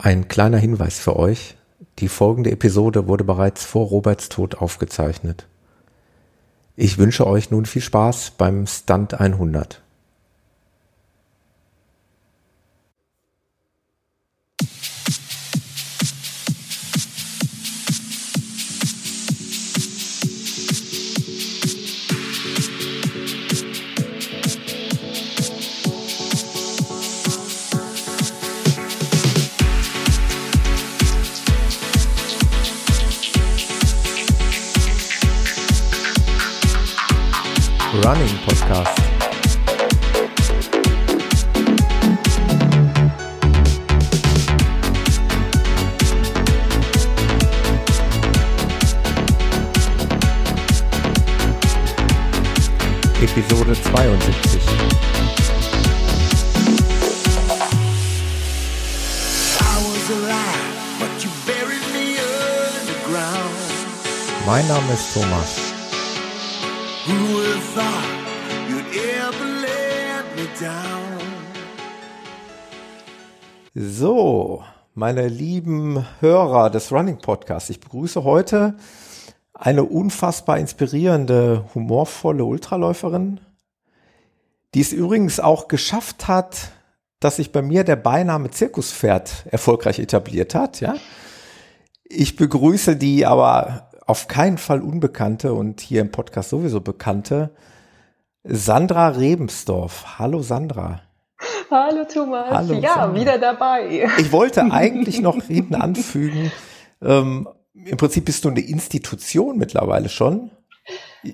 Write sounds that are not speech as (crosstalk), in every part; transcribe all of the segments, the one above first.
Ein kleiner Hinweis für euch. Die folgende Episode wurde bereits vor Roberts Tod aufgezeichnet. Ich wünsche euch nun viel Spaß beim Stunt 100. Running Podcast. Episode 72. Mein Name ist Thomas. So, meine lieben Hörer des Running Podcasts, ich begrüße heute eine unfassbar inspirierende, humorvolle Ultraläuferin, die es übrigens auch geschafft hat, dass sich bei mir der Beiname Zirkuspferd erfolgreich etabliert hat, ja. Ich begrüße die aber auf keinen Fall unbekannte und hier im Podcast sowieso bekannte Sandra Rebensdorf. Hallo Sandra. Hallo Thomas. Hallo, ja, Sandra. wieder dabei. Ich wollte (laughs) eigentlich noch hinten anfügen, ähm, im Prinzip bist du eine Institution mittlerweile schon.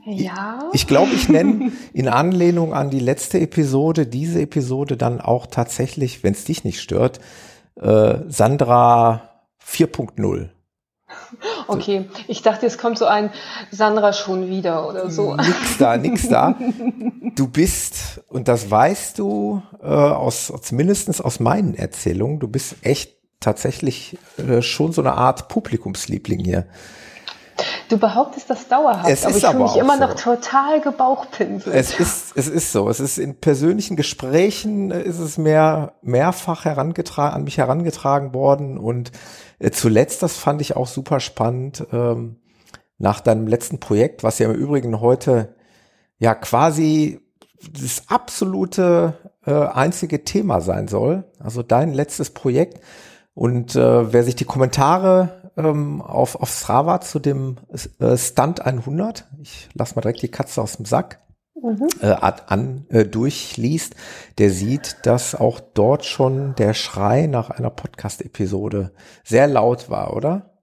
Ja. Ich glaube, ich nenne in Anlehnung an die letzte Episode diese Episode dann auch tatsächlich, wenn es dich nicht stört, äh, Sandra 4.0. (laughs) Okay, ich dachte, es kommt so ein Sandra schon wieder oder so. Nix da, nix da. (laughs) Du bist, und das weißt du äh, aus, zumindest aus meinen Erzählungen, du bist echt tatsächlich äh, schon so eine Art Publikumsliebling hier. Du behauptest das dauerhaft, es aber ich fühle mich immer so. noch total gebauchpinselt. Es ist, es ist so. Es ist in persönlichen Gesprächen ist es mehr, mehrfach herangetragen, an mich herangetragen worden und äh, zuletzt, das fand ich auch super spannend, ähm, nach deinem letzten Projekt, was ja im Übrigen heute ja quasi das absolute äh, einzige Thema sein soll. Also dein letztes Projekt. Und äh, wer sich die Kommentare ähm, auf, auf Strava zu dem äh, Stunt 100, ich lass mal direkt die Katze aus dem Sack, mhm. äh, an, äh, durchliest, der sieht, dass auch dort schon der Schrei nach einer Podcast-Episode sehr laut war, oder?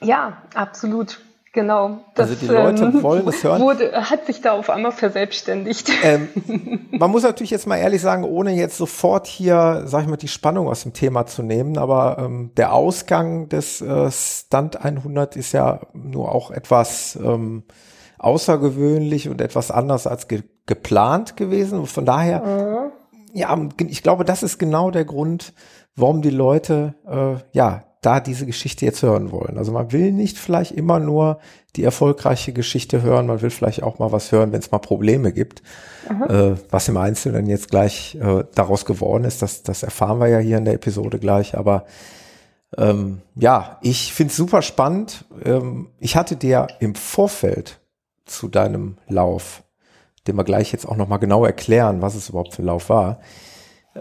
Ja, absolut. Genau. Das, also die Leute ähm, wollen es hören. Wurde, hat sich da auf einmal verselbstständigt. Ähm, (laughs) man muss natürlich jetzt mal ehrlich sagen, ohne jetzt sofort hier, sag ich mal, die Spannung aus dem Thema zu nehmen, aber ähm, der Ausgang des äh, Stunt 100 ist ja nur auch etwas ähm, außergewöhnlich und etwas anders als ge geplant gewesen. Von daher, mhm. ja, ich glaube, das ist genau der Grund, warum die Leute äh, ja da diese Geschichte jetzt hören wollen. Also man will nicht vielleicht immer nur die erfolgreiche Geschichte hören, man will vielleicht auch mal was hören, wenn es mal Probleme gibt. Äh, was im Einzelnen jetzt gleich äh, daraus geworden ist, das, das erfahren wir ja hier in der Episode gleich. Aber ähm, ja, ich finde es super spannend. Ähm, ich hatte dir im Vorfeld zu deinem Lauf, den wir gleich jetzt auch nochmal genau erklären, was es überhaupt für ein Lauf war,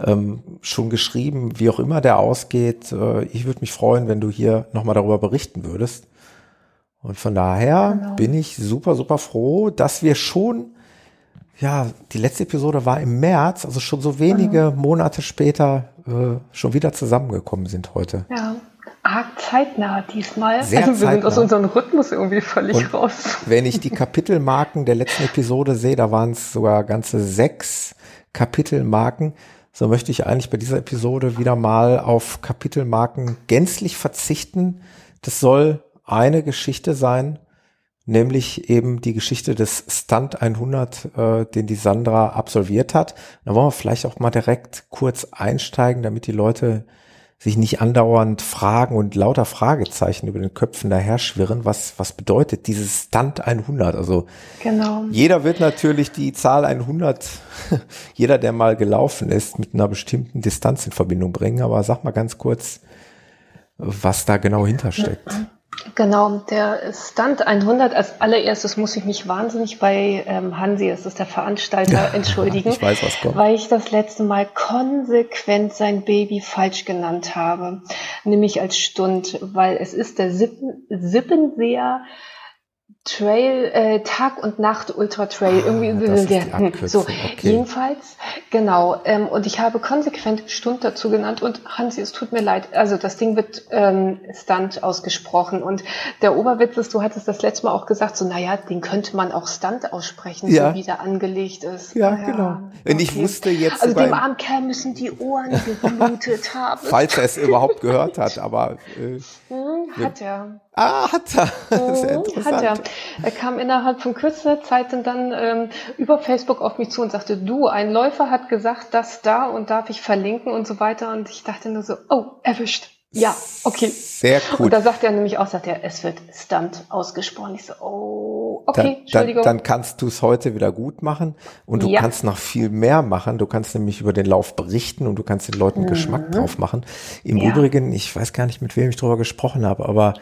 ähm, schon geschrieben, wie auch immer der ausgeht. Äh, ich würde mich freuen, wenn du hier nochmal darüber berichten würdest. Und von daher genau. bin ich super, super froh, dass wir schon, ja, die letzte Episode war im März, also schon so wenige mhm. Monate später äh, schon wieder zusammengekommen sind heute. Ja arg zeitnah diesmal. Sehr also wir zeitnah. sind aus unserem Rhythmus irgendwie völlig Und raus. Wenn ich die Kapitelmarken der letzten Episode sehe, da waren es sogar ganze sechs Kapitelmarken. So möchte ich eigentlich bei dieser Episode wieder mal auf Kapitelmarken gänzlich verzichten. Das soll eine Geschichte sein, nämlich eben die Geschichte des Stunt 100, äh, den die Sandra absolviert hat. Da wollen wir vielleicht auch mal direkt kurz einsteigen, damit die Leute sich nicht andauernd Fragen und lauter Fragezeichen über den Köpfen daher schwirren, was, was bedeutet dieses Stunt 100? Also genau. jeder wird natürlich die Zahl 100, (laughs) jeder, der mal gelaufen ist, mit einer bestimmten Distanz in Verbindung bringen. Aber sag mal ganz kurz, was da genau hintersteckt. Genau, der Stunt 100 als allererstes muss ich mich wahnsinnig bei ähm, Hansi, das ist der Veranstalter, (laughs) entschuldigen, ich weiß, was kommt. weil ich das letzte Mal konsequent sein Baby falsch genannt habe, nämlich als Stund, weil es ist der Sippen, Sippenseer Trail, äh, Tag und Nacht Ultra Trail, ah, irgendwie der, so. Okay. Jedenfalls, genau. Ähm, und ich habe konsequent Stund dazu genannt und Hansi, es tut mir leid. Also das Ding wird ähm, Stunt ausgesprochen und der Oberwitz ist, du hattest das letzte Mal auch gesagt, so naja, den könnte man auch Stunt aussprechen, ja. so wie der angelegt ist. Ja, ja genau. Wenn okay. ich wusste jetzt. Also dem armen Kerl müssen die Ohren geblutet (laughs) haben. Falls er es überhaupt gehört hat, aber äh, hm, hat er. Ah, hat er. (laughs) Mhm, hat er. Er kam innerhalb von kürzester Zeit dann ähm, über Facebook auf mich zu und sagte, du, ein Läufer hat gesagt, das da und darf ich verlinken und so weiter. Und ich dachte nur so, oh, erwischt. Ja, okay. Sehr cool. Und da sagt er nämlich auch, sagt er, es wird Stunt ausgesprochen. Ich so, oh, okay, dann, Entschuldigung. Dann, dann kannst du es heute wieder gut machen und du ja. kannst noch viel mehr machen. Du kannst nämlich über den Lauf berichten und du kannst den Leuten mhm. Geschmack drauf machen. Im ja. Übrigen, ich weiß gar nicht, mit wem ich drüber gesprochen habe, aber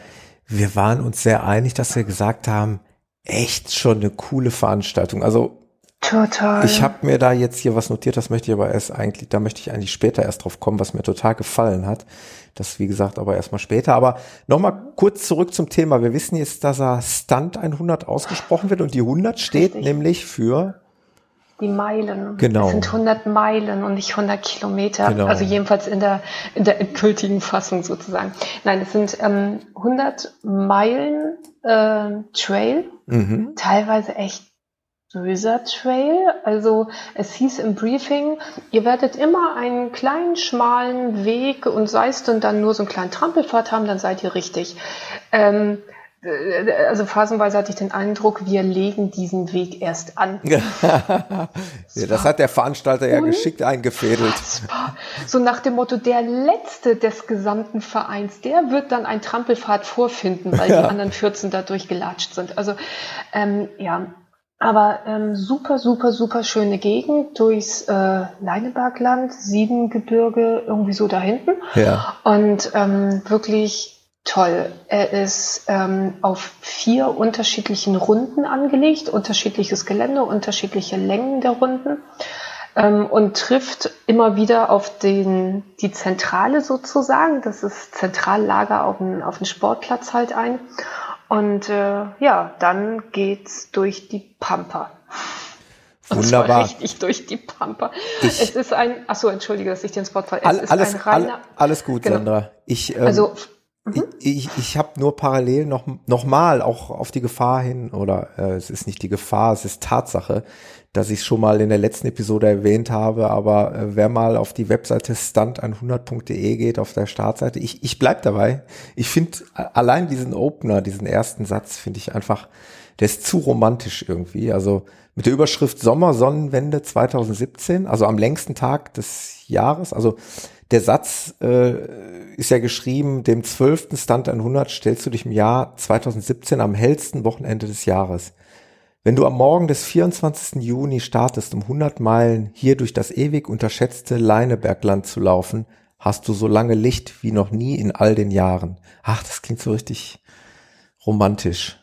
wir waren uns sehr einig, dass wir gesagt haben, echt schon eine coole Veranstaltung. Also Total. Ich habe mir da jetzt hier was notiert, das möchte ich aber erst eigentlich, da möchte ich eigentlich später erst drauf kommen, was mir total gefallen hat. Das wie gesagt aber erstmal später. Aber nochmal kurz zurück zum Thema. Wir wissen jetzt, dass er Stunt 100 ausgesprochen wird und die 100 steht Richtig. nämlich für die Meilen. Genau. Es sind 100 Meilen und nicht 100 Kilometer. Genau. Also jedenfalls in der, in der endgültigen Fassung sozusagen. Nein, es sind ähm, 100 Meilen äh, Trail. Mhm. Teilweise echt böser Trail. Also es hieß im Briefing, ihr werdet immer einen kleinen, schmalen Weg und sei es denn dann nur so einen kleinen Trampelpfad haben, dann seid ihr richtig. Ähm, äh, also phasenweise hatte ich den Eindruck, wir legen diesen Weg erst an. (laughs) ja, das hat der Veranstalter ja geschickt eingefädelt. So nach dem Motto, der Letzte des gesamten Vereins, der wird dann ein Trampelpfad vorfinden, weil ja. die anderen 14 da durchgelatscht sind. Also ähm, ja, aber ähm, super, super, super schöne Gegend durchs äh, Leinebergland, Siebengebirge, irgendwie so da hinten. Ja. Und ähm, wirklich toll. Er ist ähm, auf vier unterschiedlichen Runden angelegt, unterschiedliches Gelände, unterschiedliche Längen der Runden ähm, und trifft immer wieder auf den, die Zentrale sozusagen, das ist Zentrallager auf dem, auf dem Sportplatz halt ein. Und äh, ja, dann geht's durch die Pampa. Wunderbar. Und richtig durch die Pampa. Ich, es ist ein, ach so, entschuldige, dass ich den Spot fall. Es alles, ist ein reiner, alles gut, genau. Sandra. Ich, ähm, also Mhm. Ich, ich habe nur parallel noch, noch mal auch auf die Gefahr hin, oder äh, es ist nicht die Gefahr, es ist Tatsache, dass ich schon mal in der letzten Episode erwähnt habe, aber äh, wer mal auf die Webseite stunt100.de geht, auf der Startseite, ich, ich bleib dabei. Ich finde allein diesen Opener, diesen ersten Satz, finde ich einfach, der ist zu romantisch irgendwie. Also mit der Überschrift Sommersonnenwende 2017, also am längsten Tag des Jahres, also der Satz äh, ist ja geschrieben, dem 12. Stunt 100 stellst du dich im Jahr 2017 am hellsten Wochenende des Jahres. Wenn du am Morgen des 24. Juni startest, um 100 Meilen hier durch das ewig unterschätzte Leinebergland zu laufen, hast du so lange Licht wie noch nie in all den Jahren. Ach, das klingt so richtig romantisch.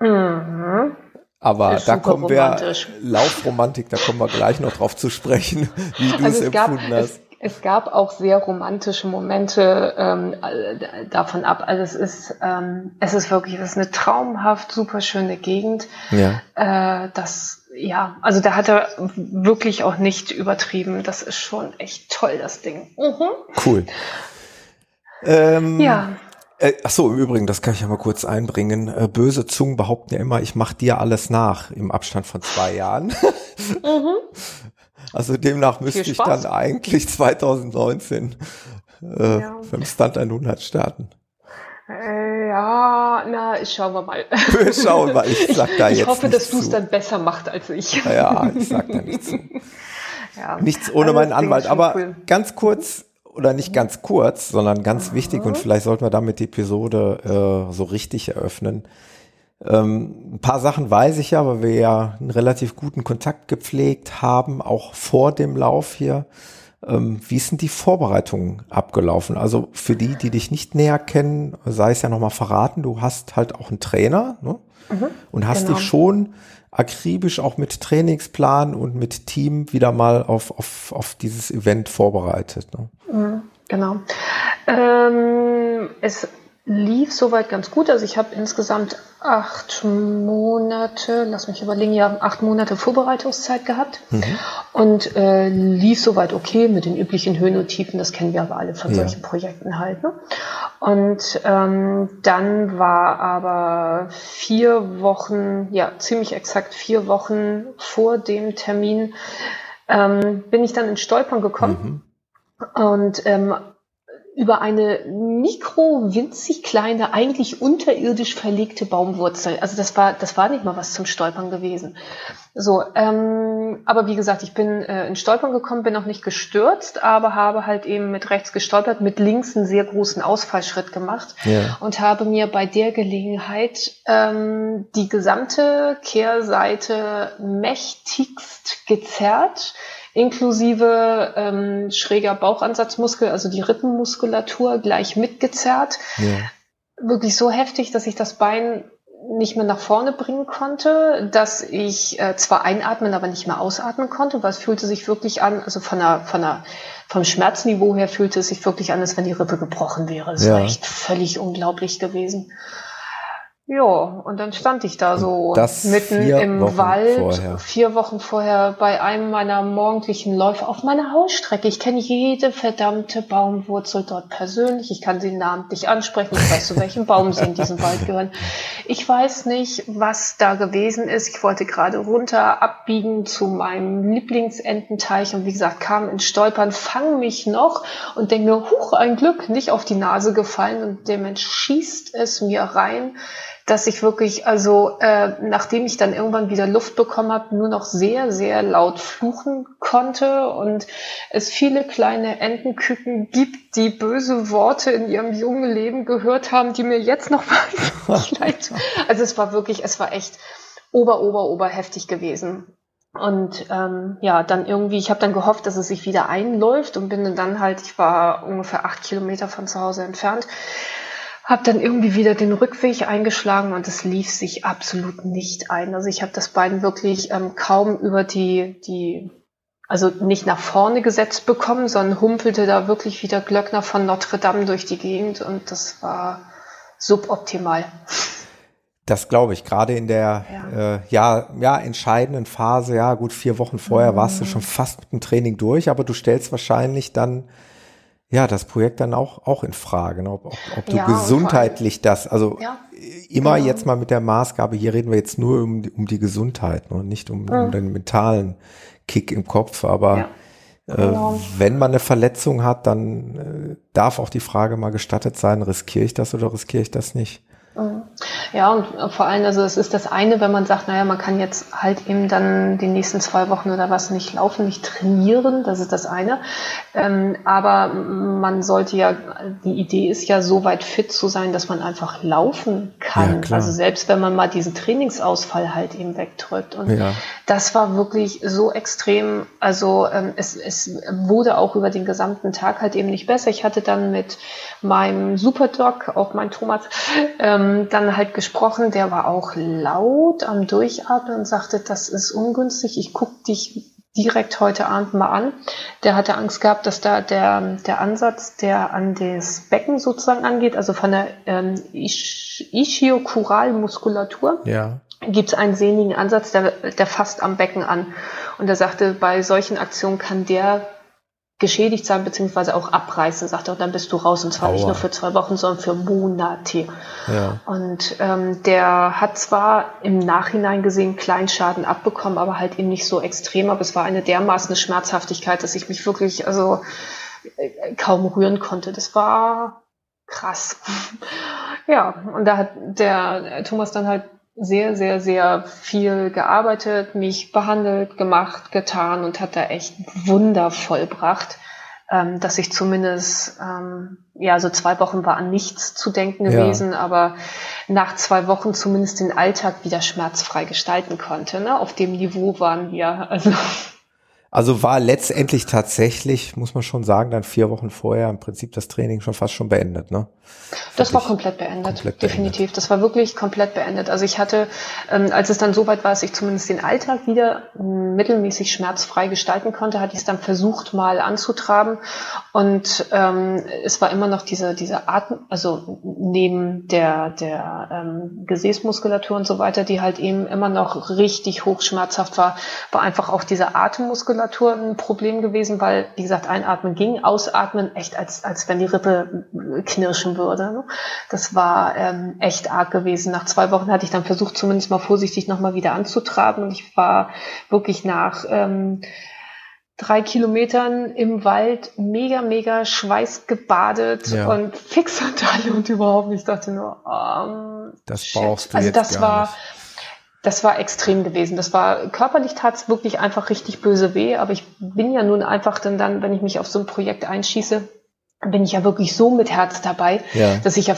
Mhm. Aber da kommen wir, Laufromantik, da kommen wir gleich noch drauf zu sprechen, wie du (laughs) also es empfunden gab, hast. Es, es gab auch sehr romantische Momente ähm, davon ab. Also es ist, ähm, es ist wirklich, es ist eine traumhaft super schöne Gegend. Ja. Äh, das, ja, also da hat er wirklich auch nicht übertrieben. Das ist schon echt toll, das Ding. Mhm. Cool. Ähm, ja. Äh, ach so, im Übrigen, das kann ich ja mal kurz einbringen. Äh, böse Zungen behaupten ja immer, ich mache dir alles nach im Abstand von zwei Jahren. mhm. (laughs) (laughs) Also demnach müsste ich dann eigentlich 2019 äh, ja. beim Stunt 100 starten. Äh, ja, na, schauen wir mal. (laughs) Wir schauen mal, ich sag da ich, jetzt Ich hoffe, dass du es dann besser machst als ich. Ja, ich sag da nichts zu. (laughs) Ja. Nichts ohne also meinen Anwalt. Aber cool. ganz kurz, oder nicht ganz kurz, sondern ganz mhm. wichtig und vielleicht sollten wir damit die Episode äh, so richtig eröffnen. Ähm, ein paar Sachen weiß ich ja, weil wir ja einen relativ guten Kontakt gepflegt haben, auch vor dem Lauf hier. Ähm, wie sind die Vorbereitungen abgelaufen? Also für die, die dich nicht näher kennen, sei es ja nochmal verraten, du hast halt auch einen Trainer ne? mhm, und hast genau. dich schon akribisch auch mit Trainingsplan und mit Team wieder mal auf, auf, auf dieses Event vorbereitet. Ne? Mhm, genau. Ähm, es lief soweit ganz gut. Also ich habe insgesamt acht Monate, lass mich überlegen, ja, acht Monate Vorbereitungszeit gehabt mhm. und äh, lief soweit okay mit den üblichen Höhen und Tiefen. Das kennen wir aber alle von ja. solchen Projekten halt. Ne? Und ähm, dann war aber vier Wochen, ja, ziemlich exakt vier Wochen vor dem Termin, ähm, bin ich dann in Stolpern gekommen. Mhm. Und ähm, über eine mikro winzig kleine, eigentlich unterirdisch verlegte Baumwurzel. Also das war, das war nicht mal was zum Stolpern gewesen. So, ähm, aber wie gesagt, ich bin äh, in Stolpern gekommen, bin auch nicht gestürzt, aber habe halt eben mit rechts gestolpert, mit links einen sehr großen Ausfallschritt gemacht ja. und habe mir bei der Gelegenheit ähm, die gesamte Kehrseite mächtigst gezerrt inklusive ähm, schräger Bauchansatzmuskel, also die Rippenmuskulatur gleich mitgezerrt. Ja. Wirklich so heftig, dass ich das Bein nicht mehr nach vorne bringen konnte, dass ich äh, zwar einatmen, aber nicht mehr ausatmen konnte, weil es fühlte sich wirklich an, also von der, von der, vom Schmerzniveau her fühlte es sich wirklich an, als wenn die Rippe gebrochen wäre. Das ja. war echt völlig unglaublich gewesen. Ja, und dann stand ich da so mitten im Wochen Wald, vorher. vier Wochen vorher bei einem meiner morgendlichen Läufe auf meiner Hausstrecke. Ich kenne jede verdammte Baumwurzel dort persönlich. Ich kann sie namentlich ansprechen. Ich weiß, zu welchem Baum sie in diesem Wald gehören. Ich weiß nicht, was da gewesen ist. Ich wollte gerade runter abbiegen zu meinem Lieblingsententeich und wie gesagt, kam in Stolpern, fang mich noch und denke mir, huch, ein Glück, nicht auf die Nase gefallen und der Mensch schießt es mir rein dass ich wirklich, also äh, nachdem ich dann irgendwann wieder Luft bekommen habe, nur noch sehr, sehr laut fluchen konnte und es viele kleine Entenküken gibt, die böse Worte in ihrem jungen Leben gehört haben, die mir jetzt noch mal (laughs) leid. Also es war wirklich, es war echt ober, ober, ober heftig gewesen. Und ähm, ja, dann irgendwie, ich habe dann gehofft, dass es sich wieder einläuft und bin dann halt, ich war ungefähr acht Kilometer von zu Hause entfernt, habe dann irgendwie wieder den Rückweg eingeschlagen und es lief sich absolut nicht ein. Also ich habe das Bein wirklich ähm, kaum über die, die, also nicht nach vorne gesetzt bekommen, sondern humpelte da wirklich wieder Glöckner von Notre Dame durch die Gegend und das war suboptimal. Das glaube ich, gerade in der ja. Äh, ja, ja, entscheidenden Phase, ja gut, vier Wochen vorher mhm. warst du schon fast mit dem Training durch, aber du stellst wahrscheinlich dann ja, das Projekt dann auch, auch in Frage, ne? ob, ob, ob du ja, gesundheitlich das, also ja, immer genau. jetzt mal mit der Maßgabe, hier reden wir jetzt nur um, um die Gesundheit ne? und nicht um, mhm. um den mentalen Kick im Kopf, aber ja, äh, genau. wenn man eine Verletzung hat, dann äh, darf auch die Frage mal gestattet sein, riskiere ich das oder riskiere ich das nicht? Ja, und vor allem, also es ist das eine, wenn man sagt, naja, man kann jetzt halt eben dann die nächsten zwei Wochen oder was nicht laufen, nicht trainieren, das ist das eine. Ähm, aber man sollte ja, die Idee ist ja so weit fit zu sein, dass man einfach laufen kann. Ja, also selbst wenn man mal diesen Trainingsausfall halt eben wegdrückt. Und ja. das war wirklich so extrem, also ähm, es, es wurde auch über den gesamten Tag halt eben nicht besser. Ich hatte dann mit meinem Superdoc, auch mein Thomas, ähm, dann halt gesprochen, der war auch laut am Durchatmen und sagte, das ist ungünstig, ich gucke dich direkt heute Abend mal an. Der hatte Angst gehabt, dass da der, der Ansatz, der an das Becken sozusagen angeht, also von der ähm, Ischiokuralmuskulatur, ja. gibt es einen sehnigen Ansatz, der, der fasst am Becken an. Und er sagte, bei solchen Aktionen kann der geschädigt sein, beziehungsweise auch abreißen, sagt er, und dann bist du raus, und zwar Aua. nicht nur für zwei Wochen, sondern für Monate. Ja. Und ähm, der hat zwar im Nachhinein gesehen Kleinschaden abbekommen, aber halt eben nicht so extrem, aber es war eine dermaßen Schmerzhaftigkeit, dass ich mich wirklich also äh, kaum rühren konnte. Das war krass. (laughs) ja, und da hat der Thomas dann halt sehr, sehr, sehr viel gearbeitet, mich behandelt, gemacht, getan und hat da echt Wunder vollbracht. ähm, dass ich zumindest, ähm, ja, so zwei Wochen war an nichts zu denken gewesen, ja. aber nach zwei Wochen zumindest den Alltag wieder schmerzfrei gestalten konnte. Ne? Auf dem Niveau waren wir. Also also war letztendlich tatsächlich, muss man schon sagen, dann vier Wochen vorher im Prinzip das Training schon fast schon beendet, ne? Das war komplett beendet, komplett definitiv. Beendet. Das war wirklich komplett beendet. Also ich hatte, ähm, als es dann so weit war, dass ich zumindest den Alltag wieder mittelmäßig schmerzfrei gestalten konnte, hatte ich es dann versucht mal anzutraben und ähm, es war immer noch diese diese Atem, also neben der der ähm, Gesäßmuskulatur und so weiter, die halt eben immer noch richtig hochschmerzhaft war, war einfach auch diese Atemmuskulatur Muskulatur ein Problem gewesen, weil, wie gesagt, einatmen ging, ausatmen echt, als, als wenn die Rippe knirschen würde. Ne? Das war ähm, echt arg gewesen. Nach zwei Wochen hatte ich dann versucht, zumindest mal vorsichtig nochmal wieder anzutraben und ich war wirklich nach ähm, drei Kilometern im Wald mega, mega schweißgebadet ja. und fix und alle und überhaupt nicht. Ich dachte nur, ähm, das brauchst du also jetzt das gar war, nicht das war extrem gewesen. Das war körperlich tat es wirklich einfach richtig böse weh, aber ich bin ja nun einfach dann, dann, wenn ich mich auf so ein Projekt einschieße, bin ich ja wirklich so mit Herz dabei, ja. dass ich ja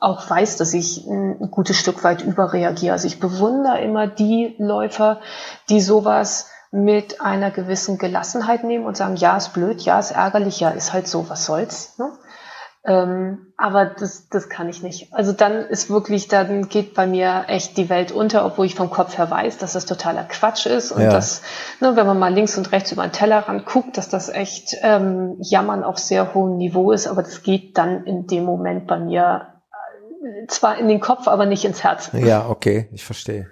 auch weiß, dass ich ein gutes Stück weit überreagiere. Also ich bewundere immer die Läufer, die sowas mit einer gewissen Gelassenheit nehmen und sagen, ja, ist blöd, ja, ist ärgerlich, ja, ist halt so, was soll's. Ne? Ähm, aber das, das kann ich nicht. Also dann ist wirklich, dann geht bei mir echt die Welt unter, obwohl ich vom Kopf her weiß, dass das totaler Quatsch ist und ja. dass, ne, wenn man mal links und rechts über den Tellerrand guckt, dass das echt ähm, Jammern auf sehr hohem Niveau ist, aber das geht dann in dem Moment bei mir äh, zwar in den Kopf, aber nicht ins Herz. Ja, okay, ich verstehe.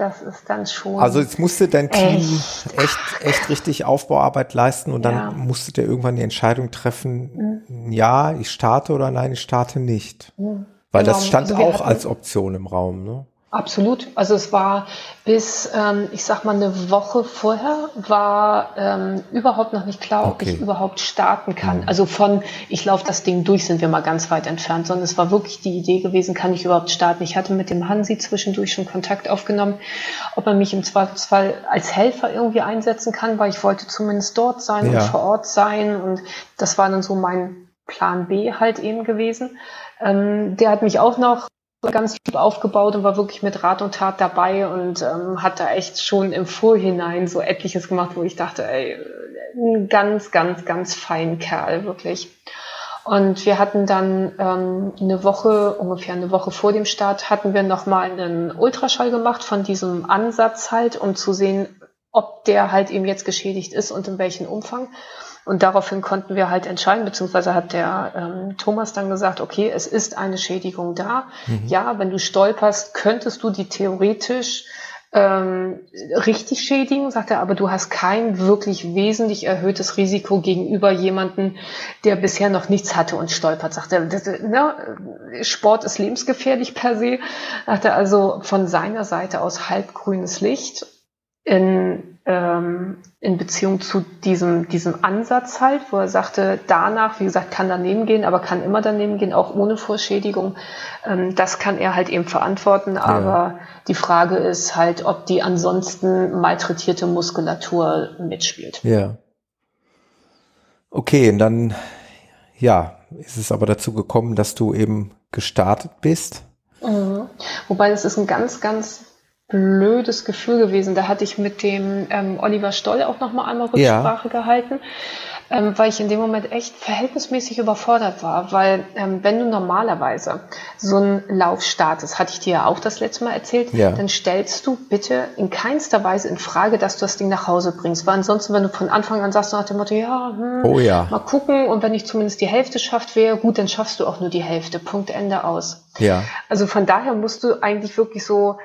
Das ist dann schon. Also jetzt musste dein Team echt, echt, echt richtig Aufbauarbeit leisten und dann ja. musstet ihr irgendwann die Entscheidung treffen, mhm. ja, ich starte oder nein, ich starte nicht. Mhm. Weil genau. das stand also auch als Option im Raum, ne? Absolut. Also es war bis, ähm, ich sag mal, eine Woche vorher war ähm, überhaupt noch nicht klar, ob ich überhaupt starten kann. Mhm. Also von, ich laufe das Ding durch, sind wir mal ganz weit entfernt, sondern es war wirklich die Idee gewesen, kann ich überhaupt starten. Ich hatte mit dem Hansi zwischendurch schon Kontakt aufgenommen, ob er mich im Zweifelsfall als Helfer irgendwie einsetzen kann, weil ich wollte zumindest dort sein ja. und vor Ort sein. Und das war dann so mein Plan B halt eben gewesen. Ähm, der hat mich auch noch ganz lieb aufgebaut und war wirklich mit Rat und Tat dabei und ähm, hat da echt schon im Vorhinein so etliches gemacht, wo ich dachte, ey, ein ganz, ganz, ganz fein Kerl, wirklich. Und wir hatten dann ähm, eine Woche, ungefähr eine Woche vor dem Start, hatten wir nochmal einen Ultraschall gemacht von diesem Ansatz halt, um zu sehen, ob der halt eben jetzt geschädigt ist und in welchem Umfang. Und daraufhin konnten wir halt entscheiden, beziehungsweise hat der ähm, Thomas dann gesagt, okay, es ist eine Schädigung da. Mhm. Ja, wenn du stolperst, könntest du die theoretisch ähm, richtig schädigen, sagt er, aber du hast kein wirklich wesentlich erhöhtes Risiko gegenüber jemanden, der bisher noch nichts hatte und stolpert, sagt er. Das, ne, Sport ist lebensgefährlich per se, sagt er also von seiner Seite aus halbgrünes Licht in, ähm, in Beziehung zu diesem, diesem Ansatz halt, wo er sagte, danach, wie gesagt, kann daneben gehen, aber kann immer daneben gehen, auch ohne Vorschädigung. Ähm, das kann er halt eben verantworten, ja. aber die Frage ist halt, ob die ansonsten malträtierte Muskulatur mitspielt. Ja. Okay, und dann, ja, ist es aber dazu gekommen, dass du eben gestartet bist. Mhm. Wobei das ist ein ganz, ganz blödes Gefühl gewesen. Da hatte ich mit dem ähm, Oliver Stoll auch noch mal einmal Rücksprache ja. gehalten, ähm, weil ich in dem Moment echt verhältnismäßig überfordert war. Weil ähm, wenn du normalerweise so einen Lauf startest, hatte ich dir ja auch das letzte Mal erzählt, ja. dann stellst du bitte in keinster Weise in Frage, dass du das Ding nach Hause bringst. Weil ansonsten, wenn du von Anfang an sagst nach dem Motto, ja, hm, oh ja. mal gucken und wenn ich zumindest die Hälfte schafft wäre, gut, dann schaffst du auch nur die Hälfte. Punkt Ende aus. Ja. Also von daher musst du eigentlich wirklich so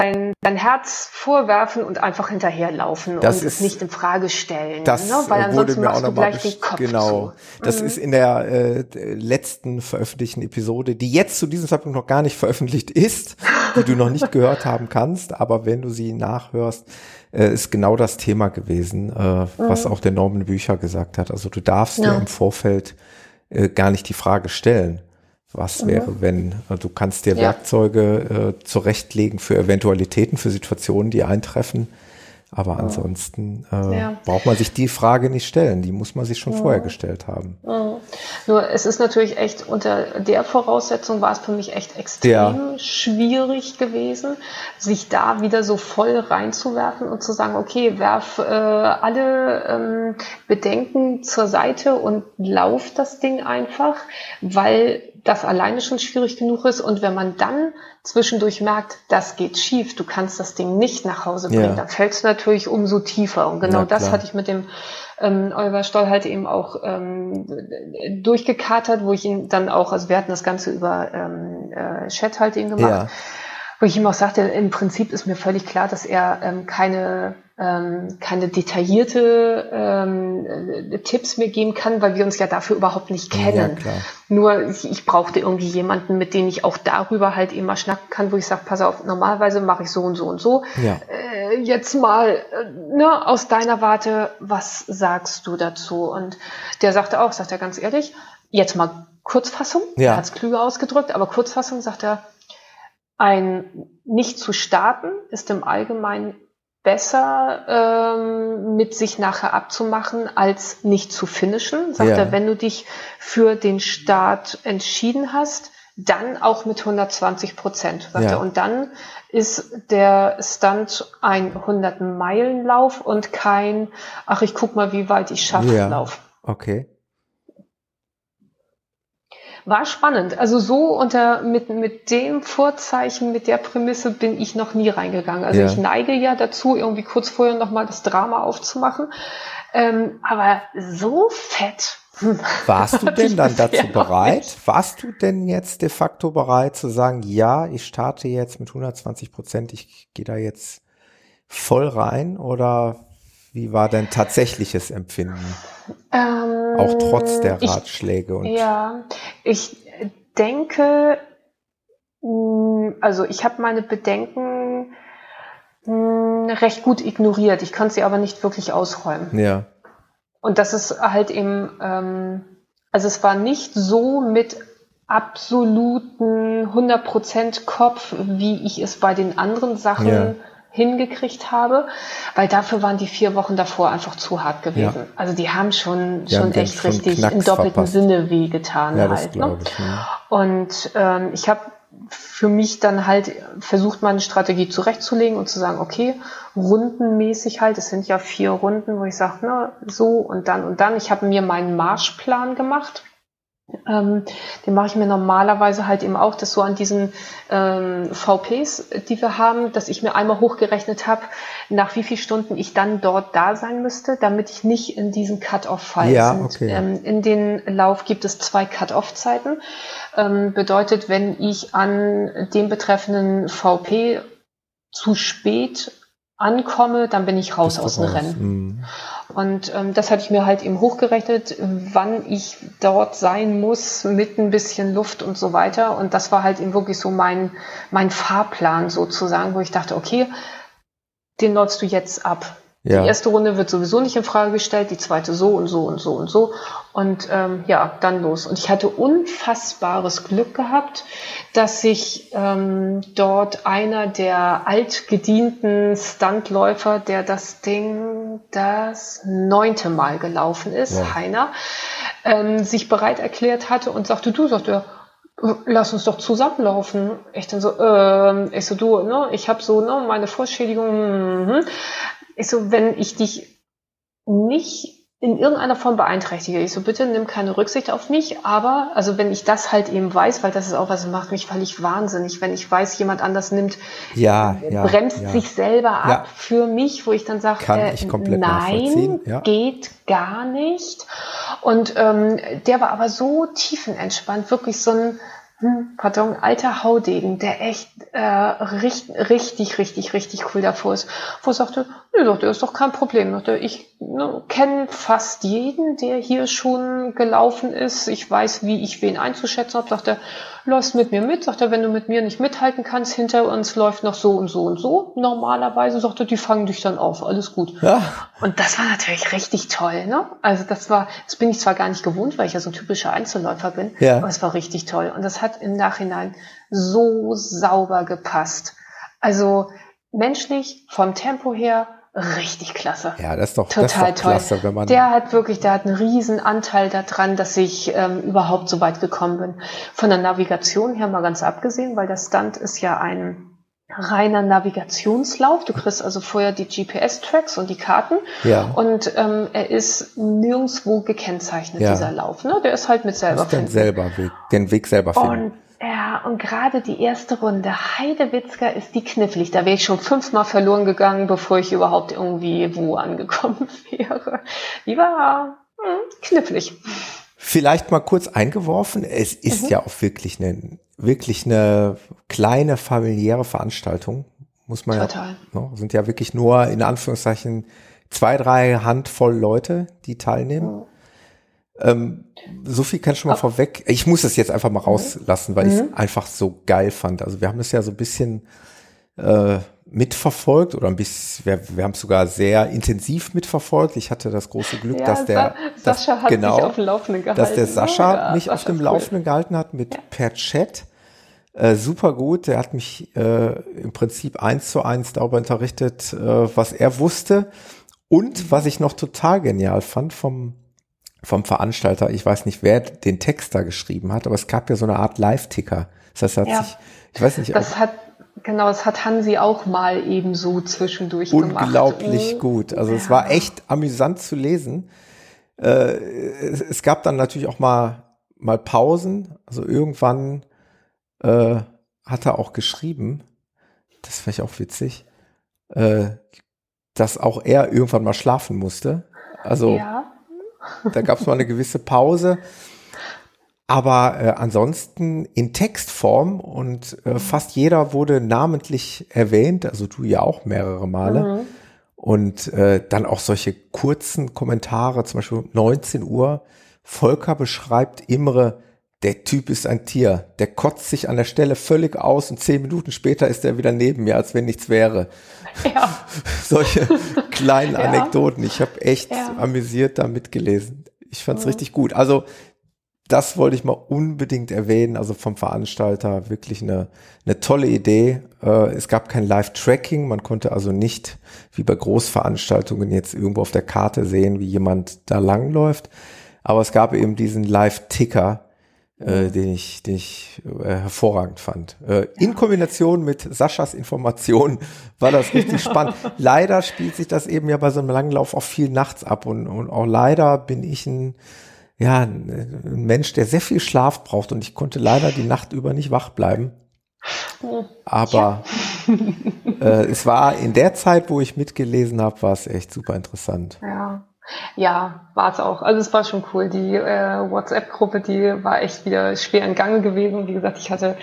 dein, dein Herz vorwerfen und einfach hinterherlaufen das und ist, es nicht in Frage stellen. Das ne? Weil ansonsten machst du gleich den Kopf Genau. zu. Das mhm. ist in der äh, letzten veröffentlichten Episode, die jetzt zu diesem Zeitpunkt noch gar nicht veröffentlicht ist, die du noch nicht (laughs) gehört haben kannst, aber wenn du sie nachhörst, äh, ist genau das Thema gewesen, äh, mhm. was auch der Norman Bücher gesagt hat. Also du darfst ja. dir im Vorfeld äh, gar nicht die Frage stellen was mhm. wäre, wenn äh, du kannst dir ja. Werkzeuge äh, zurechtlegen für Eventualitäten, für Situationen, die eintreffen. Aber ansonsten äh, ja. braucht man sich die Frage nicht stellen. Die muss man sich schon ja. vorher gestellt haben. Ja. Nur es ist natürlich echt unter der Voraussetzung war es für mich echt extrem schwierig gewesen, sich da wieder so voll reinzuwerfen und zu sagen, okay, werf äh, alle ähm, Bedenken zur Seite und lauf das Ding einfach, weil das alleine schon schwierig genug ist. Und wenn man dann zwischendurch merkt, das geht schief, du kannst das Ding nicht nach Hause bringen, ja. dann fällt es natürlich umso tiefer. Und genau das hatte ich mit dem ähm, Oliver Stoll halt eben auch ähm, durchgekatert, wo ich ihn dann auch, also wir hatten das Ganze über ähm, äh, Chat halt eben gemacht, ja. wo ich ihm auch sagte, im Prinzip ist mir völlig klar, dass er ähm, keine ähm, keine detaillierte ähm, äh, Tipps mir geben kann, weil wir uns ja dafür überhaupt nicht kennen. Ja, Nur ich, ich brauchte irgendwie jemanden, mit dem ich auch darüber halt immer schnacken kann, wo ich sage, pass auf, normalerweise mache ich so und so und so. Ja. Äh, jetzt mal äh, ne, aus deiner Warte, was sagst du dazu? Und der sagte auch, sagt er ganz ehrlich, jetzt mal Kurzfassung, ja. hat es klüger ausgedrückt, aber Kurzfassung sagt er, ein nicht zu starten ist im Allgemeinen besser ähm, mit sich nachher abzumachen, als nicht zu finishen. Sagt ja. er, wenn du dich für den Start entschieden hast, dann auch mit 120 Prozent. Sagt ja. er. Und dann ist der Stunt ein 100-Meilen-Lauf und kein, ach, ich guck mal, wie weit ich schaffe, ja. Lauf. Okay war spannend. Also so unter mit, mit dem Vorzeichen, mit der Prämisse bin ich noch nie reingegangen. Also ja. ich neige ja dazu, irgendwie kurz vorher nochmal das Drama aufzumachen. Ähm, aber so fett. (laughs) Warst du denn dann dazu bereit? Warst du denn jetzt de facto bereit zu sagen, ja, ich starte jetzt mit 120 Prozent, ich gehe da jetzt voll rein oder wie war dein tatsächliches Empfinden? Ähm, Auch trotz der Ratschläge. Ich, und ja, ich denke, mm, also ich habe meine Bedenken mm, recht gut ignoriert. Ich konnte sie aber nicht wirklich ausräumen. Ja. Und das ist halt eben, ähm, also es war nicht so mit absoluten 100% Kopf, wie ich es bei den anderen Sachen ja hingekriegt habe, weil dafür waren die vier Wochen davor einfach zu hart gewesen. Ja. Also die haben schon, die schon haben echt schon richtig Knacks im doppelten verpasst. Sinne wehgetan ja, halt. Ne? Ich, ja. Und ähm, ich habe für mich dann halt versucht, meine Strategie zurechtzulegen und zu sagen, okay, rundenmäßig halt, es sind ja vier Runden, wo ich sage, na, so und dann und dann. Ich habe mir meinen Marschplan gemacht ähm, den mache ich mir normalerweise halt eben auch, dass so an diesen ähm, VPs, die wir haben, dass ich mir einmal hochgerechnet habe, nach wie vielen Stunden ich dann dort da sein müsste, damit ich nicht in diesen Cut-off fall. Ja, okay. Ähm, in den Lauf gibt es zwei Cut-off-Zeiten. Ähm, bedeutet, wenn ich an dem betreffenden VP zu spät ankomme, dann bin ich raus aus dem Rennen. Mhm. Und ähm, das hatte ich mir halt eben hochgerechnet, wann ich dort sein muss, mit ein bisschen Luft und so weiter. Und das war halt eben wirklich so mein, mein Fahrplan sozusagen, wo ich dachte, okay, den läufst du jetzt ab. Ja. Die erste Runde wird sowieso nicht in Frage gestellt, die zweite so und so und so und so. Und ähm, ja, dann los. Und ich hatte unfassbares Glück gehabt, dass sich ähm, dort einer der altgedienten Stuntläufer, der das Ding das neunte Mal gelaufen ist, ja. Heiner, ähm, sich bereit erklärt hatte und sagte, du, sagte lass uns doch zusammenlaufen. Ich dann so, ähm, ich so, du, ne, ich habe so, ne, meine Vorschädigung, mh, ich so, wenn ich dich nicht in irgendeiner Form beeinträchtige. Ich so, bitte nimm keine Rücksicht auf mich, aber, also wenn ich das halt eben weiß, weil das ist auch was, macht mich völlig wahnsinnig, wenn ich weiß, jemand anders nimmt, ja, ja bremst ja. sich selber ab für mich, wo ich dann sage, äh, nein, geht gar nicht. Und ähm, der war aber so tiefenentspannt, wirklich so ein, hm, pardon, alter Haudegen, der echt äh, richtig, richtig, richtig, richtig cool davor ist, wo er sagte, nee, doch, der ist doch kein Problem. Ich ne, kenne fast jeden, der hier schon gelaufen ist. Ich weiß, wie ich wen einzuschätzen habe. Sagt er, läufst mit mir mit. Sagt er, wenn du mit mir nicht mithalten kannst, hinter uns läuft noch so und so und so. Normalerweise sagt er, die fangen dich dann auf. Alles gut. Ja. Und das war natürlich richtig toll. Ne? Also das war, das bin ich zwar gar nicht gewohnt, weil ich ja so ein typischer Einzelläufer bin, ja. aber es war richtig toll. Und das hat im Nachhinein so sauber gepasst. Also menschlich, vom Tempo her, richtig klasse. Ja, das ist doch total ist doch toll. klasse, wenn man der hat wirklich, der hat einen riesen Anteil daran, dass ich ähm, überhaupt so weit gekommen bin. Von der Navigation her mal ganz abgesehen, weil der Stunt ist ja ein reiner Navigationslauf. Du kriegst also vorher die GPS-Tracks und die Karten. Ja. Und ähm, er ist nirgendwo gekennzeichnet, Ja. dieser Lauf. Ne? Der ist halt mit selber finden. selber Weg, den Weg selber finden. Und ja, und gerade die erste Runde, Heidewitzka ist die knifflig. Da wäre ich schon fünfmal verloren gegangen, bevor ich überhaupt irgendwie wo angekommen (laughs) wäre. Die war hm, knifflig. Vielleicht mal kurz eingeworfen, es ist Mhm. ja auch wirklich eine, wirklich eine kleine familiäre Veranstaltung, muss man Total. ja, ne, sind ja wirklich nur in Anführungszeichen zwei, drei Handvoll Leute, die teilnehmen. Ähm, so viel kann ich schon mal vorweg. Ich muss es jetzt einfach mal rauslassen, weil ich es einfach so geil fand. Also wir haben es ja so ein bisschen äh, mitverfolgt oder ein bisschen, wir, wir haben es sogar sehr intensiv mitverfolgt. Ich hatte das große Glück, Ja, dass der Sa- Sascha dass, hat genau, mich auf dem Laufenden gehalten. dass der Sascha Ja, mich Sascha auf dem cool. Laufenden gehalten hat mit per Chat. Äh, super gut. Der hat mich äh, im Prinzip eins zu eins darüber unterrichtet, äh, was er wusste. Und was ich noch total genial fand vom, vom Veranstalter, ich weiß nicht, wer den Text da geschrieben hat, aber es gab ja so eine Art Live-Ticker. Das heißt, hat Ja. sich, ich weiß nicht, Das hat, genau, das hat Hansi auch mal eben so zwischendurch gemacht. unglaublich Mhm. gut. Also es Ja. war echt amüsant zu lesen. Äh, es, es gab dann natürlich auch mal, mal Pausen. Also irgendwann äh, hat er auch geschrieben, das fand ich auch witzig, äh, dass auch er irgendwann mal schlafen musste. Also Ja, da gab es mal eine gewisse Pause. Aber äh, ansonsten in Textform und äh, fast jeder wurde namentlich erwähnt, also du ja auch mehrere Male. Mhm. Und äh, dann auch solche kurzen Kommentare, zum Beispiel um 19 Uhr, Volker beschreibt Imre, der Typ ist ein Tier, der kotzt sich an der Stelle völlig aus und zehn Minuten später ist er wieder neben mir, als wenn nichts wäre. ja. (laughs) Solche kleinen Ja. Anekdoten. Ich habe echt Ja. amüsiert da mitgelesen. Ich fand's richtig gut. Also das wollte ich mal unbedingt erwähnen. Also vom Veranstalter wirklich eine, eine tolle Idee. Äh, es gab kein Live-Tracking. Man konnte also nicht wie bei Großveranstaltungen jetzt irgendwo auf der Karte sehen, wie jemand da langläuft. Aber es gab eben diesen Live-Ticker, äh, den ich, den ich äh, hervorragend fand. Äh, In Kombination mit Saschas Informationen (laughs) war das richtig (laughs) spannend. Leider spielt sich das eben ja bei so einem Langlauf auch viel nachts ab und, und auch leider bin ich ein, ja, ein Mensch, der sehr viel Schlaf braucht und ich konnte leider die Nacht über nicht wach bleiben. Aber äh, es war in der Zeit, wo ich mitgelesen habe, war es echt super interessant. Ja, ja, war es auch. Also es war schon cool. Die äh, WhatsApp-Gruppe, die war echt wieder schwer in Gange gewesen. Wie gesagt, ich hatte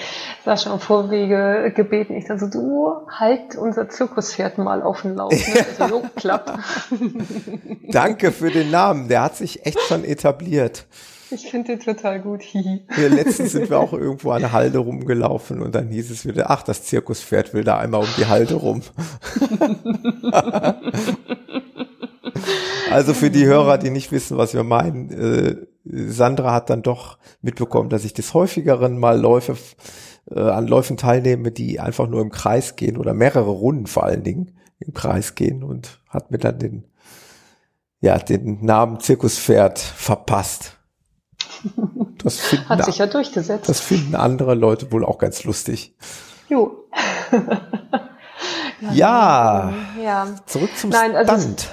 Sascha im Vorwege gebeten. Ich dachte so, du halt unser Zirkuspferd mal auf den Lauf. Ne? (laughs) Also, jo, klappt. (laughs) Danke für den Namen, der hat sich echt schon etabliert. Ich finde den total gut. Wir letztens sind wir auch irgendwo an der Halde rumgelaufen und dann hieß es wieder, ach, das Zirkuspferd will da einmal um die Halde rum. (laughs) also für die Hörer, die nicht wissen, was wir meinen, äh, Sandra hat dann doch mitbekommen, dass ich des häufigeren mal Läufe äh, an Läufen teilnehme, die einfach nur im Kreis gehen oder mehrere Runden vor allen Dingen im Kreis gehen und hat mir dann den ja, den Namen Zirkuspferd verpasst. Das (laughs) finden, Hat sich ja durchgesetzt. das finden andere Leute wohl auch ganz lustig. jo. (laughs) (laughs) Ja, Ja. zurück zum Nein, also Stand.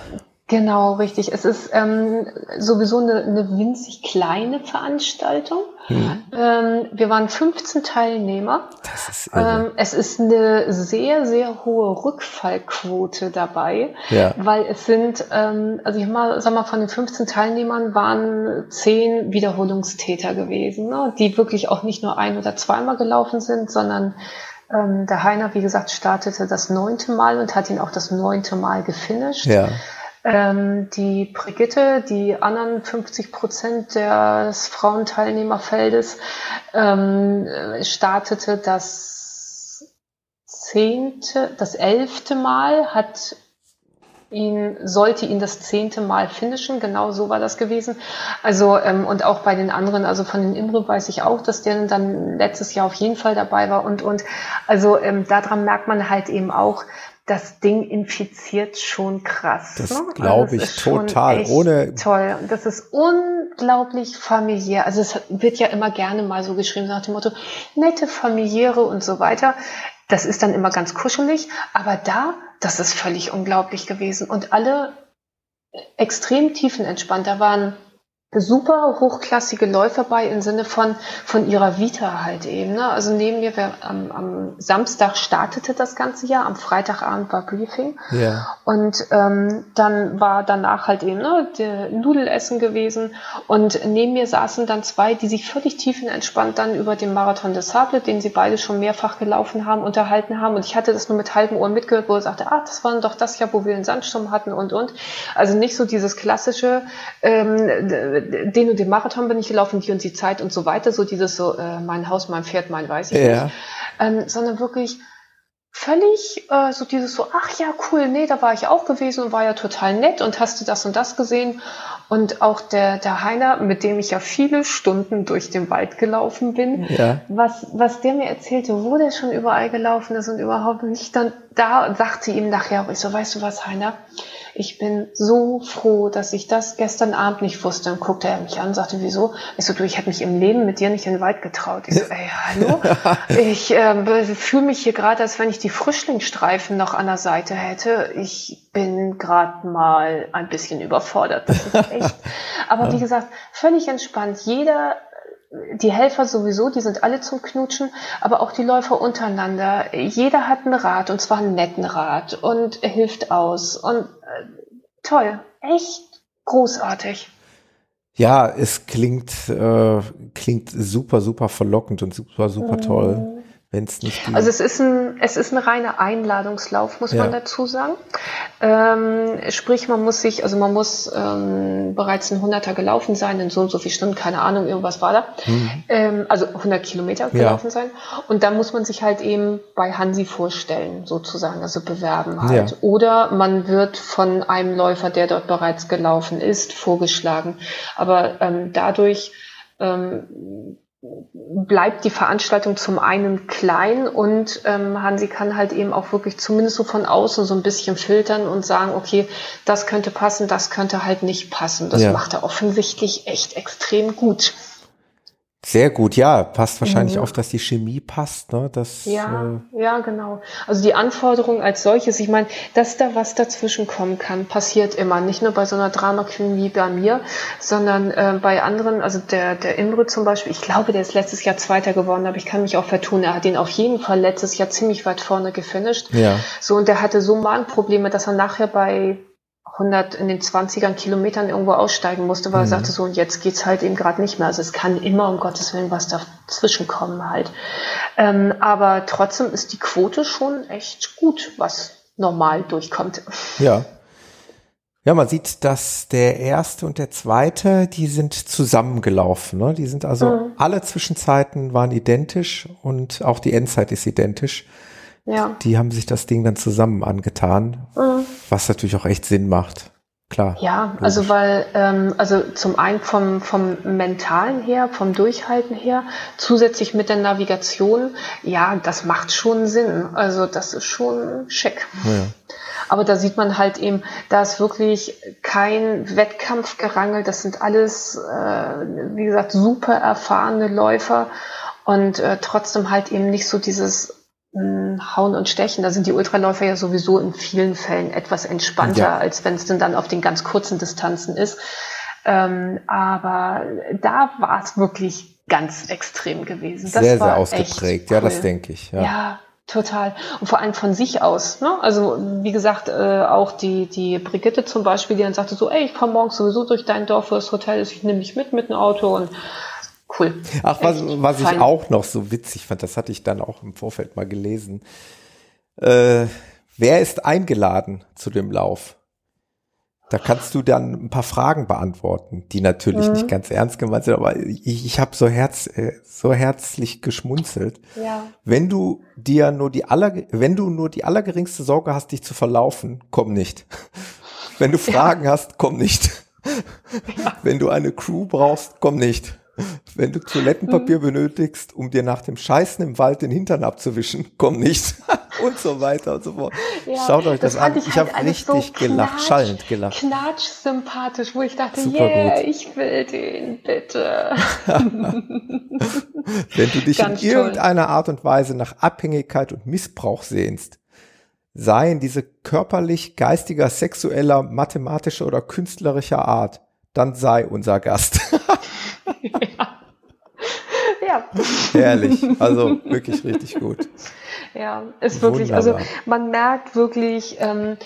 Genau, richtig. Es ist ähm, sowieso eine, eine winzig kleine Veranstaltung. Hm, Ähm, wir waren 15 Teilnehmer. das ist irre. Ähm, es ist eine sehr, sehr hohe Rückfallquote dabei, Ja. weil es sind, ähm, also ich mal, sag mal, von den 15 Teilnehmern waren 10 Wiederholungstäter gewesen, ne, die wirklich auch nicht nur ein- oder zweimal gelaufen sind, sondern ähm, der Heiner, wie gesagt, startete das neunte Mal und hat ihn auch das neunte Mal gefinisht. ja. Ähm, die Brigitte, die anderen 50 Prozent des Frauenteilnehmerfeldes, ähm, äh, startete das zehnte, das elfte Mal, hat ihn, sollte ihn das zehnte Mal finishen, genau so war das gewesen. Also, ähm, und auch bei den anderen, also von den Imre weiß ich auch, dass der dann letztes Jahr auf jeden Fall dabei war und, und, also, ähm, daran merkt man halt eben auch, das Ding infiziert schon krass. Das ne? glaube also ich total. Ohne toll. Und das ist unglaublich familiär. Also es wird ja immer gerne mal so geschrieben nach dem Motto nette familiäre und so weiter. Das ist dann immer ganz kuschelig. Aber da, das ist völlig unglaublich gewesen. Und alle extrem tiefenentspannt. Da waren super hochklassige Läufer bei im Sinne von, von ihrer Vita halt eben. Ne? Also neben mir, wir, am, am Samstag startete das ganze Jahr, am Freitagabend war Briefing. Ja. Und ähm, dann war danach halt eben ne, der Nudelessen gewesen. Und neben mir saßen dann zwei, die sich völlig tiefenentspannt dann über den Marathon des Sable, den sie beide schon mehrfach gelaufen haben, unterhalten haben. Und ich hatte das nur mit halben Ohren mitgehört, wo er sagte, ah, das war doch das Jahr, wo wir einen Sandsturm hatten und und. Also nicht so dieses klassische ähm, den und den Marathon bin ich gelaufen, die und die Zeit und so weiter, so dieses so, äh, mein Haus, mein Pferd, mein weiß ich Ja. nicht, ähm, sondern wirklich völlig äh, so dieses so, ach ja, cool, nee, da war ich auch gewesen und war ja total nett und hast du das und das gesehen. Und auch der, der Heiner, mit dem ich ja viele Stunden durch den Wald gelaufen bin, Ja. was, was der mir erzählte, wo der schon überall gelaufen ist und überhaupt nicht, dann da sagte ihm nachher auch, ich so, weißt du was, Heiner, ich bin so froh, dass ich das gestern Abend nicht wusste. Dann guckte er mich an und sagte, wieso? Ich so, du, ich hätte mich im Leben mit dir nicht in den Wald getraut. Ich so, ey, hallo? (laughs) Ich äh, fühle mich hier gerade, als wenn ich die Frischlingsstreifen noch an der Seite hätte. Ich bin gerade mal ein bisschen überfordert. Das ist echt. (laughs) Aber wie gesagt, völlig entspannt. Jeder die Helfer sowieso, die sind alle zum Knutschen, aber auch die Läufer untereinander. Jeder hat einen Rat und zwar einen netten Rat und hilft aus und äh, toll, echt großartig. Ja, es klingt, äh, klingt super, super verlockend und super, super toll. Wenn es nicht Also es ist ein, es ist ein reiner Einladungslauf, muss Ja. man dazu sagen. Ähm, sprich, man muss sich, also man muss ähm, bereits ein Hunderter gelaufen sein, in so und so viel Stunden, keine Ahnung, irgendwas war da. Ähm, also 100 Kilometer gelaufen sein. Und dann muss man sich halt eben bei Hansi vorstellen, sozusagen, also bewerben halt. Ja. Oder man wird von einem Läufer, der dort bereits gelaufen ist, vorgeschlagen. Aber ähm, dadurch ähm, bleibt die Veranstaltung zum einen klein und ähm, Hansi kann halt eben auch wirklich zumindest so von außen so ein bisschen filtern und sagen, okay, das könnte passen, das könnte halt nicht passen. Das Ja. macht er offensichtlich echt extrem gut. Sehr gut, ja, passt wahrscheinlich Mhm. auf, dass die Chemie passt, ne? Das, Ja, äh, ja, genau. Also die Anforderung als solches, ich meine, dass da was dazwischen kommen kann, passiert immer. Nicht nur bei so einer Drama Queen wie bei mir, sondern äh, bei anderen, also der, der Imre zum Beispiel, ich glaube, der ist letztes Jahr Zweiter geworden, aber ich kann mich auch vertun. Er hat ihn auf jeden Fall letztes Jahr ziemlich weit vorne gefinisht. ja, So, und der hatte so Magenprobleme, dass er nachher bei 100 in den 20ern Kilometern irgendwo aussteigen musste, weil er Mhm. sagte so, und jetzt geht's halt eben gerade nicht mehr. Also es kann immer um Gottes Willen was dazwischen kommen halt. Ähm, aber trotzdem ist die Quote schon echt gut, was normal durchkommt. ja. Ja, man sieht, dass der erste und der zweite, die sind zusammengelaufen. Ne? Die sind also Mhm. alle Zwischenzeiten waren identisch und auch die Endzeit ist identisch. Ja. Die haben sich das Ding dann zusammen angetan, Mhm. was natürlich auch echt Sinn macht. Klar. Ja, also weil, ähm, also zum einen vom, vom Mentalen her, vom Durchhalten her, zusätzlich mit der Navigation, ja, das macht schon Sinn. Also das ist schon schick. Ja. Aber da sieht man halt eben, da ist wirklich kein Wettkampfgerangel. Das sind alles, äh, wie gesagt, super erfahrene Läufer und äh, trotzdem halt eben nicht so dieses Hauen und Stechen. Da sind die Ultraläufer ja sowieso in vielen Fällen etwas entspannter, Ja. als wenn es denn dann auf den ganz kurzen Distanzen ist. Ähm, aber da war es wirklich ganz extrem gewesen. Das sehr, sehr ausgeprägt. echt Ja, das cool. denke ich. Ja. Ja, total. Und vor allem von sich aus. Ne? Also wie gesagt, äh, auch die, die Brigitte zum Beispiel, die dann sagte so, ey, ich komme morgens sowieso durch dein Dorf, wo das Hotel ist, ich nehme dich mit mit dem Auto und cool. Ach, was, was ich auch noch so witzig fand, das hatte ich dann auch im Vorfeld mal gelesen. Äh, wer ist eingeladen zu dem Lauf? Da kannst du dann ein paar Fragen beantworten, die natürlich Mhm. nicht ganz ernst gemeint sind, aber ich, ich habe so, herz, äh, so herzlich geschmunzelt. Ja. Wenn du dir nur die aller, wenn du nur die allergeringste Sorge hast, dich zu verlaufen, komm nicht. Wenn du (laughs) Fragen hast, komm nicht. (laughs) Wenn du eine Crew brauchst, komm nicht. (laughs) Wenn du Toilettenpapier benötigst, um dir nach dem Scheißen im Wald den Hintern abzuwischen, komm nicht. (laughs) und so weiter und so fort. Ja, Schaut euch das, das an. Ich, ich halt habe richtig so gelacht, knatsch, schallend gelacht. Knatsch sympathisch, wo ich dachte, Super yeah, gut. ich will den, bitte. (laughs) Wenn du dich Ganz in irgendeiner Art und Weise nach Abhängigkeit und Missbrauch sehnst, seien diese körperlich, geistiger, sexueller, mathematischer oder künstlerischer Art, dann sei unser Gast. Ja. Herrlich. Also wirklich richtig gut. (laughs) Ja, ist wirklich, also man merkt wirklich, ähm,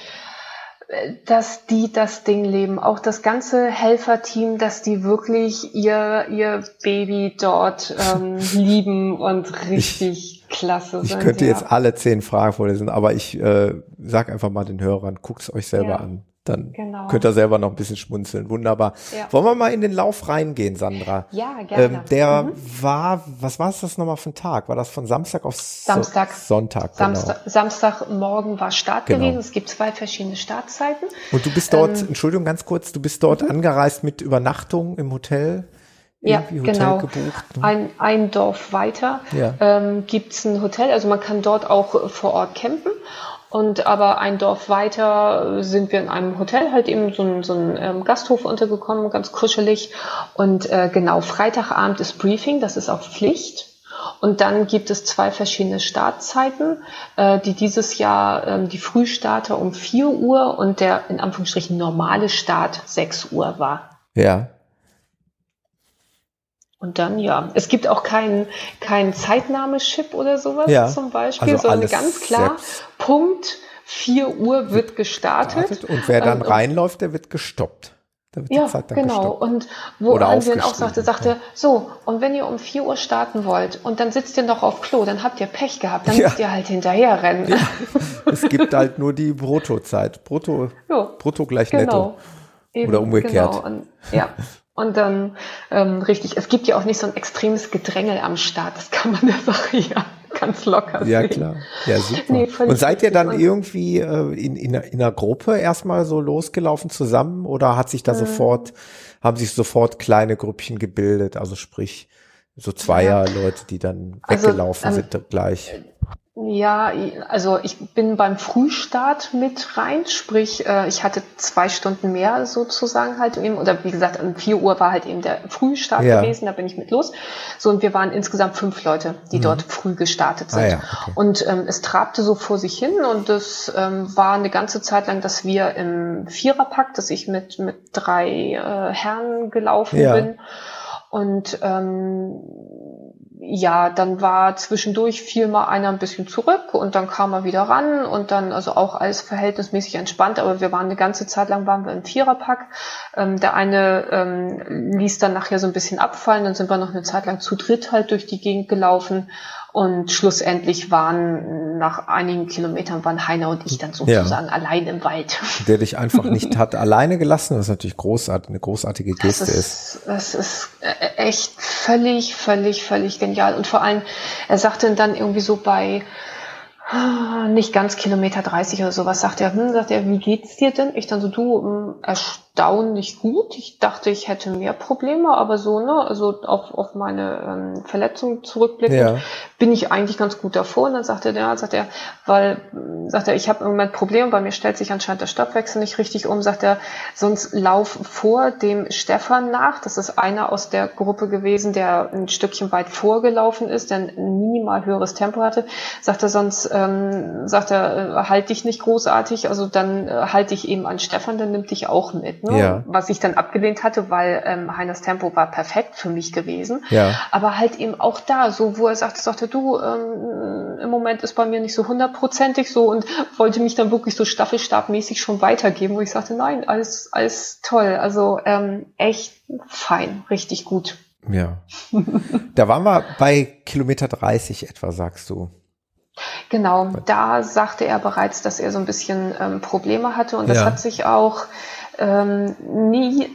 dass die das Ding leben. Auch das ganze Helferteam, dass die wirklich ihr, ihr Baby dort ähm, (laughs) lieben und richtig ich, klasse sind. Ich könnte ja. jetzt alle zehn Fragen vorlesen, aber ich äh, sag einfach mal den Hörern, guckt es euch selber ja. an. Dann genau. könnt ihr selber noch ein bisschen schmunzeln. Wunderbar. Ja. Wollen wir mal in den Lauf reingehen, Sandra? Ja, gerne. Ähm, der mhm. war, was war es das nochmal für ein Tag? War das von Samstag auf Samstag? So Sonntag. Samstag, genau. Samstagmorgen war Start genau. gewesen. Es gibt zwei verschiedene Startzeiten. Und du bist dort, ähm, Entschuldigung, ganz kurz, du bist dort mhm. angereist mit Übernachtung im Hotel? Ja, genau. Gebucht, ne? ein, ein Dorf weiter ja. ähm, gibt es ein Hotel. Also man kann dort auch vor Ort campen. Und aber ein Dorf weiter sind wir in einem Hotel, halt eben so ein, so ein ähm, Gasthof untergekommen, ganz kuschelig. Und äh, genau, Freitagabend ist Briefing, das ist auch Pflicht. Und dann gibt es zwei verschiedene Startzeiten, äh, die dieses Jahr ähm, die Frühstarter um 4 Uhr und der in Anführungsstrichen normale Start 6 Uhr war. Ja. Und dann, ja, es gibt auch keinen kein Zeitnahme-Chip oder sowas ja, zum Beispiel, also sondern ganz klar, Punkt 4 Uhr wird gestartet. Und wer dann ähm, reinläuft, der wird gestoppt. Wird ja, genau. Gestoppt. Und wo Ansehen auch sagte, sagte, ja. so, und wenn ihr um 4 Uhr starten wollt und dann sitzt ihr noch auf Klo, dann habt ihr Pech gehabt, dann ja. müsst ihr halt hinterher rennen. Ja. (laughs) es gibt halt nur die Bruttozeit. Brutto, Brutto gleich genau. netto. Eben, Oder umgekehrt. Genau. Und, ja. (laughs) Und dann ähm, richtig, es gibt ja auch nicht so ein extremes Gedrängel am Start. Das kann man der Sache ja ganz locker sehen. Ja, klar. Ja, super. Nee, und seid ihr dann irgendwie äh, in, in, in einer Gruppe erstmal so losgelaufen zusammen oder hat sich da mhm. sofort, haben sich sofort kleine Grüppchen gebildet? Also sprich, so Zweier ja. Leute, die dann also, weggelaufen also, ähm, sind gleich. Ja, also ich bin beim Frühstart mit rein, sprich, äh, ich hatte zwei Stunden mehr sozusagen halt eben, oder wie gesagt, um vier Uhr war halt eben der Frühstart ja. gewesen, da bin ich mit los. So, und wir waren insgesamt fünf Leute, die mhm. dort früh gestartet sind. Ah, ja, okay. Und ähm, es trabte so vor sich hin und es ähm, war eine ganze Zeit lang, dass wir im Viererpack, dass ich mit, mit drei äh, Herren gelaufen ja. bin. Und ähm, ja, dann war zwischendurch fiel mal einer ein bisschen zurück und dann kam er wieder ran und dann also auch alles verhältnismäßig entspannt, aber wir waren eine ganze Zeit lang waren wir im Viererpack. Ähm, der eine ähm, ließ dann nachher so ein bisschen abfallen, dann sind wir noch eine Zeit lang zu dritt halt durch die Gegend gelaufen und schlussendlich waren nach einigen Kilometern waren Heiner und ich dann sozusagen ja. allein im Wald. (laughs) Der dich einfach nicht hat alleine gelassen, was natürlich großartig, eine großartige Geste das ist, ist. Das ist äh, echt völlig, völlig, völlig genial. Und vor allem, er sagte dann irgendwie so bei nicht ganz Kilometer 30 oder sowas, sagt er, hm, sagt er, wie geht's dir denn? Ich dann so, du, hm, erstaunlich gut. Ich dachte, ich hätte mehr Probleme, aber so, ne, also auf, auf meine ähm, Verletzung zurückblickend, ja. bin ich eigentlich ganz gut davor. Und dann sagt er, ja, sagt er, weil, sagt er, ich habe im Moment Probleme, bei mir stellt sich anscheinend der Stoffwechsel nicht richtig um, sagt er, sonst lauf vor dem Stefan nach. Das ist einer aus der Gruppe gewesen, der ein Stückchen weit vorgelaufen ist, der ein minimal höheres Tempo hatte. Sagt er, sonst, ähm, sagt er, äh, halt dich nicht großartig, also dann äh, halte ich eben an Stefan, dann nimmt dich auch mit. Ne? Ne? ja. was ich dann abgelehnt hatte, weil ähm, Heiners Tempo war perfekt für mich gewesen. Ja. Aber halt eben auch da, so wo er sagte, sagte du, ähm, im Moment ist bei mir nicht so hundertprozentig so und wollte mich dann wirklich so staffelstabmäßig schon weitergeben, wo ich sagte, nein, alles, alles toll. Also ähm, echt fein, richtig gut. Ja. da waren wir bei Kilometer 30 etwa, sagst du. Genau, da sagte er bereits, dass er so ein bisschen ähm, Probleme hatte und das ja. hat sich auch ähm, nie,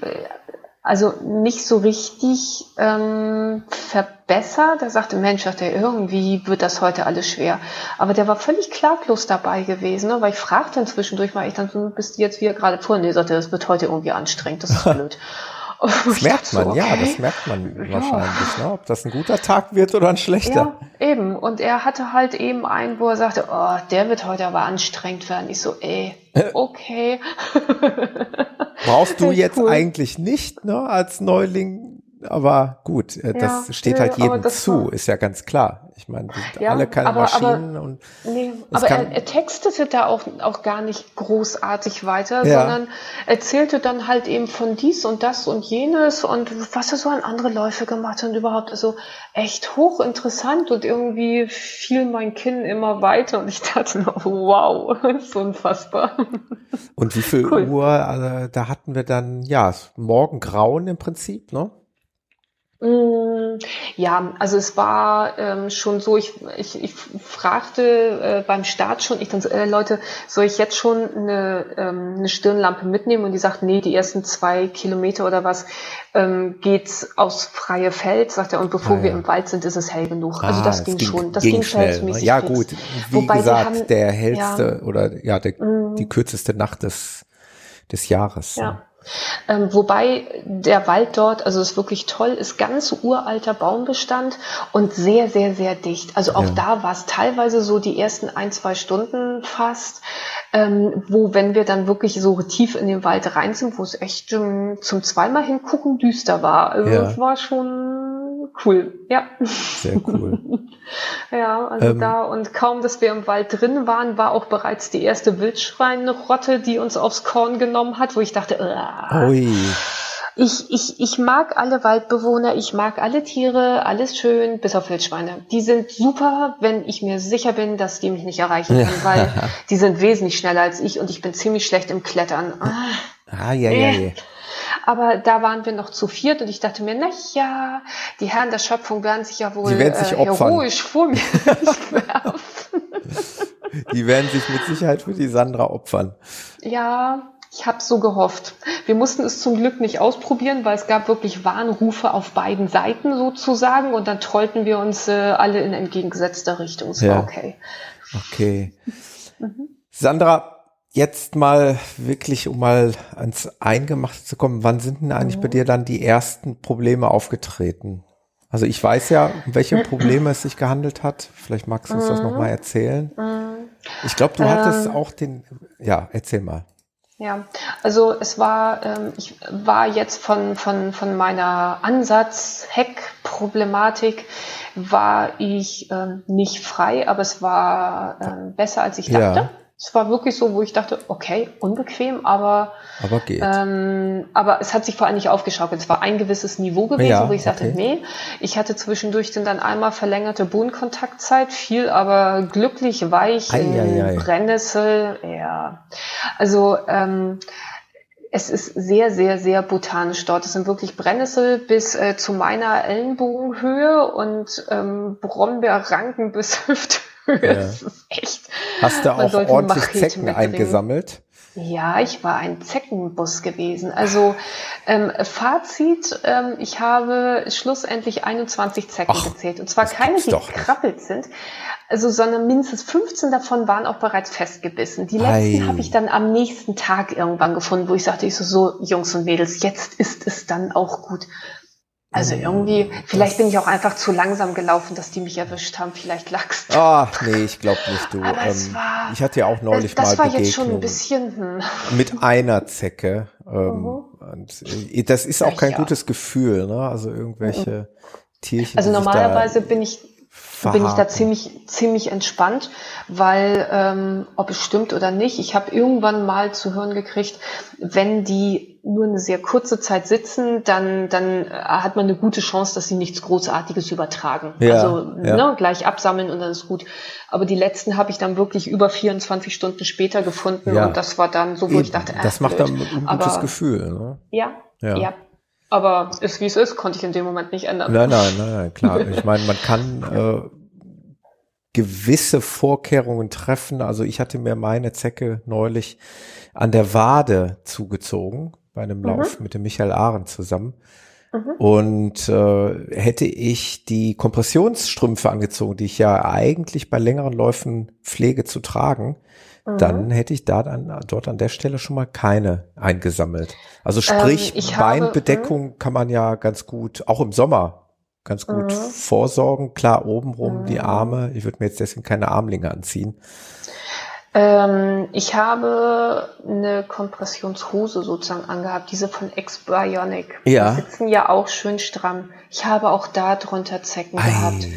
also nicht so richtig ähm, verbessert. Er sagte, Mensch, dachte er, irgendwie wird das heute alles schwer. Aber der war völlig klaglos dabei gewesen, ne? weil ich fragte dann zwischendurch mal, ich dann, bist du jetzt wieder gerade vor? Nee, sagte, das wird heute irgendwie anstrengend, das ist (laughs) blöd. Das merkt man, so, okay. ja, das merkt man ja. wahrscheinlich, ne? ob das ein guter Tag wird oder ein schlechter. Ja, eben. Und er hatte halt eben einen, wo er sagte, oh, der wird heute aber anstrengend werden. Ich so, ey, (laughs) okay. Brauchst du (laughs) jetzt cool. eigentlich nicht, ne, als Neuling aber gut, äh, das ja, steht halt jedem zu, ist ja ganz klar. Ich meine, ja, alle keine aber, Maschinen aber, und. Nee, aber er, er textete da auch, auch gar nicht großartig weiter, ja. sondern erzählte dann halt eben von dies und das und jenes und was er so an andere Läufe gemacht hat und überhaupt. Also echt hochinteressant und irgendwie fiel mein Kinn immer weiter und ich dachte noch, wow, (laughs) so unfassbar. Und wie viel cool. Uhr, also, da hatten wir dann, ja, Morgengrauen im Prinzip, ne? Mm, ja, also es war ähm, schon so, ich, ich, ich fragte äh, beim Start schon, ich dann so, äh, Leute, soll ich jetzt schon eine, ähm, eine Stirnlampe mitnehmen? Und die sagten, nee, die ersten zwei Kilometer oder was ähm, geht's aus freie Feld, sagt er, und bevor ah, ja. wir im Wald sind, ist es hell genug. Also ah, das ging, ging, schon, das ging, ging schnell. Ne? Ja gut, wie Wobei gesagt, haben, der hellste ja, oder ja, der, mm. die kürzeste Nacht des, des Jahres. Ja. Ähm, wobei der Wald dort, also ist wirklich toll, ist ganz uralter Baumbestand und sehr, sehr, sehr dicht. Also auch ja. da war es teilweise so die ersten ein, zwei Stunden fast, ähm, wo, wenn wir dann wirklich so tief in den Wald rein sind, wo es echt ähm, zum zweimal hingucken düster war. Also ja. es war schon cool, ja. Sehr cool. (laughs) ja, also ähm, da und kaum, dass wir im Wald drin waren, war auch bereits die erste Wildschweinrotte, die uns aufs Korn genommen hat, wo ich dachte, Ui. Ich, ich, ich mag alle Waldbewohner, ich mag alle Tiere, alles schön, bis auf Wildschweine. Die sind super, wenn ich mir sicher bin, dass die mich nicht erreichen können, weil (laughs) die sind wesentlich schneller als ich und ich bin ziemlich schlecht im Klettern. Ah, ja, ja, ja. Aber da waren wir noch zu viert und ich dachte mir, na ja, die Herren der Schöpfung werden sich ja wohl sich äh, heroisch vor mir (laughs) werfen. Die werden sich mit Sicherheit für die Sandra opfern. Ja, ich habe so gehofft. Wir mussten es zum Glück nicht ausprobieren, weil es gab wirklich Warnrufe auf beiden Seiten sozusagen und dann trollten wir uns äh, alle in entgegengesetzter Richtung. Es ja. war okay. Okay. Mhm. Sandra, jetzt mal wirklich, um mal ans Eingemachte zu kommen, wann sind denn eigentlich mhm. bei dir dann die ersten Probleme aufgetreten? Also ich weiß ja, um welche Probleme es sich gehandelt hat. Vielleicht magst du uns das nochmal mhm. erzählen. Mhm. Ich glaube, du hattest ähm. auch den, ja, erzähl mal. Ja, also es war, ähm, ich war jetzt von, von, von meiner Ansatz-Heck-Problematik war ich ähm, nicht frei, aber es war ähm, besser, als ich dachte. Ja. Es war wirklich so, wo ich dachte, okay, unbequem, aber, aber, geht. Ähm, aber es hat sich vor allem nicht aufgeschaukelt. Es war ein gewisses Niveau gewesen, ja, wo ich sagte, okay. nee. Ich hatte zwischendurch dann einmal verlängerte Bodenkontaktzeit, viel aber glücklich weich ei, in ei, ei. Brennnessel. Ja. Also ähm, es ist sehr, sehr, sehr botanisch dort. Es sind wirklich Brennnessel bis äh, zu meiner Ellenbogenhöhe und ähm, Brombeerranken bis (laughs) Hüfthöhe. Ja. (laughs) Das ist echt. Hast du auch ordentlich Zecken mitbringen. eingesammelt? Ja, ich war ein Zeckenbus gewesen. Also ähm, Fazit, ähm, ich habe schlussendlich 21 Zecken Ach, gezählt. Und zwar keine, die gekrabbelt sind, also, sondern mindestens 15 davon waren auch bereits festgebissen. Die letzten habe ich dann am nächsten Tag irgendwann gefunden, wo ich sagte, ich so, so Jungs und Mädels, jetzt ist es dann auch gut. Also irgendwie, vielleicht bin ich auch einfach zu langsam gelaufen, dass die mich erwischt haben. Vielleicht lag's. Ah, nee, ich glaube nicht, du. Aber ähm, es war, ich hatte ja auch neulich das, das mal Das war jetzt schon ein bisschen hm. mit einer Zecke. Ähm, mhm. und das ist auch kein ja. gutes Gefühl, ne? Also irgendwelche mhm. Tierchen. Also normalerweise bin ich verhaken. bin ich da ziemlich, ziemlich entspannt, weil ähm, ob es stimmt oder nicht, ich habe irgendwann mal zu hören gekriegt, wenn die nur eine sehr kurze Zeit sitzen, dann, dann hat man eine gute Chance, dass sie nichts Großartiges übertragen. Ja, also ja. Ne, gleich absammeln und dann ist gut. Aber die letzten habe ich dann wirklich über 24 Stunden später gefunden ja. und das war dann so, wo Eben. ich dachte, äh, das macht dann ein gutes Aber, Gefühl. Ne? Ja, ja, ja. Aber ist wie es ist, konnte ich in dem Moment nicht ändern. Nein, nein, nein, nein klar. Ich (laughs) meine, man kann äh, gewisse Vorkehrungen treffen. Also ich hatte mir meine Zecke neulich an der Wade zugezogen bei einem mhm. Lauf mit dem Michael Ahren zusammen. Mhm. Und äh, hätte ich die Kompressionsstrümpfe angezogen, die ich ja eigentlich bei längeren Läufen pflege zu tragen, mhm. dann hätte ich da dann, dort an der Stelle schon mal keine eingesammelt. Also sprich, ähm, Beinbedeckung habe, kann man ja ganz gut, auch im Sommer, ganz gut mhm. vorsorgen. Klar, obenrum die mhm. Arme. Ich würde mir jetzt deswegen keine Armlinge anziehen. Ähm, ich habe eine Kompressionshose sozusagen angehabt, diese von X-Bionic. Ja. Die sitzen ja auch schön stramm. Ich habe auch da drunter Zecken Ei. gehabt.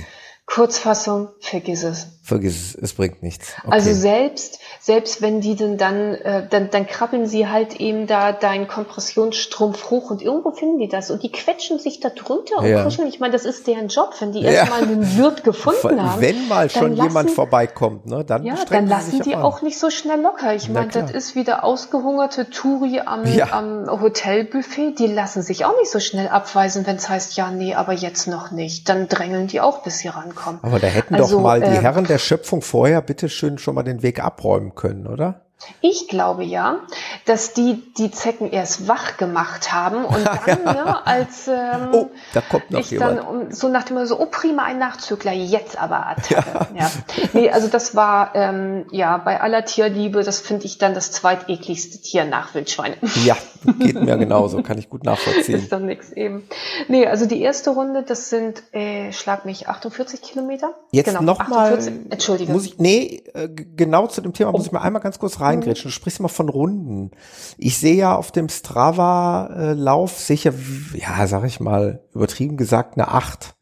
Kurzfassung, vergiss es. Vergiss es, es bringt nichts. Okay. Also selbst, selbst wenn die denn dann, äh, dann, dann krabbeln sie halt eben da deinen Kompressionsstrumpf hoch und irgendwo finden die das und die quetschen sich da drunter und ja. kuscheln. Ich meine, das ist deren Job, wenn die ja. erstmal einen Wirt gefunden haben. Wenn mal schon lassen, jemand vorbeikommt, ne, dann Ja, dann lassen die auch nicht so schnell locker. Ich meine, das ist wie der ausgehungerte Touri am, ja. am Hotelbuffet. Die lassen sich auch nicht so schnell abweisen, wenn es heißt, ja, nee, aber jetzt noch nicht. Dann drängeln die auch, bis sie rankommen. Aber da hätten also, doch mal die äh, Herren der Schöpfung vorher bitte schön schon mal den Weg abräumen können, oder? Ich glaube ja, dass die die Zecken erst wach gemacht haben und (laughs) dann, ja. ne, als ähm, oh, da kommt noch ich jemand. dann so nach dem so, oh prima, ein Nachzügler, jetzt aber Attacke. Ja. ja. Nee, also das war ähm, ja bei aller Tierliebe, das finde ich dann das zweitekligste Tier nach Wildschweine. Ja, geht mir genauso, kann ich gut nachvollziehen. Ist dann nichts eben. Nee, also die erste Runde, das sind, äh, schlag mich, 48 Kilometer. Jetzt genau, nochmal, Entschuldige. Muss ich, nee, äh, genau zu dem Thema oh. muss ich mal einmal ganz kurz rein reingrätschen. Du sprichst immer von Runden. Ich sehe ja auf dem Strava-Lauf sicher, ja, sag ich mal, übertrieben gesagt, eine Acht.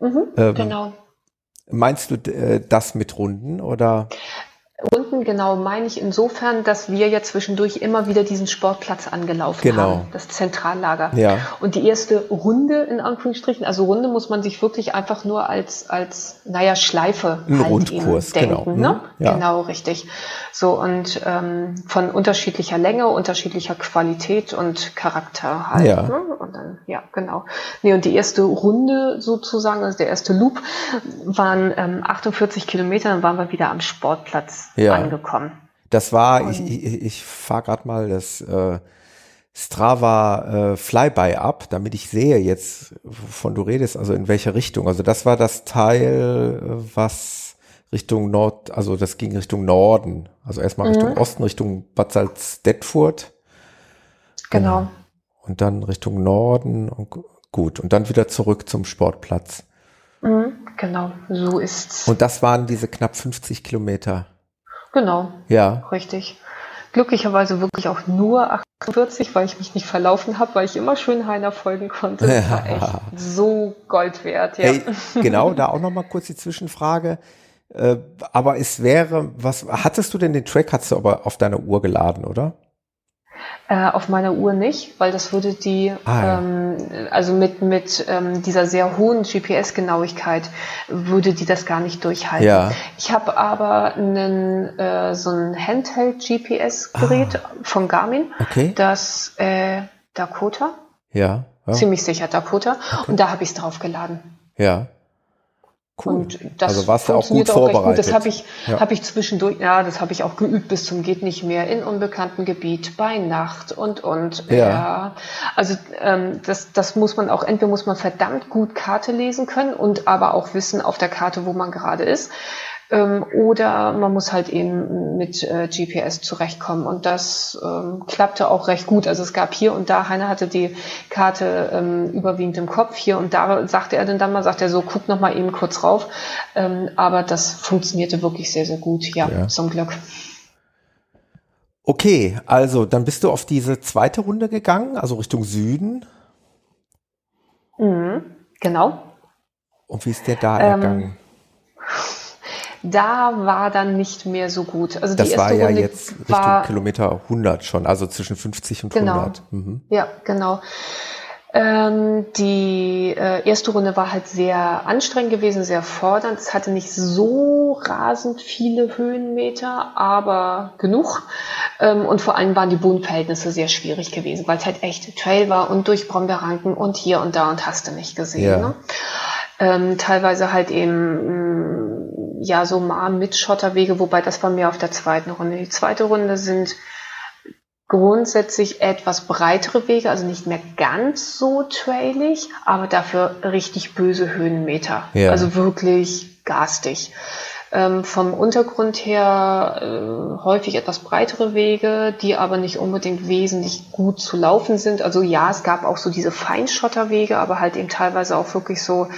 Mhm, ähm, genau. Meinst du äh, das mit Runden oder? Genau, meine ich insofern, dass wir ja zwischendurch immer wieder diesen Sportplatz angelaufen genau. haben, das Zentrallager. Ja. Und die erste Runde, in Anführungsstrichen, also Runde muss man sich wirklich einfach nur als, als naja, Schleife Ein halt Rundkurs, denken. Genau. Ne? Mhm. Ja. genau, richtig. So, und ähm, von unterschiedlicher Länge, unterschiedlicher Qualität und Charakter halt. Ja. Ne? Und dann, ja, genau. Nee, und die erste Runde sozusagen, also der erste Loop, waren ähm, 48 Kilometer, dann waren wir wieder am Sportplatz ja. Angekommen. Das war, Und ich, ich, ich fahre gerade mal das äh, Strava äh, Flyby ab, damit ich sehe jetzt, wovon du redest, also in welche Richtung. Also das war das Teil, was Richtung Nord, also das ging Richtung Norden. Also erstmal mhm. Richtung Osten, Richtung Bad Salzdetfurt. Genau. Und dann Richtung Norden und gut. Und dann wieder zurück zum Sportplatz. Mhm, genau, so ist's. Und das waren diese knapp 50 Kilometer. Genau. Ja. Richtig. Glücklicherweise wirklich auch nur 48, weil ich mich nicht verlaufen habe, weil ich immer schön Heiner folgen konnte. Das war echt so Gold wert. Ja. Hey, genau, da auch nochmal kurz die Zwischenfrage. Äh, aber es wäre, was, hattest du denn den Track, hast du aber auf deiner Uhr geladen, oder? Äh, auf meiner Uhr nicht, weil das würde die, ah, ja. ähm, also mit, mit ähm, dieser sehr hohen GPS-Genauigkeit würde die das gar nicht durchhalten. Ja. Ich habe aber einen, äh, so ein Handheld-GPS-Gerät ah. von Garmin, okay. das äh, Dakota. Ja. ja. Ziemlich sicher Dakota. Okay. Und da habe ich es drauf geladen. Ja. Cool. Und das also warst du auch gut vorbereitet. Gut. Das habe ich, ja. habe ich zwischendurch, ja, das habe ich auch geübt bis zum geht nicht mehr in unbekanntem Gebiet bei Nacht und und ja. ja. Also ähm, das, das muss man auch entweder muss man verdammt gut Karte lesen können und aber auch wissen auf der Karte, wo man gerade ist. Ähm, oder man muss halt eben mit äh, GPS zurechtkommen. Und das ähm, klappte auch recht gut. Also es gab hier und da, Heiner hatte die Karte ähm, überwiegend im Kopf. Hier und da sagte er dann mal, sagt er so, guck noch mal eben kurz rauf. Ähm, aber das funktionierte wirklich sehr, sehr gut. Ja, ja. zum Glück. Okay, also dann bist du auf diese zweite Runde gegangen, also Richtung Süden. Mhm, genau. Und wie ist der da ähm, ergangen? Da war dann nicht mehr so gut. Also das war ja Runde jetzt Richtung war, Kilometer 100 schon, also zwischen 50 und genau, 100. Mhm. Ja, genau. Ähm, die äh, erste Runde war halt sehr anstrengend gewesen, sehr fordernd. Es hatte nicht so rasend viele Höhenmeter, aber genug. Ähm, und vor allem waren die Bodenverhältnisse sehr schwierig gewesen, weil es halt echt Trail war und durch Brombeerranken und hier und da und hast du nicht gesehen. Ja. Ne? Ähm, teilweise halt eben mm, ja so mal mit Schotterwege, wobei das war mehr auf der zweiten Runde. Die zweite Runde sind grundsätzlich etwas breitere Wege, also nicht mehr ganz so trailig, aber dafür richtig böse Höhenmeter. Ja. Also wirklich garstig. ähm, vom Untergrund her äh, häufig etwas breitere Wege, die aber nicht unbedingt wesentlich gut zu laufen sind. Also ja, es gab auch so diese Feinschotterwege, aber halt eben teilweise auch wirklich so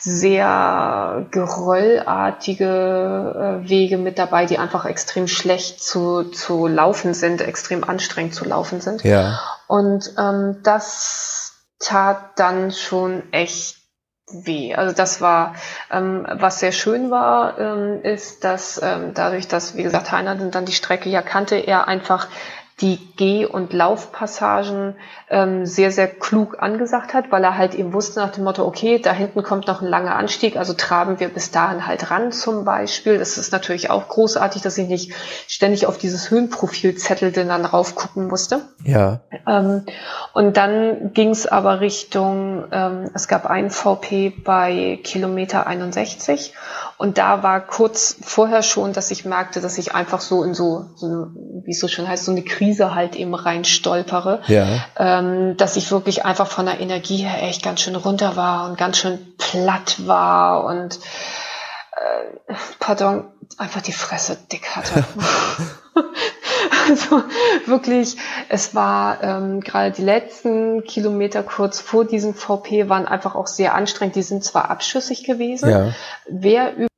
sehr geröllartige äh, Wege mit dabei, die einfach extrem schlecht zu, zu laufen sind, extrem anstrengend zu laufen sind. Ja. Und ähm, das tat dann schon echt weh. Also das war, ähm, was sehr schön war, ähm, ist, dass ähm, dadurch, dass, wie gesagt, Heiner dann die Strecke ja kannte, er einfach die Geh- und Laufpassagen ähm, sehr, sehr klug angesagt hat, weil er halt eben wusste nach dem Motto, okay, da hinten kommt noch ein langer Anstieg, also traben wir bis dahin halt ran zum Beispiel. Das ist natürlich auch großartig, dass ich nicht ständig auf dieses Höhenprofil zettelte dann rauf gucken musste. Ja. Ähm, und dann ging es aber Richtung, ähm, es gab einen VP bei Kilometer 61 und da war kurz vorher schon, dass ich merkte, dass ich einfach so in so, so wie es so schön heißt, so eine Krise halt eben rein stolpere. Ja. Ähm, dass ich wirklich einfach von der Energie her echt ganz schön runter war und ganz schön platt war und äh, pardon, einfach die Fresse dick hatte. (laughs) (laughs) also wirklich, es war ähm, gerade die letzten Kilometer kurz vor diesem VP waren einfach auch sehr anstrengend. Die sind zwar abschüssig gewesen. Ja. Wer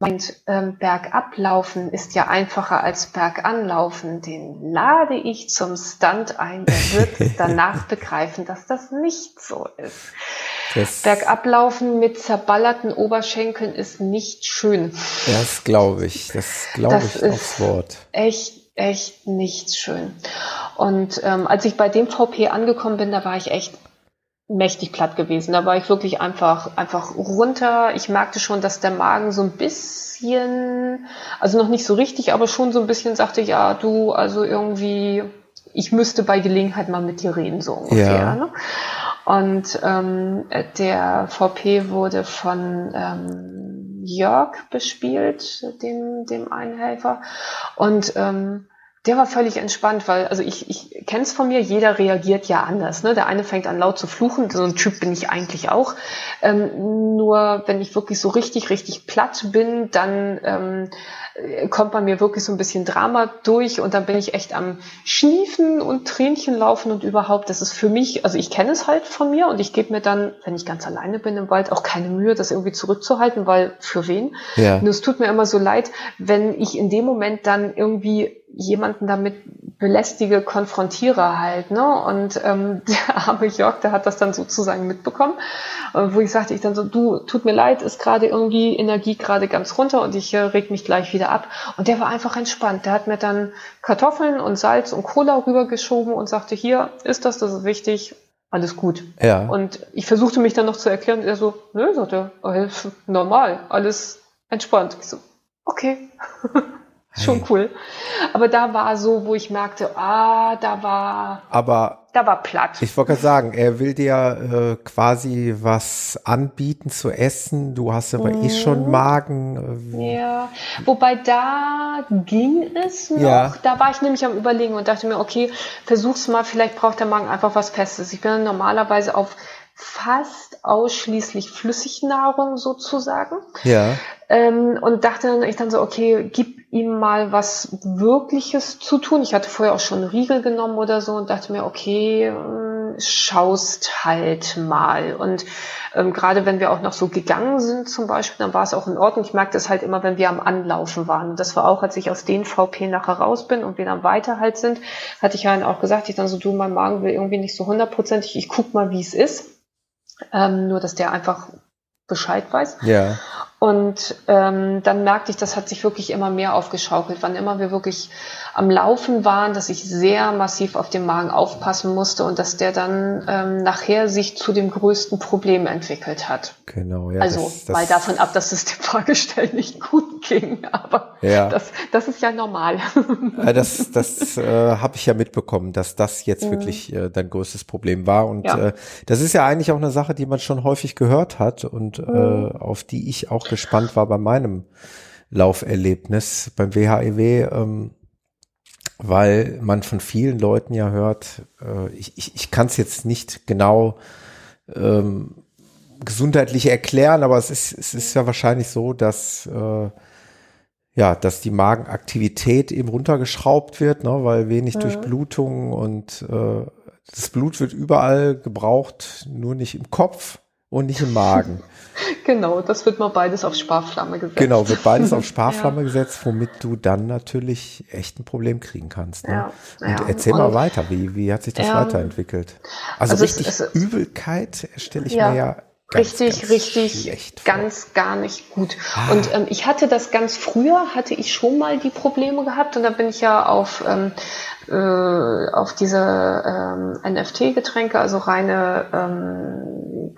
meint, ähm, bergablaufen ist ja einfacher als berganlaufen, den lade ich zum Stunt ein. Der wird (laughs) danach begreifen, dass das nicht so ist. Das, Bergablaufen mit zerballerten Oberschenkeln ist nicht schön. das glaube ich. Das glaube ich aufs Wort. Echt, echt nicht schön. Und ähm, als ich bei dem VP angekommen bin, da war ich echt mächtig platt gewesen. Da war ich wirklich einfach, einfach runter. Ich merkte schon, dass der Magen so ein bisschen, also noch nicht so richtig, aber schon so ein bisschen sagte, ja, du, also irgendwie, ich müsste bei Gelegenheit mal mit dir reden, so ungefähr. Ja. Ne? Und ähm, der VP wurde von ähm, Jörg bespielt, dem, dem Einhelfer. Und ähm, der war völlig entspannt, weil, also ich, ich kenne es von mir, jeder reagiert ja anders. Ne? Der eine fängt an laut zu fluchen, so ein Typ bin ich eigentlich auch. Ähm, nur wenn ich wirklich so richtig, richtig platt bin, dann ähm, äh, kommt bei mir wirklich so ein bisschen Drama durch und dann bin ich echt am Schniefen und Tränchen laufen und überhaupt, das ist für mich, also ich kenne es halt von mir und ich gebe mir dann, wenn ich ganz alleine bin im Wald, auch keine Mühe, das irgendwie zurückzuhalten, weil für wen? Ja. Und es tut mir immer so leid, wenn ich in dem Moment dann irgendwie jemanden damit belästige, konfrontiere halt, ne? Und ähm, (laughs) der arme Jörg, der hat das dann sozusagen mitbekommen, äh, wo ich sagte, ich dann so, du, tut mir leid, ist gerade irgendwie Energie gerade ganz runter und ich äh, reg mich gleich wieder ab. Und der war einfach entspannt. Der hat mir dann Kartoffeln und Salz und Cola rübergeschoben und sagte, hier ist das, das ist wichtig, alles gut. Ja. Und ich versuchte mich dann noch zu erklären, und er so, nö, sagt er, normal, alles entspannt. Ich so, okay. (laughs) Schon Hey. cool. Aber da war so, wo ich merkte, ah, da war, Aber da war platt. ich wollte gerade sagen, er will dir äh, quasi was anbieten zu essen. Du hast aber eh schon Mhm. Magen. Äh, Ja, wobei da ging es noch. Ja. Da war ich nämlich am Überlegen und dachte mir, okay, versuch's mal, vielleicht braucht der Magen einfach was Festes. Ich bin normalerweise auf fast ausschließlich Flüssignahrung sozusagen. Ja. Ähm, und dachte dann, ich dann so, okay, gib ihm mal was Wirkliches zu tun. Ich hatte vorher auch schon Riegel genommen oder so und dachte mir, okay, mh, schaust halt mal. Und ähm, gerade wenn wir auch noch so gegangen sind zum Beispiel, dann war es auch in Ordnung. Ich merkte es halt immer, wenn wir am Anlaufen waren. Und das war auch, als ich aus den VP nachher raus bin und wir dann weiter halt sind, hatte ich halt auch gesagt, ich dann so, du, mein Magen will irgendwie nicht so hundertprozentig, ich guck mal, wie es ist. Ähm, nur, dass der einfach Bescheid weiß. Ja. Und ähm, dann merkte ich, das hat sich wirklich immer mehr aufgeschaukelt. Wann immer wir wirklich am Laufen waren, dass ich sehr massiv auf den Magen aufpassen musste und dass der dann ähm, nachher sich zu dem größten Problem entwickelt hat. Genau. Ja, also das, das, mal davon ab, dass es dem Fahrgestell nicht gut ging, (laughs) aber Ja. das, das ist ja normal. Äh, Das, das äh, habe ich ja mitbekommen, dass das jetzt Mhm. wirklich äh, dein größtes Problem war. Und Ja. äh, das ist ja eigentlich auch eine Sache, die man schon häufig gehört hat und Mhm. äh, auf die ich auch gespannt war bei meinem Lauferlebnis beim WHEW, ähm, weil man von vielen Leuten ja hört, äh, ich, ich, ich kann es jetzt nicht genau ähm, gesundheitlich erklären, aber es ist, es ist ja wahrscheinlich so, dass äh, ja, dass die Magenaktivität eben runtergeschraubt wird, ne, weil wenig Mhm. Durchblutung und äh, das Blut wird überall gebraucht, nur nicht im Kopf und nicht im Magen. (laughs) Genau, das wird mal beides auf Sparflamme gesetzt. Genau, wird beides auf (laughs) Sparflamme gesetzt, womit du dann natürlich echt ein Problem kriegen kannst. Ne? Ja, und ja. erzähl mal Und- weiter, wie, wie hat sich das Ja. weiterentwickelt? Also, Also es- richtig es- Übelkeit stelle ich Ja, mir ja ganz, richtig, ganz richtig, schlecht ganz gar nicht gut. Ah. Und ähm, ich hatte das ganz früher, hatte ich schon mal die Probleme gehabt und da bin ich ja auf, ähm, äh, auf diese ähm, NFT-Getränke, also reine, ähm,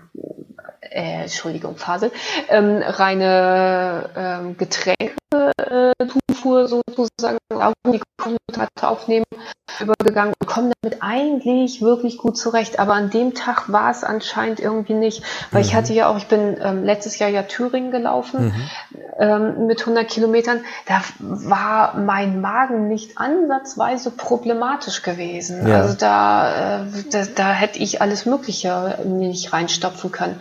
äh, Entschuldigung, Fasel, ähm, reine ähm, Getränke, äh, Zufuhr sozusagen, auch die Kohlenhydrate aufnehmen, übergegangen und komme damit eigentlich wirklich gut zurecht. Aber an dem Tag war es anscheinend irgendwie nicht, weil ich Mhm. hatte ja auch, ich bin ähm, letztes Jahr ja Thüringen gelaufen Mhm. ähm, mit 100 Kilometern. Da war mein Magen nicht ansatzweise problematisch gewesen. Ja. Also da, äh, da, da hätte ich alles Mögliche nicht reinstopfen können.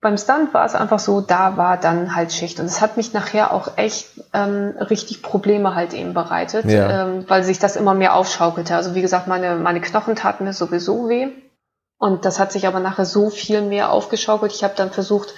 Beim Stunt war es einfach so, da war dann halt Schicht. Und es hat mich nachher auch echt ähm, richtig Probleme halt eben bereitet, Ja. ähm, weil sich das immer mehr aufschaukelte. Also wie gesagt, meine, meine Knochen taten mir sowieso weh. Und das hat sich aber nachher so viel mehr aufgeschaukelt. Ich habe dann versucht,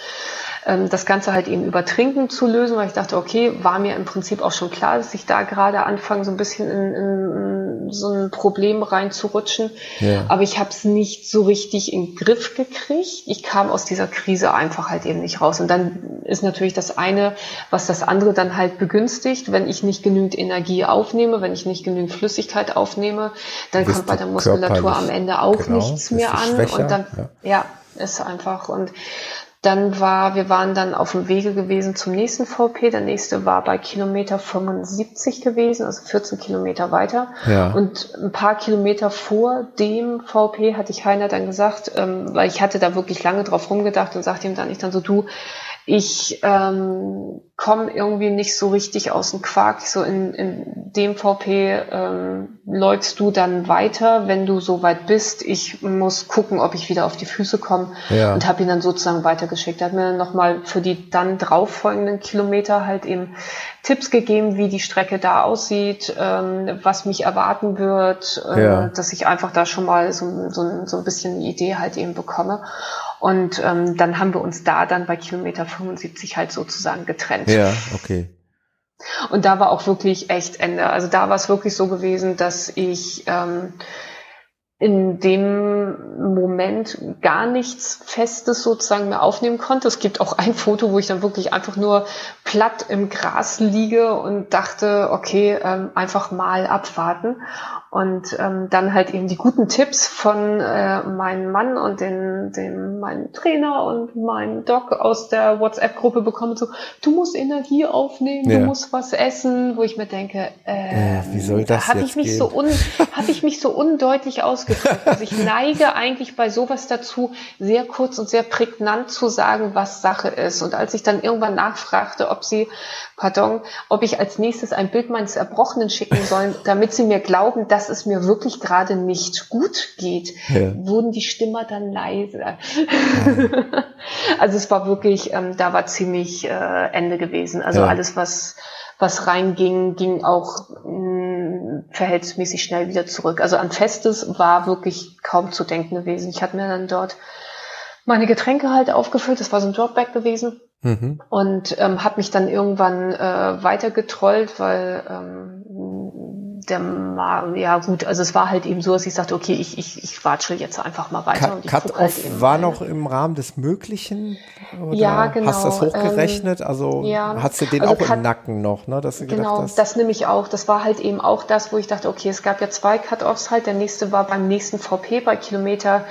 das Ganze halt eben über Trinken zu lösen, weil ich dachte, okay, war mir im Prinzip auch schon klar, dass ich da gerade anfange, so ein bisschen in, in, so ein Problem reinzurutschen. Ja. Aber ich habe es nicht so richtig in den Griff gekriegt. Ich kam aus dieser Krise einfach halt eben nicht raus. Und dann ist natürlich das eine, was das andere dann halt begünstigt. Wenn ich nicht genügend Energie aufnehme, wenn ich nicht genügend Flüssigkeit aufnehme, dann kommt bei der Muskulatur am Ende auch genau, nichts mehr an. schwächer, und dann, ja. ist einfach. Und dann war, wir waren dann auf dem Wege gewesen zum nächsten VP. Der nächste war bei Kilometer 75 gewesen, also 14 Kilometer weiter. Ja. Und ein paar Kilometer vor dem VP hatte ich Heiner dann gesagt, ähm, weil ich hatte da wirklich lange drauf rumgedacht und sagte ihm dann ich dann so, du, ich ähm, komme irgendwie nicht so richtig aus dem Quark. So in, in dem VP ähm, läufst du dann weiter, wenn du so weit bist. Ich muss gucken, ob ich wieder auf die Füße komme Ja. und habe ihn dann sozusagen weitergeschickt. Er hat mir dann nochmal für die dann drauf folgenden Kilometer halt eben Tipps gegeben, wie die Strecke da aussieht, ähm, was mich erwarten wird, äh, Ja. dass ich einfach da schon mal so, so, so ein bisschen eine Idee halt eben bekomme. Und ähm, dann haben wir uns da dann bei Kilometer 75 halt sozusagen getrennt. Ja, okay. Und da war auch wirklich echt Ende. Also da war es wirklich so gewesen, dass ich ähm, in dem Moment gar nichts Festes sozusagen mehr aufnehmen konnte. Es gibt auch ein Foto, wo ich dann wirklich einfach nur platt im Gras liege und dachte, okay, ähm, einfach mal abwarten. Und ähm, dann halt eben die guten Tipps von äh, meinem Mann und den, den meinen Trainer und meinen Doc aus der WhatsApp-Gruppe bekommen, so, du musst Energie aufnehmen, Ja. du musst was essen, wo ich mir denke, äh, Äh, wie soll das habe jetzt ich mich gehen? so un, habe ich mich so (laughs) undeutlich ausgedrückt. Also ich neige eigentlich bei sowas dazu, sehr kurz und sehr prägnant zu sagen, was Sache ist. Und als ich dann irgendwann nachfragte, ob sie, pardon, ob ich als nächstes ein Bild meines Erbrochenen schicken sollen, damit sie mir glauben, dass es mir wirklich gerade nicht gut geht, Ja. wurden die Stimmer dann leiser. (laughs) also es war wirklich, ähm, da war ziemlich äh, Ende gewesen. Also Ja. alles, was was reinging, ging auch mh, verhältnismäßig schnell wieder zurück. Also an Festes war wirklich kaum zu denken gewesen. Ich hatte mir dann dort meine Getränke halt aufgefüllt. Das war so ein Dropback gewesen Mhm. und ähm, habe mich dann irgendwann äh, weiter getrollt, weil ähm, der ja gut, also es war halt eben so, dass ich sagte, okay, ich, ich, ich watschel jetzt einfach mal weiter Cut, und ich Cut halt eben war mal. noch im Rahmen des Möglichen? Oder Ja, genau, Hast du das hochgerechnet? also ja, hast du den also auch im Cut- Nacken noch, ne? Dass du gedacht Genau, hast, das nehme ich auch. Das war halt eben auch das, wo ich dachte, okay, es gab ja zwei Cut-Offs halt. Der nächste war beim nächsten VP bei Kilometer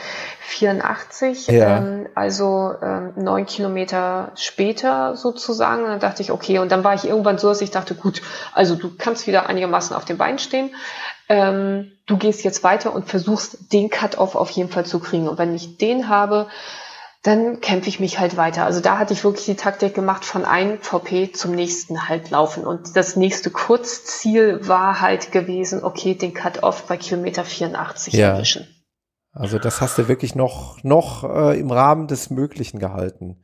84, Ja. ähm, also ähm, neun Kilometer später sozusagen. Und dann dachte ich, okay, und dann war ich irgendwann so, dass ich dachte, gut, also du kannst wieder einigermaßen auf den Beinen stehen. Ähm, du gehst jetzt weiter und versuchst den Cut-Off auf jeden Fall zu kriegen. Und wenn ich den habe, dann kämpfe ich mich halt weiter. Also da hatte ich wirklich die Taktik gemacht, von einem VP zum nächsten halt laufen. Und das nächste Kurzziel war halt gewesen, okay, den Cut-Off bei Kilometer 84 Ja. erwischen. Also das hast du wirklich noch, noch äh, im Rahmen des Möglichen gehalten.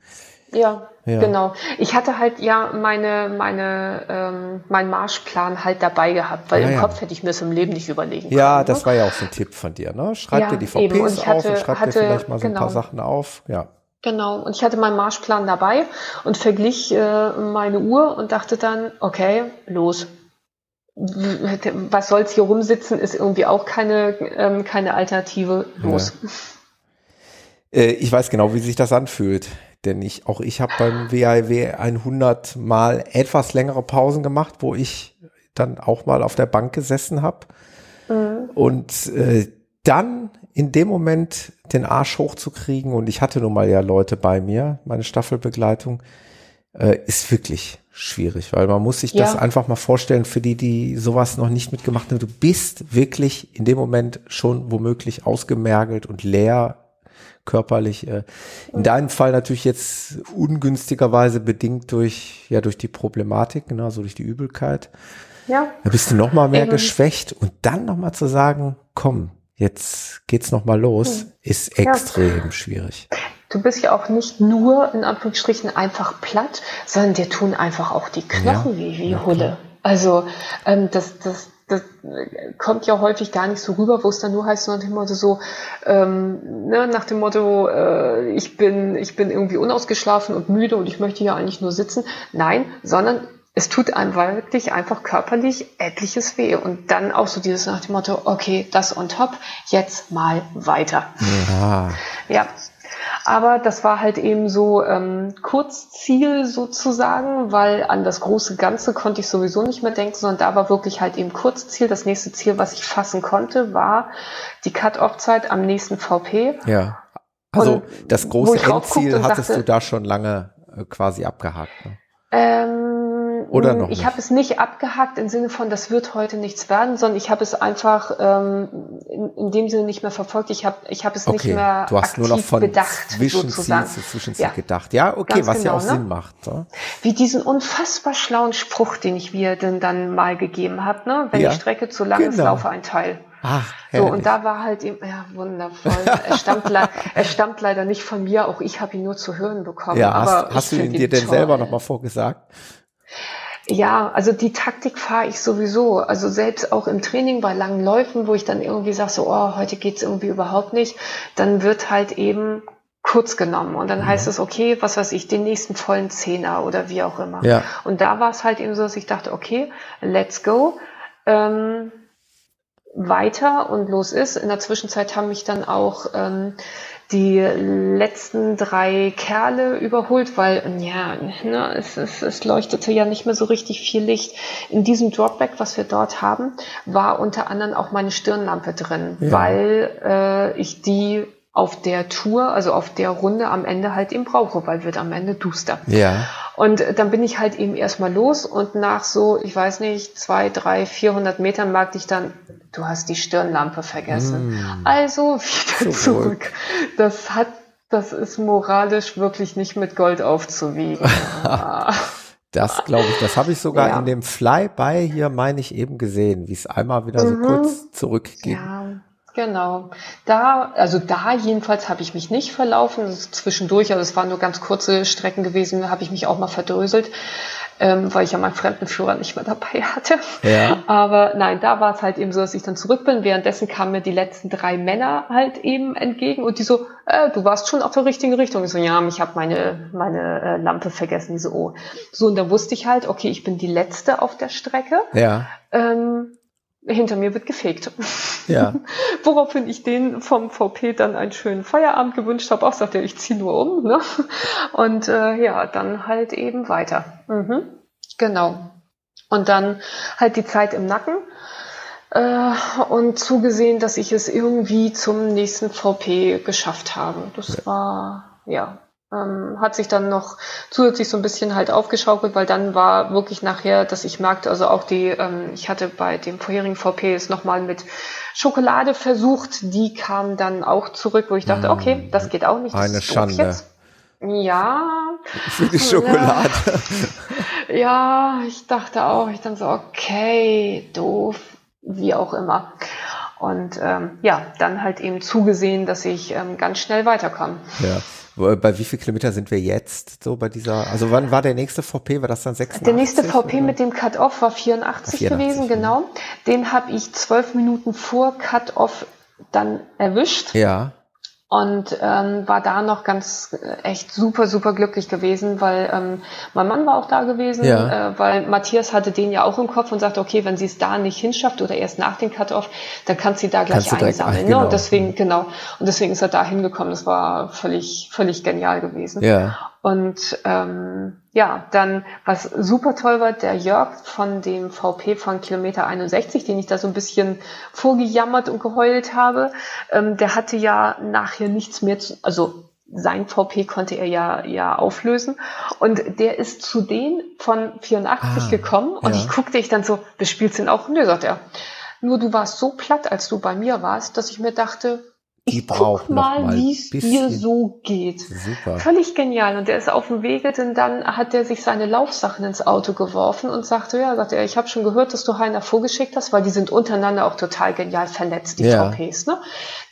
Ja, ja, genau. Ich hatte halt ja meine, meine, ähm, meinen Marschplan halt dabei gehabt, weil ja, im ja. Kopf hätte ich mir es im Leben nicht überlegen können. Ja, das ne? war ja auch so ein Tipp von dir, ne? Schreib dir die VPs auf hatte, und schreib hatte, dir vielleicht mal so genau. ein paar genau. Sachen auf. Ja. Genau, und ich hatte meinen Marschplan dabei und verglich äh, meine Uhr und dachte dann, okay, los. Was soll's hier rumsitzen, ist irgendwie auch keine, ähm, keine Alternative. Los. Ja. Äh, ich weiß genau, wie sich das anfühlt. Denn ich, auch ich habe beim WIW 100 mal etwas längere Pausen gemacht, wo ich dann auch mal auf der Bank gesessen habe. Mhm. Und äh, dann in dem Moment den Arsch hochzukriegen und ich hatte nun mal ja Leute bei mir, meine Staffelbegleitung, äh, ist wirklich schwierig, weil man muss sich ja. das einfach mal vorstellen für die, die sowas noch nicht mitgemacht haben. Du bist wirklich in dem Moment schon womöglich ausgemergelt und leer körperlich. Äh, in deinem Fall natürlich jetzt ungünstigerweise bedingt durch, ja, durch die Problematik, ne, also durch die Übelkeit. Ja. Da bist du noch mal mehr Eben. geschwächt und dann noch mal zu sagen, komm, jetzt geht's noch mal los, hm. ist extrem ja. schwierig. Du bist ja auch nicht nur in Anführungsstrichen einfach platt, sondern dir tun einfach auch die Knochen ja. wie, wie ja, Hulle. Also ähm, das, das, das kommt ja häufig gar nicht so rüber, wo es dann nur heißt, nach dem Motto so, ähm, ne, nach dem Motto, äh, ich bin, ich bin irgendwie unausgeschlafen und müde und ich möchte ja eigentlich nur sitzen. Nein, sondern es tut einem wirklich einfach körperlich etliches weh. Und dann auch so dieses nach dem Motto, okay, das on top, jetzt mal weiter. Ja. ja. Aber das war halt eben so ähm, Kurzziel sozusagen, weil an das große Ganze konnte ich sowieso nicht mehr denken, sondern da war wirklich halt eben Kurzziel. Das nächste Ziel, was ich fassen konnte, war die Cut-Off-Zeit am nächsten VP. Ja. Also Und das große Endziel hattest dachte, du da schon lange äh, quasi abgehakt. Ne? Ähm, oder noch ich habe es nicht abgehakt im Sinne von, das wird heute nichts werden, sondern ich habe es einfach ähm, in, in, dem Sinne nicht mehr verfolgt. Ich habe ich hab es okay. nicht mehr du hast nur noch von bedacht, Zwischenziel sozusagen. zu Zwischenziel ja. gedacht. Ja, okay, Ganz was genau, ja auch ne? Sinn macht. So. Wie diesen unfassbar schlauen Spruch, den ich mir denn dann mal gegeben habe, ne? wenn ja. die Strecke zu lang genau. ist, laufe ein Teil. Ach, so, und da war halt eben, ja, wundervoll. er, stammt er stammt leider nicht von mir, auch ich habe ihn nur zu hören bekommen. Ja, hast, hast du ihn dir denn selber nochmal vorgesagt? Ja, also die Taktik fahre ich sowieso. Also selbst auch im Training bei langen Läufen, wo ich dann irgendwie sage, so, oh, heute geht's irgendwie überhaupt nicht, dann wird halt eben kurz genommen und dann mhm. heißt es, okay, was weiß ich, den nächsten vollen Zehner oder wie auch immer. Ja. Und da war es halt eben so, dass ich dachte, okay, let's go. Ähm, weiter und los ist. In der Zwischenzeit haben mich dann auch ähm, die letzten drei Kerle überholt, weil ja, ne, es, es, es leuchtete ja nicht mehr so richtig viel Licht. In diesem Dropback, was wir dort haben, war unter anderem auch meine Stirnlampe drin, ja. weil äh, ich die auf der Tour, also auf der Runde am Ende halt eben brauche, weil wird am Ende duster. Ja. Und dann bin ich halt eben erstmal los und nach so, ich weiß nicht, zwei, drei, vierhundert Metern merkte ich dann, du hast die Stirnlampe vergessen. Mm. Also wieder so zurück. Das hat, das ist moralisch wirklich nicht mit Gold aufzuwiegen. (laughs) das glaube ich, das habe ich sogar ja. in dem Flyby hier, meine ich, eben gesehen, wie es einmal wieder so mhm. kurz zurückging. Ja. Genau. Da, also da jedenfalls habe ich mich nicht verlaufen. Zwischendurch, also es waren nur ganz kurze Strecken gewesen, habe ich mich auch mal verdröselt, ähm, weil ich ja meinen Fremdenführer nicht mehr dabei hatte. Ja. Aber nein, da war es halt eben so, dass ich dann zurück bin. Währenddessen kamen mir die letzten drei Männer halt eben entgegen und die so, äh, du warst schon auf der richtigen Richtung. Ich so, ja, ich habe meine, meine äh, Lampe vergessen. Die so, oh. So, und da wusste ich halt, okay, ich bin die Letzte auf der Strecke. Ja. Ähm, hinter mir wird gefegt. Ja. (laughs) Woraufhin ich den vom VP dann einen schönen Feierabend gewünscht habe. Auch sagte er, ich ziehe nur um. Ne? Und äh, ja, dann halt eben weiter. Mhm. Genau. Und dann halt die Zeit im Nacken äh, und zugesehen, dass ich es irgendwie zum nächsten VP geschafft habe. Das war ja ähm, hat sich dann noch zusätzlich so ein bisschen halt aufgeschaukelt, weil dann war wirklich nachher, dass ich merkte, also auch die, ähm, ich hatte bei dem vorherigen VP es nochmal mit Schokolade versucht, die kam dann auch zurück, wo ich dachte, okay, das geht auch nicht. Eine Schande. Ja. Für die Schokolade. (laughs) Ja, ich dachte auch, ich dann so, okay, doof, wie auch immer. Und ähm, ja, dann halt eben zugesehen, dass ich ähm, ganz schnell weiterkomme. Ja. Bei wie viel Kilometer sind wir jetzt so bei dieser, also wann war der nächste VP, war das dann 86? Der nächste VP oder? mit dem Cut-Off war 84, 84 gewesen, genau. Den habe ich zwölf Minuten vor Cut-Off dann erwischt. Ja und ähm, war da noch ganz äh, echt super, super glücklich gewesen, weil ähm, mein Mann war auch da gewesen, ja. äh, weil Matthias hatte den ja auch im Kopf und sagte, okay, wenn sie es da nicht hinschafft oder erst nach dem Cut-Off, dann kann sie da gleich einsammeln. Direkt, ach, genau. ne? Und deswegen, genau, und deswegen ist er da hingekommen. Das war völlig, völlig genial gewesen. Ja. Und ähm, ja, dann, was super toll war, der Jörg von dem VP von Kilometer 61, den ich da so ein bisschen vorgejammert und geheult habe, ähm, der hatte ja nachher nichts mehr zu, also sein VP konnte er ja, ja auflösen. Und der ist zu denen von 84 ah, gekommen und ja. ich guckte ich dann so, bespielst ihn auch? Der sagt er, nur du warst so platt, als du bei mir warst, dass ich mir dachte, die ich guck mal, wie es dir so geht. Super. Völlig genial. Und der ist auf dem Wege, denn dann hat er sich seine Laufsachen ins Auto geworfen und sagte, ja, sagte er, ich habe schon gehört, dass du Heiner vorgeschickt hast, weil die sind untereinander auch total genial vernetzt, die ja. VPs. Ne?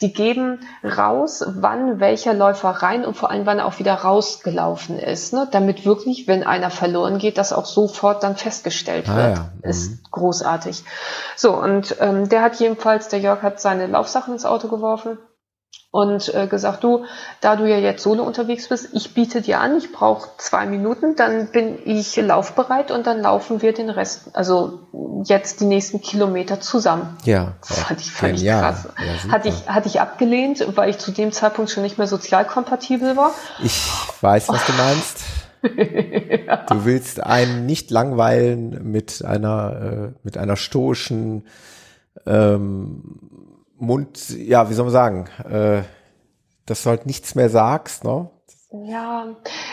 Die geben raus, wann welcher Läufer rein und vor allem, wann er auch wieder rausgelaufen ist. Ne? Damit wirklich, wenn einer verloren geht, das auch sofort dann festgestellt ah, wird. Ja. Mhm. Ist großartig. So, und ähm, der hat jedenfalls, der Jörg hat seine Laufsachen ins Auto geworfen und äh, gesagt, du, da du ja jetzt solo unterwegs bist, ich biete dir an, ich brauche zwei Minuten, dann bin ich laufbereit und dann laufen wir den Rest, also jetzt die nächsten Kilometer zusammen. Ja. Das fand ich völlig krass. Ja, hatte, ich, hatte ich abgelehnt, weil ich zu dem Zeitpunkt schon nicht mehr sozial kompatibel war. Ich weiß, was du meinst. ja. (laughs) Du willst einen nicht langweilen mit einer, äh, mit einer stoischen ähm, Mund, ja, wie soll man sagen, äh, dass du halt nichts mehr sagst, ne? Ja,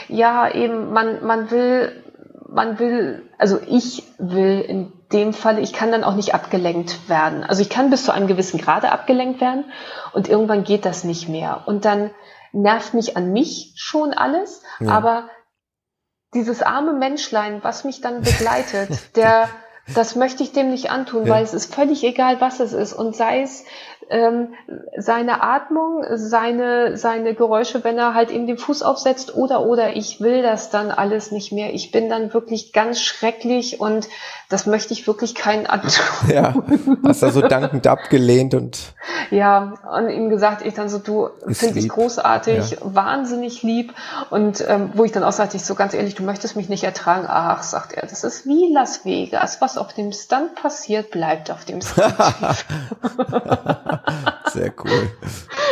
ja, eben, man, man will, man will, also ich will in dem Fall, ich kann dann auch nicht abgelenkt werden. Also ich kann bis zu einem gewissen Grade abgelenkt werden und irgendwann geht das nicht mehr. Und dann nervt mich an mich schon alles, ja. aber dieses arme Menschlein, was mich dann begleitet, (laughs) der, das möchte ich dem nicht antun, ja. weil es ist völlig egal, was es ist. Und sei es ähm, seine Atmung, seine, seine Geräusche, wenn er halt eben den Fuß aufsetzt oder, oder ich will das dann alles nicht mehr. Ich bin dann wirklich ganz schrecklich und das möchte ich wirklich keinen antun. Ja, hast du so dankend abgelehnt und. Ja, und ihm gesagt, ich dann so, du finde ich großartig, ja. wahnsinnig lieb und ähm, wo ich dann auch sagte, ich so ganz ehrlich, du möchtest mich nicht ertragen. Ach, sagt er, das ist wie Las Vegas. Was auf dem Stunt passiert, bleibt auf dem Stunt. (laughs) Sehr cool.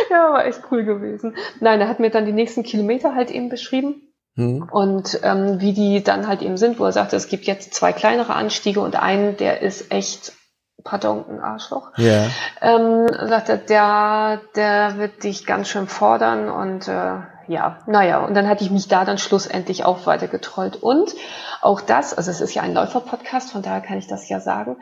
Ja, war echt cool gewesen. Nein, er hat mir dann die nächsten Kilometer halt eben beschrieben. Hm. Und ähm, wie die dann halt eben sind, wo er sagte, es gibt jetzt zwei kleinere Anstiege und einen, der ist echt, pardon, ein Arschloch. Ja. Ähm, sagt er, der, der wird dich ganz schön fordern und äh, ja, naja, und dann hatte ich mich da dann schlussendlich auch weiter getrollt. Und auch das, also es ist ja ein Läufer-Podcast, von daher kann ich das ja sagen,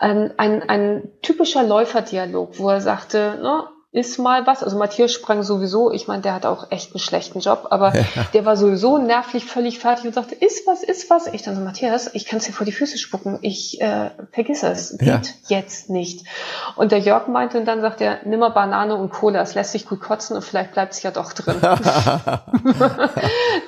ähm, ein, ein typischer Läuferdialog, wo er sagte, ne, ist mal was. Also Matthias sprang sowieso, ich meine, der hat auch echt einen schlechten Job, aber ja. der war sowieso nervlich völlig fertig und sagte, ist was, ist was. Ich dann so, Matthias, ich kann es dir vor die Füße spucken. Ich äh, vergiss es. Geht ja. jetzt nicht. Und der Jörg meinte und dann sagt er, nimm mal Banane und Cola, es lässt sich gut kotzen und vielleicht bleibt es ja doch drin. (laughs)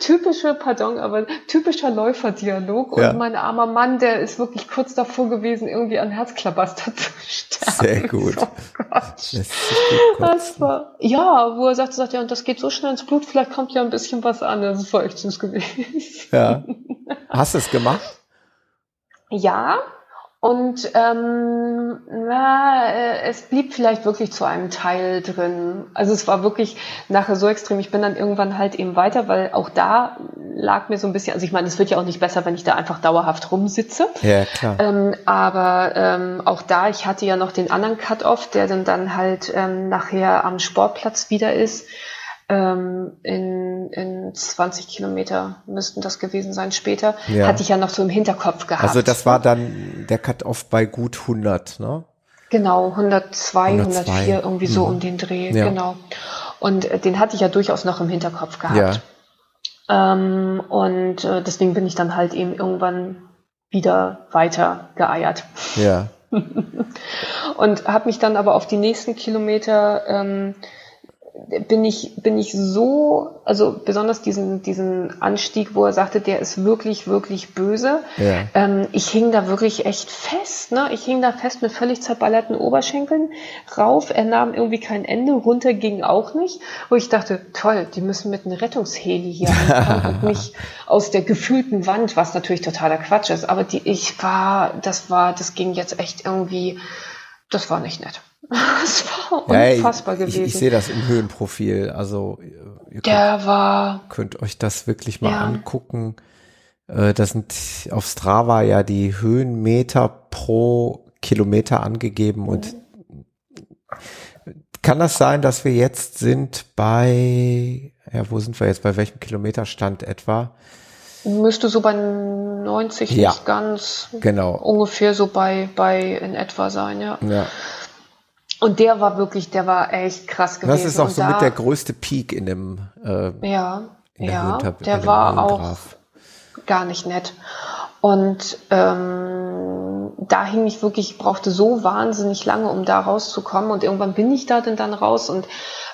Typische, pardon, aber typischer Läuferdialog. Ja. Und mein armer Mann, der ist wirklich kurz davor gewesen, irgendwie an Herzklabaster zu (laughs) sterben. Sehr gut. (laughs) Oh Gott. Das war, ja, wo er sagte, sagt, ja, und das geht so schnell ins Blut, vielleicht kommt ja ein bisschen was an. Das war echt süß gewesen. Ja. (laughs) Hast du es gemacht? Ja, und ähm, na, äh, es blieb vielleicht wirklich zu einem Teil drin. Also es war wirklich nachher so extrem. Ich bin dann irgendwann halt eben weiter, weil auch da lag mir so ein bisschen, also ich meine, es wird ja auch nicht besser, wenn ich da einfach dauerhaft rumsitze. Ja, klar. Ähm, aber ähm, auch da, ich hatte ja noch den anderen Cut-Off, der dann, dann halt ähm, nachher am Sportplatz wieder ist ähm, in, in 20 Kilometer müssten das gewesen sein später, ja. hatte ich ja noch so im Hinterkopf gehabt. Also das war dann der Cut-Off bei gut 100, ne? Genau, 102, 102. 104, irgendwie so mhm. um den Dreh, ja. genau. Und äh, den hatte ich ja durchaus noch im Hinterkopf gehabt. Ja. Ähm, und äh, deswegen bin ich dann halt eben irgendwann wieder weiter geeiert. Ja. (laughs) und habe mich dann aber auf die nächsten Kilometer ähm, bin ich, bin ich so, also besonders diesen, diesen Anstieg, wo er sagte, der ist wirklich, wirklich böse. Ja. Ähm, ich hing da wirklich echt fest, ne? Ich hing da fest mit völlig zerballerten Oberschenkeln rauf. Er nahm irgendwie kein Ende, runter ging auch nicht. Wo ich dachte, toll, die müssen mit einem Rettungsheli hier ankommen und (laughs) mich aus der gefühlten Wand, was natürlich totaler Quatsch ist. Aber die, ich war, das war, das ging jetzt echt irgendwie, das war nicht nett. (laughs) Das war unfassbar ja, ich, gewesen. Ich, ich sehe das im Höhenprofil. Also ihr Der könnt, war. Könnt euch das wirklich mal ja. angucken. Äh, das sind auf Strava ja die Höhenmeter pro Kilometer angegeben und kann das sein, dass wir jetzt sind bei, ja, wo sind wir jetzt, bei welchem Kilometerstand etwa? Müsste so bei 90 ja, nicht ganz. Genau. Ungefähr so bei, bei in etwa sein, ja. Ja. Und der war wirklich, der war echt krass gewesen. Das ist auch so da, mit der größte Peak in dem äh, Ja, der ja, der war auch gar nicht nett. Und ähm, da hing ich wirklich, ich brauchte so wahnsinnig lange, um da rauszukommen. Und irgendwann bin ich da denn dann raus und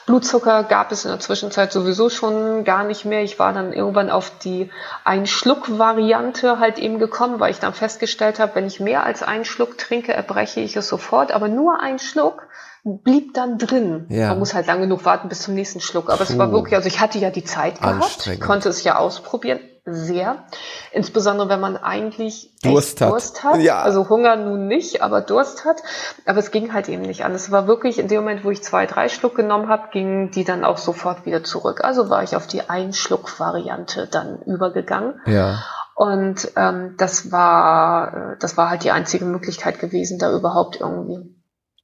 Blutzucker gab es in der Zwischenzeit sowieso schon gar nicht mehr. Ich war dann irgendwann auf die Ein-Schluck-Variante halt eben gekommen, weil ich dann festgestellt habe, wenn ich mehr als einen Schluck trinke, erbreche ich es sofort. Aber nur ein Schluck blieb dann drin. Ja. Man muss halt lang genug warten bis zum nächsten Schluck. Aber Puh. es war wirklich, also ich hatte ja die Zeit gehabt, ich konnte es ja ausprobieren, sehr. Insbesondere wenn man eigentlich Durst hat. Durst hat. Ja. Also Hunger nun nicht, aber Durst hat. Aber es ging halt eben nicht an. Es war wirklich in dem Moment, wo ich zwei, drei Schluck genommen habe, gingen die dann auch sofort wieder zurück. Also war ich auf die Ein-Schluck-Variante dann übergegangen. Ja. Und ähm, das war, das war halt die einzige Möglichkeit gewesen, da überhaupt irgendwie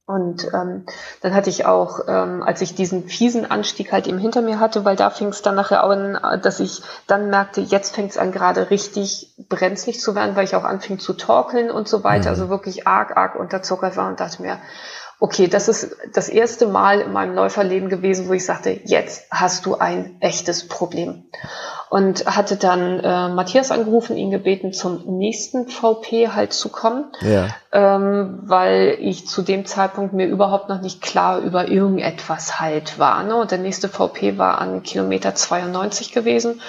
und ähm, dann hatte ich auch, ähm, als ich diesen fiesen Anstieg halt eben hinter mir hatte, weil da fing es dann nachher an, dass ich dann merkte, jetzt fängt es an gerade richtig brenzlig zu werden, weil ich auch anfing zu torkeln und so weiter, mhm. also wirklich arg, arg unterzuckert war und dachte mir, okay, das ist das erste Mal in meinem Läuferleben gewesen, wo ich sagte, jetzt hast du ein echtes Problem und hatte dann äh, Matthias angerufen, ihn gebeten, zum nächsten VP halt zu kommen, ja. ähm, weil ich zu dem Zeitpunkt mir überhaupt noch nicht klar über irgendetwas halt war. Ne? Und der nächste VP war an Kilometer 92 gewesen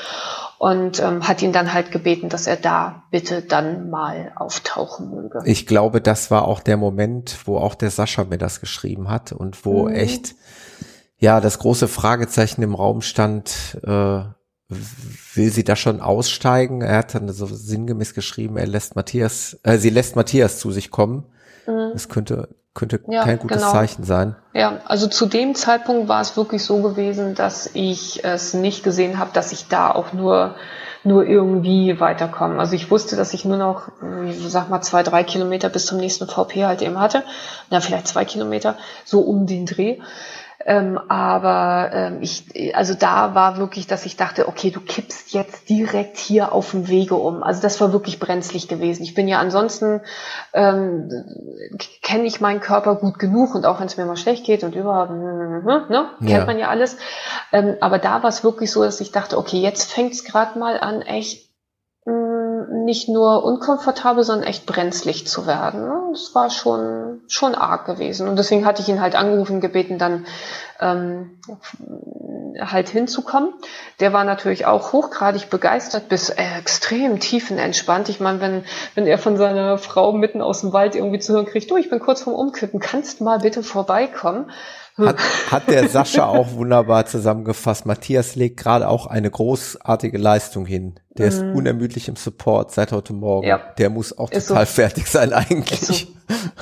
und ähm, hat ihn dann halt gebeten, dass er da bitte dann mal auftauchen möge. Ich glaube, das war auch der Moment, wo auch der Sascha mir das geschrieben hat und wo mhm. echt ja das große Fragezeichen im Raum stand. Äh, will sie da schon aussteigen? Er hat dann so sinngemäß geschrieben, er lässt Matthias, äh, sie lässt Matthias zu sich kommen. Mhm. Das könnte, könnte ja, kein gutes genau. Zeichen sein. Ja, also zu dem Zeitpunkt war es wirklich so gewesen, dass ich es nicht gesehen habe, dass ich da auch nur nur irgendwie weiterkomme. Also ich wusste, dass ich nur noch, sag mal, zwei, drei Kilometer bis zum nächsten VP halt eben hatte. Na, vielleicht zwei Kilometer, so um den Dreh. Ähm, aber ähm, ich, also da war wirklich, dass ich dachte, okay, du kippst jetzt direkt hier auf dem Wege um. Also das war wirklich brenzlig gewesen. Ich bin ja ansonsten ähm, kenne ich meinen Körper gut genug und auch wenn es mir mal schlecht geht und überhaupt, ne, kennt ja. man ja alles. Ähm, aber da war es wirklich so, dass ich dachte, okay, jetzt fängt es gerade mal an, echt nicht nur unkomfortabel, sondern echt brenzlig zu werden. Das war schon, schon arg gewesen. Und deswegen hatte ich ihn halt angerufen, gebeten, dann ähm, halt hinzukommen. Der war natürlich auch hochgradig begeistert bis extrem tiefenentspannt. Ich meine, wenn, wenn er von seiner Frau mitten aus dem Wald irgendwie zu hören kriegt, du, ich bin kurz vorm Umkippen, kannst mal bitte vorbeikommen? Hat, hat der Sascha auch wunderbar zusammengefasst. Matthias legt gerade auch eine großartige Leistung hin. Der ist mhm. unermüdlich im Support seit heute Morgen. Ja. Der muss auch ist total so. fertig sein eigentlich. Ist so.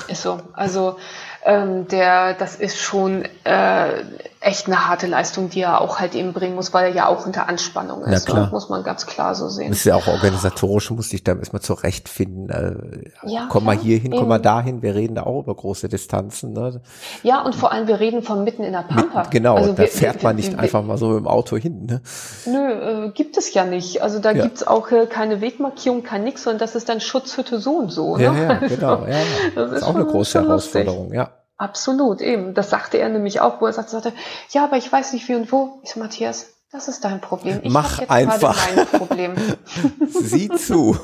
Ist so. Also ähm, der, das ist schon äh, echt eine harte Leistung, die er auch halt eben bringen muss, weil er ja auch unter Anspannung ist. Ja, klar. Ne? Muss man ganz klar so sehen. Das ist ja auch organisatorisch, muss ich da erstmal zurechtfinden. Äh, ja, komm mal hier hin, komm mal dahin. Wir reden da auch über große Distanzen. Ne? Ja, und vor allem, wir reden von mitten in der Pampa. Genau, also da wir, fährt man nicht wir, einfach mal so im Auto hin. Ne? Nö, äh, gibt es ja nicht. Also da ja. gibt's auch äh, keine Wegmarkierung, kein nix, sondern das ist dann Schutzhütte so und so. Ne? Ja, ja, (laughs) genau. Ja, ja. Das, das ist, auch schon, eine große Herausforderung, ja. Absolut, eben. Das sagte er nämlich auch, wo er sagte, ja, aber ich weiß nicht wie und wo. Ich so, Matthias, das ist dein Problem. Ich Mach einfach. Mein Problem. (laughs) (laughs) Sieh zu.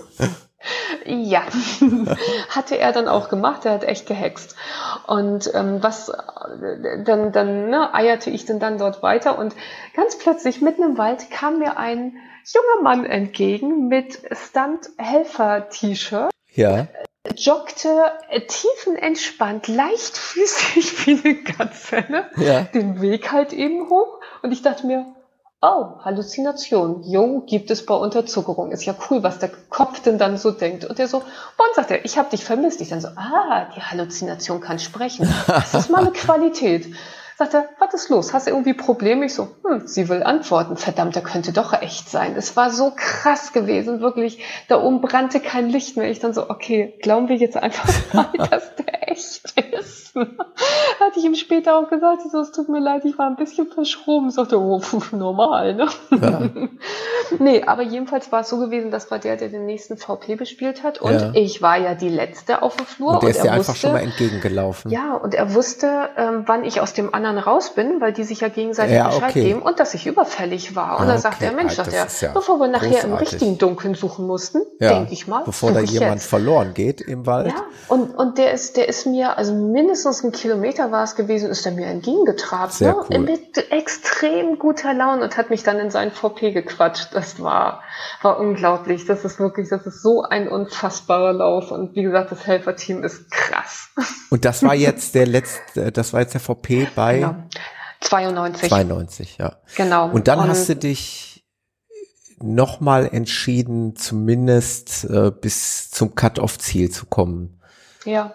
Ja, (laughs) hatte er dann auch gemacht. Er hat echt gehext. Und ähm, was dann, dann ne, eierte ich denn dann dort weiter und ganz plötzlich mitten im Wald kam mir ein junger Mann entgegen mit Stunt-Helfer-T-Shirt. Ja. Joggte tiefenentspannt, leichtfüßig (laughs) wie eine Gazelle, Ja. den Weg halt eben hoch. Und ich dachte mir, oh, Halluzination. Jo, gibt es bei Unterzuckerung. Ist ja cool, was der Kopf denn dann so denkt. Und der so, und sagt er, ich habe dich vermisst. Ich dann so, ah, die Halluzination kann sprechen. (laughs) Das ist mal eine Qualität. Sagt er, was ist los? Hast du irgendwie Probleme? Ich so, hm, sie will antworten. Verdammt, der könnte doch echt sein. Es war so krass gewesen, wirklich. Da oben brannte kein Licht mehr. Ich dann so, okay, glauben wir jetzt einfach (laughs) mal, dass der echt ist. (laughs) Hatte ich ihm später auch gesagt, so, es tut mir leid, ich war ein bisschen verschroben. Sagte, oh, pf, normal, ne? Ja. (laughs) nee, aber jedenfalls war es so gewesen, das war der, der den nächsten VP bespielt hat. Und Ja. ich war ja die Letzte auf dem Flur. Und der ist er dir einfach schon mal entgegengelaufen. ja, und er wusste, ähm, wann ich aus dem anderen raus bin, weil die sich ja gegenseitig Ja, Bescheid okay. geben und dass ich überfällig war. Und Ah, dann sagt okay. er, Mensch, Ah, sagt er, ist ja bevor wir nachher im großartig. richtigen Dunkeln suchen mussten, Ja, denke ich mal, Bevor da jemand jetzt. verloren geht im Wald. Ja, und, und der ist, der ist mir, also mindestens ein Kilometer war es gewesen, ist er mir entgegengetrabt. Sehr ne? cool. Mit extrem guter Laune und hat mich dann in seinen VP gequatscht. Das war, war unglaublich. Das ist wirklich, das ist so ein unfassbarer Lauf. Und wie gesagt, das Helferteam ist krass. Und das war jetzt der letzte, das war jetzt der VP bei Genau. 92. 92, ja. Genau. Und dann hast du dich nochmal entschieden, zumindest äh, bis zum Cut-off-Ziel zu kommen. Ja,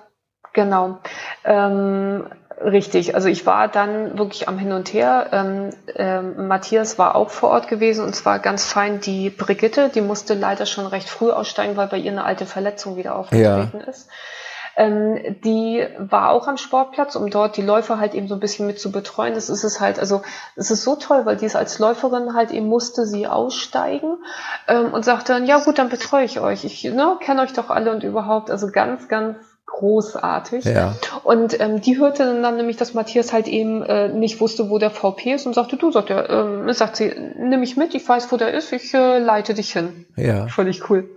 genau. Ähm, richtig. Also ich war dann wirklich am Hin und Her. Ähm, ähm, Matthias war auch vor Ort gewesen und zwar ganz fein die Brigitte, die musste leider schon recht früh aussteigen, weil bei ihr eine alte Verletzung wieder aufgetreten ist. Ähm, die war auch am Sportplatz, um dort die Läufer halt eben so ein bisschen mit zu betreuen. Das ist es halt, also es ist so toll, weil die ist als Läuferin halt eben musste sie aussteigen ähm, und sagte dann, ja gut, dann betreue ich euch. Ich ne, kenne euch doch alle und überhaupt, also ganz, ganz großartig. Ja. Und ähm, die hörte dann, nämlich, dass Matthias halt eben äh, nicht wusste, wo der VP ist und sagte, du, sagt er, ähm, sagt sie, nimm mich mit, ich weiß, wo der ist, ich äh, leite dich hin. Ja. Völlig cool.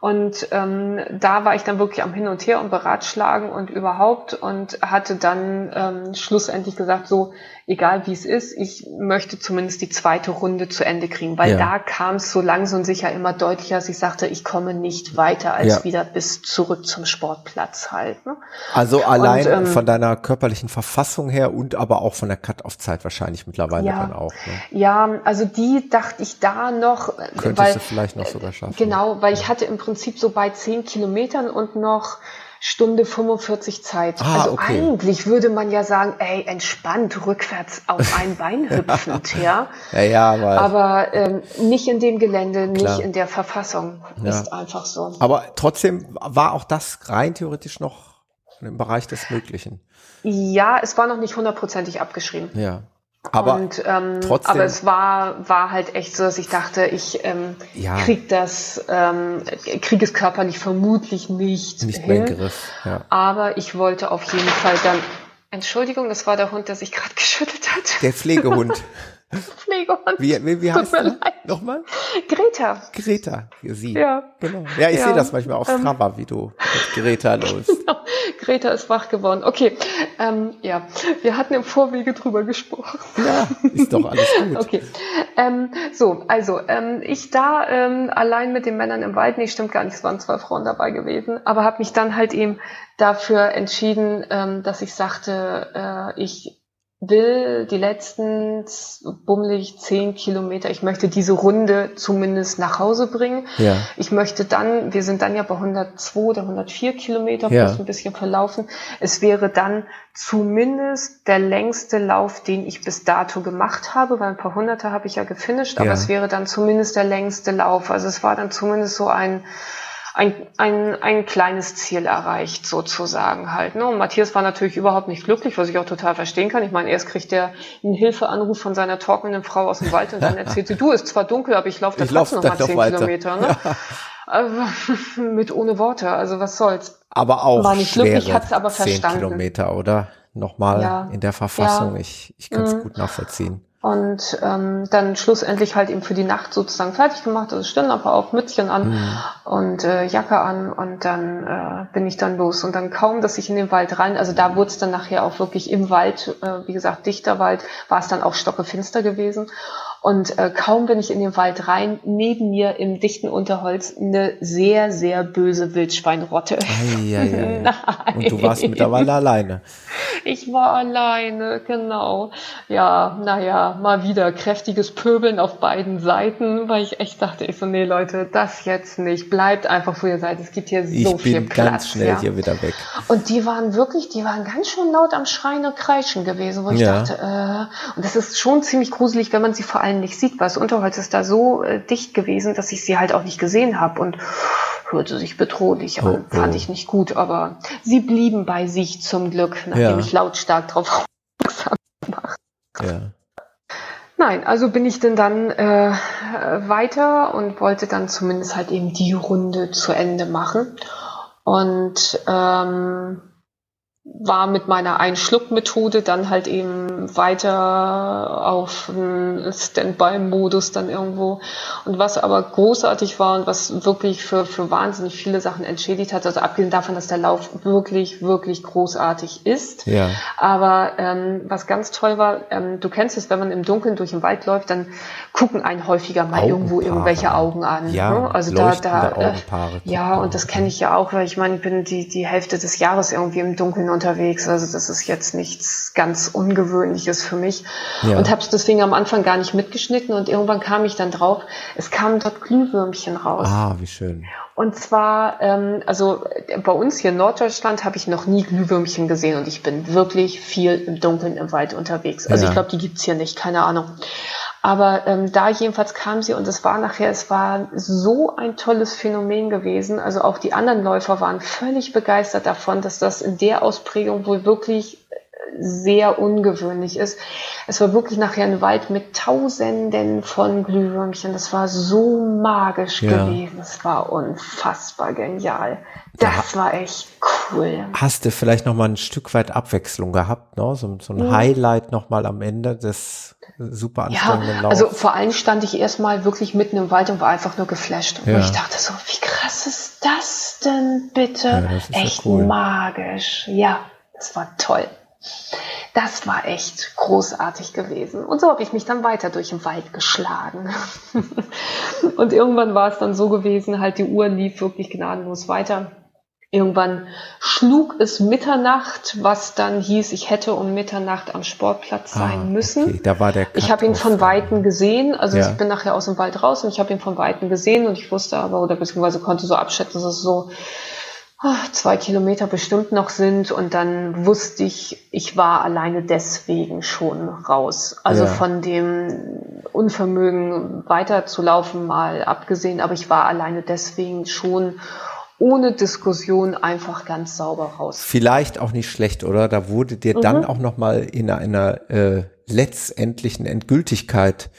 Und ähm, da war ich dann wirklich am Hin und Her und beratschlagen und überhaupt und hatte dann ähm, schlussendlich gesagt, so, egal wie es ist, ich möchte zumindest die zweite Runde zu Ende kriegen, weil Ja. da kam es so langsam und sicher immer deutlicher, dass ich sagte, ich komme nicht weiter als Ja. wieder bis zurück zum Sportplatz halt. Ne? Also allein ähm, von deiner körperlichen Verfassung her und aber auch von der Cut-off-Zeit wahrscheinlich mittlerweile Ja. dann auch. Ne? Ja, also die dachte ich da noch, Könntest weil, du vielleicht noch sogar schaffen. genau, weil ich hatte im Prinzip so bei 10 Kilometern und noch Stunde 45 Zeit. Ah, also okay. eigentlich würde man ja sagen, ey, entspannt rückwärts auf (laughs) ein Bein hüpfend, ja. Ja, ja, aber, aber, Aber ähm, nicht in dem Gelände, Klar. nicht in der Verfassung. Ja. Ist einfach so. trotzdem war auch das rein theoretisch noch im Bereich des Möglichen. Ja, es war noch nicht hundertprozentig abgeschrieben. Ja. Aber und, ähm, trotzdem- aber es war, war halt echt so, dass ich dachte, ich ähm, Ja. krieg das, ähm, krieg es körperlich vermutlich nicht, nicht mehr hin. Griff. Ja. Aber ich wollte auf jeden Fall dann, Entschuldigung, das war der Hund, der sich gerade (laughs) geschüttelt hat. Der Pflegehund. (laughs) Pflegehund. Wie, wie, wie Tut heißt mir leid. Nochmal? Greta. Greta. Sie. Ja. Genau. Ja, ich Ja, sehe das manchmal auf ähm, Strava, wie du mit Greta (laughs) läufst. Greta ist wach geworden. Okay, ähm, ja, wir hatten im Vorwege drüber gesprochen. Ja, ist doch alles gut. (laughs) Okay. Ähm, so, also ähm, ich da ähm, allein mit den Männern im Wald, nee, stimmt gar nicht, es waren zwei Frauen dabei gewesen, aber habe mich dann halt eben dafür entschieden, ähm, dass ich sagte, äh, ich will die letzten bummelig zehn Kilometer, ich möchte diese Runde zumindest nach Hause bringen. Ja. Ich möchte dann, wir sind dann ja bei 102 oder 104 Kilometer Ja. ein bisschen verlaufen. Es wäre dann zumindest der längste Lauf, den ich bis dato gemacht habe, weil ein paar Hunderte habe ich ja gefinisht, aber Ja. es wäre dann zumindest der längste Lauf. Also es war dann zumindest so ein, ein, ein, ein kleines Ziel erreicht, sozusagen halt. Ne? Und Matthias war natürlich überhaupt nicht glücklich, was ich auch total verstehen kann. Ich meine, erst kriegt er einen Hilfeanruf von seiner torkelnden Frau aus dem Wald und dann erzählt sie, (laughs) du, ist zwar dunkel, aber ich laufe da trotzdem noch mal zehn. Kilometer. Ne? Also, (laughs) mit ohne Worte, also was soll's. Aber auch War nicht glücklich, hat's aber 10 verstanden. Kilometer, oder? Nochmal Ja. in der Verfassung. Ja. Ich, ich kann es Mhm. gut nachvollziehen. Und ähm, dann schlussendlich halt eben für die Nacht sozusagen fertig gemacht. Also Stirnlampe auf, Mützchen an mhm. und äh, Jacke an und dann äh, bin ich dann los. Und dann kaum, dass ich in den Wald rein, also da wurde es dann nachher auch wirklich im Wald, äh, wie gesagt, dichter Wald, war es dann auch stockefinster gewesen. Und äh, kaum bin ich in den Wald rein, neben mir im dichten Unterholz eine sehr, sehr böse Wildschweinrotte. Ei, ei, ei. Und du warst mittlerweile alleine. Ich war alleine, genau. Ja, naja, mal wieder kräftiges Pöbeln auf beiden Seiten, weil ich echt dachte, ich so, nee Leute, das jetzt nicht. Bleibt einfach, wo ihr seid. Es gibt hier so ich viel Platz. Ich bin ganz schnell ja. hier wieder weg. Und die waren wirklich, die waren ganz schön laut am Schreien und Kreischen gewesen, wo ich ja. dachte, äh, und das ist schon ziemlich gruselig, wenn man sie vor allem allen nicht sieht, weil das Unterholz ist da so äh, dicht gewesen, dass ich sie halt auch nicht gesehen habe und hörte sich bedrohlich an. Oh, Fand oh. ich nicht gut, aber sie blieben bei sich zum Glück, nachdem ja. ich lautstark darauf aufmerksam gemacht ja. Nein, also bin ich denn dann äh, weiter und wollte dann zumindest halt eben die Runde zu Ende machen. Und ähm, war mit meiner Einschluckmethode dann halt eben weiter auf Standby-Modus dann irgendwo. Und was aber großartig war und was wirklich für, für wahnsinnig viele Sachen entschädigt hat, also abgesehen davon, dass der Lauf wirklich, wirklich großartig ist. Ja. Aber ähm, was ganz toll war, ähm, du kennst es, wenn man im Dunkeln durch den Wald läuft, dann gucken einen häufiger mal irgendwo irgendwelche Augen an. Ja, ne? also da, da äh, ja, und das kenne ich ja auch, weil ich meine, ich bin die, die Hälfte des Jahres irgendwie im Dunkeln unterwegs. Also das ist jetzt nichts ganz Ungewöhnliches für mich. Ja. Und habe es deswegen am Anfang gar nicht mitgeschnitten und irgendwann kam ich dann drauf, es kamen dort Glühwürmchen raus. Ah, wie schön. Und zwar, ähm, also bei uns hier in Norddeutschland habe ich noch nie Glühwürmchen gesehen und ich bin wirklich viel im Dunkeln im Wald unterwegs. Also ja. ich glaube, die gibt's hier nicht, keine Ahnung. Aber ähm, da jedenfalls kam sie und es war nachher, es war so ein tolles Phänomen gewesen. Also auch die anderen Läufer waren völlig begeistert davon, dass das in der Ausprägung wohl wirklich sehr ungewöhnlich ist. Es war wirklich nachher ein Wald mit Tausenden von Glühwürmchen. Das war so magisch ja. gewesen. Es war unfassbar genial. Das da war echt cool. Hast du vielleicht noch mal ein Stück weit Abwechslung gehabt, ne? So, so ein ja. Highlight noch mal am Ende des super anstrengenden ja, Laufs. Also vor allem stand ich erstmal wirklich mitten im Wald und war einfach nur geflasht. Ja. Und ich dachte so, wie krass ist das denn bitte? Ja, das echt cool. magisch. Ja, das war toll. Das war echt großartig gewesen. Und so habe ich mich dann weiter durch den Wald geschlagen. (laughs) und irgendwann war es dann so gewesen, halt die Uhr lief wirklich gnadenlos weiter. Irgendwann schlug es Mitternacht, was dann hieß, ich hätte um Mitternacht am Sportplatz sein ah, müssen. Okay. Da war der ich habe ihn von Weitem gesehen, also ja. ich bin nachher aus dem Wald raus und ich habe ihn von Weitem gesehen und ich wusste aber, oder beziehungsweise konnte so abschätzen, dass es so zwei Kilometer bestimmt noch sind und dann wusste ich, ich war alleine deswegen schon raus. Also ja. von dem Unvermögen weiterzulaufen mal abgesehen, aber ich war alleine deswegen schon ohne Diskussion einfach ganz sauber raus. Vielleicht auch nicht schlecht, oder? Da wurde dir mhm. dann auch noch mal in einer äh, letztendlichen Endgültigkeit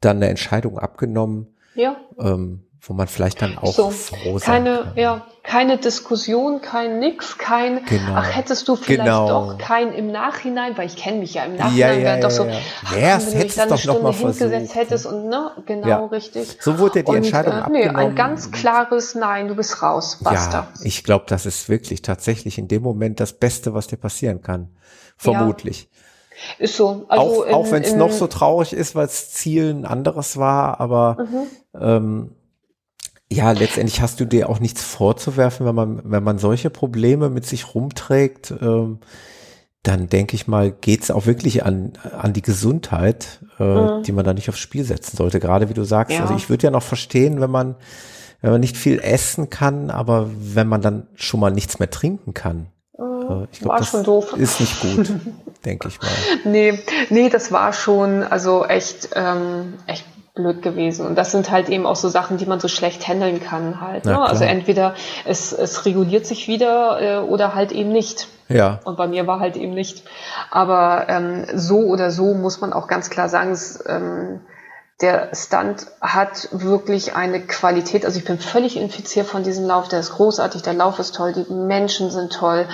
dann eine Entscheidung abgenommen. Ja. Ähm, wo man vielleicht dann auch so, froh sein keine, kann. Ja, keine Diskussion, kein Nix, kein, genau. ach, hättest du vielleicht genau. doch kein im Nachhinein, weil ich kenne mich ja im Nachhinein, ja, ja, wäre doch so, ja, ach, ja, wenn du mich dann eine Stunde hingesetzt hättest und, ne, genau, ja. richtig. So wurde die Entscheidung und, äh, abgenommen. Nee, ein ganz klares Nein, du bist raus, basta. Ja, ich glaube, das ist wirklich tatsächlich in dem Moment das Beste, was dir passieren kann. Vermutlich. Ist so. Also auch auch wenn es noch so traurig ist, weil das Ziel ein anderes war, aber mhm. ähm, ja, letztendlich hast du dir auch nichts vorzuwerfen, wenn man, wenn man solche Probleme mit sich rumträgt, ähm, dann denke ich mal, geht's auch wirklich an, an die Gesundheit, äh, mhm. die man da nicht aufs Spiel setzen sollte. Gerade wie du sagst, ja. also ich würde ja noch verstehen, wenn man, wenn man nicht viel essen kann, aber wenn man dann schon mal nichts mehr trinken kann. Mhm. Äh, ich glaube, das ist nicht gut, (laughs) denke ich mal. Nee, nee, das war schon, also echt, ähm, echt blöd gewesen. Und das sind halt eben auch so Sachen, die man so schlecht handeln kann halt. Ne? Also entweder es, es reguliert sich wieder äh, oder halt eben nicht. Ja. Und bei mir war halt eben nicht. Aber ähm, so oder so muss man auch ganz klar sagen, es, ähm, der Stunt hat wirklich eine Qualität. Also ich bin völlig infiziert von diesem Lauf. Der ist großartig, der Lauf ist toll, die Menschen sind toll.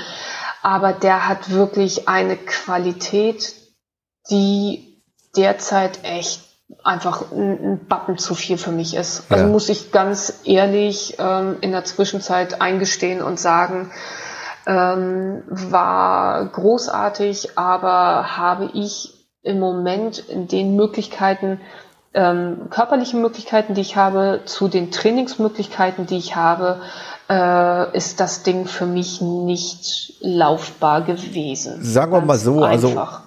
Aber der hat wirklich eine Qualität, die derzeit echt einfach ein, ein Bappen zu viel für mich ist. Also ja. muss ich ganz ehrlich ähm, in der Zwischenzeit eingestehen und sagen, ähm, war großartig, aber habe ich im Moment in den Möglichkeiten, ähm, körperlichen Möglichkeiten, die ich habe, zu den Trainingsmöglichkeiten, die ich habe, äh, ist das Ding für mich nicht laufbar gewesen. Sagen wir mal so, also einfach. also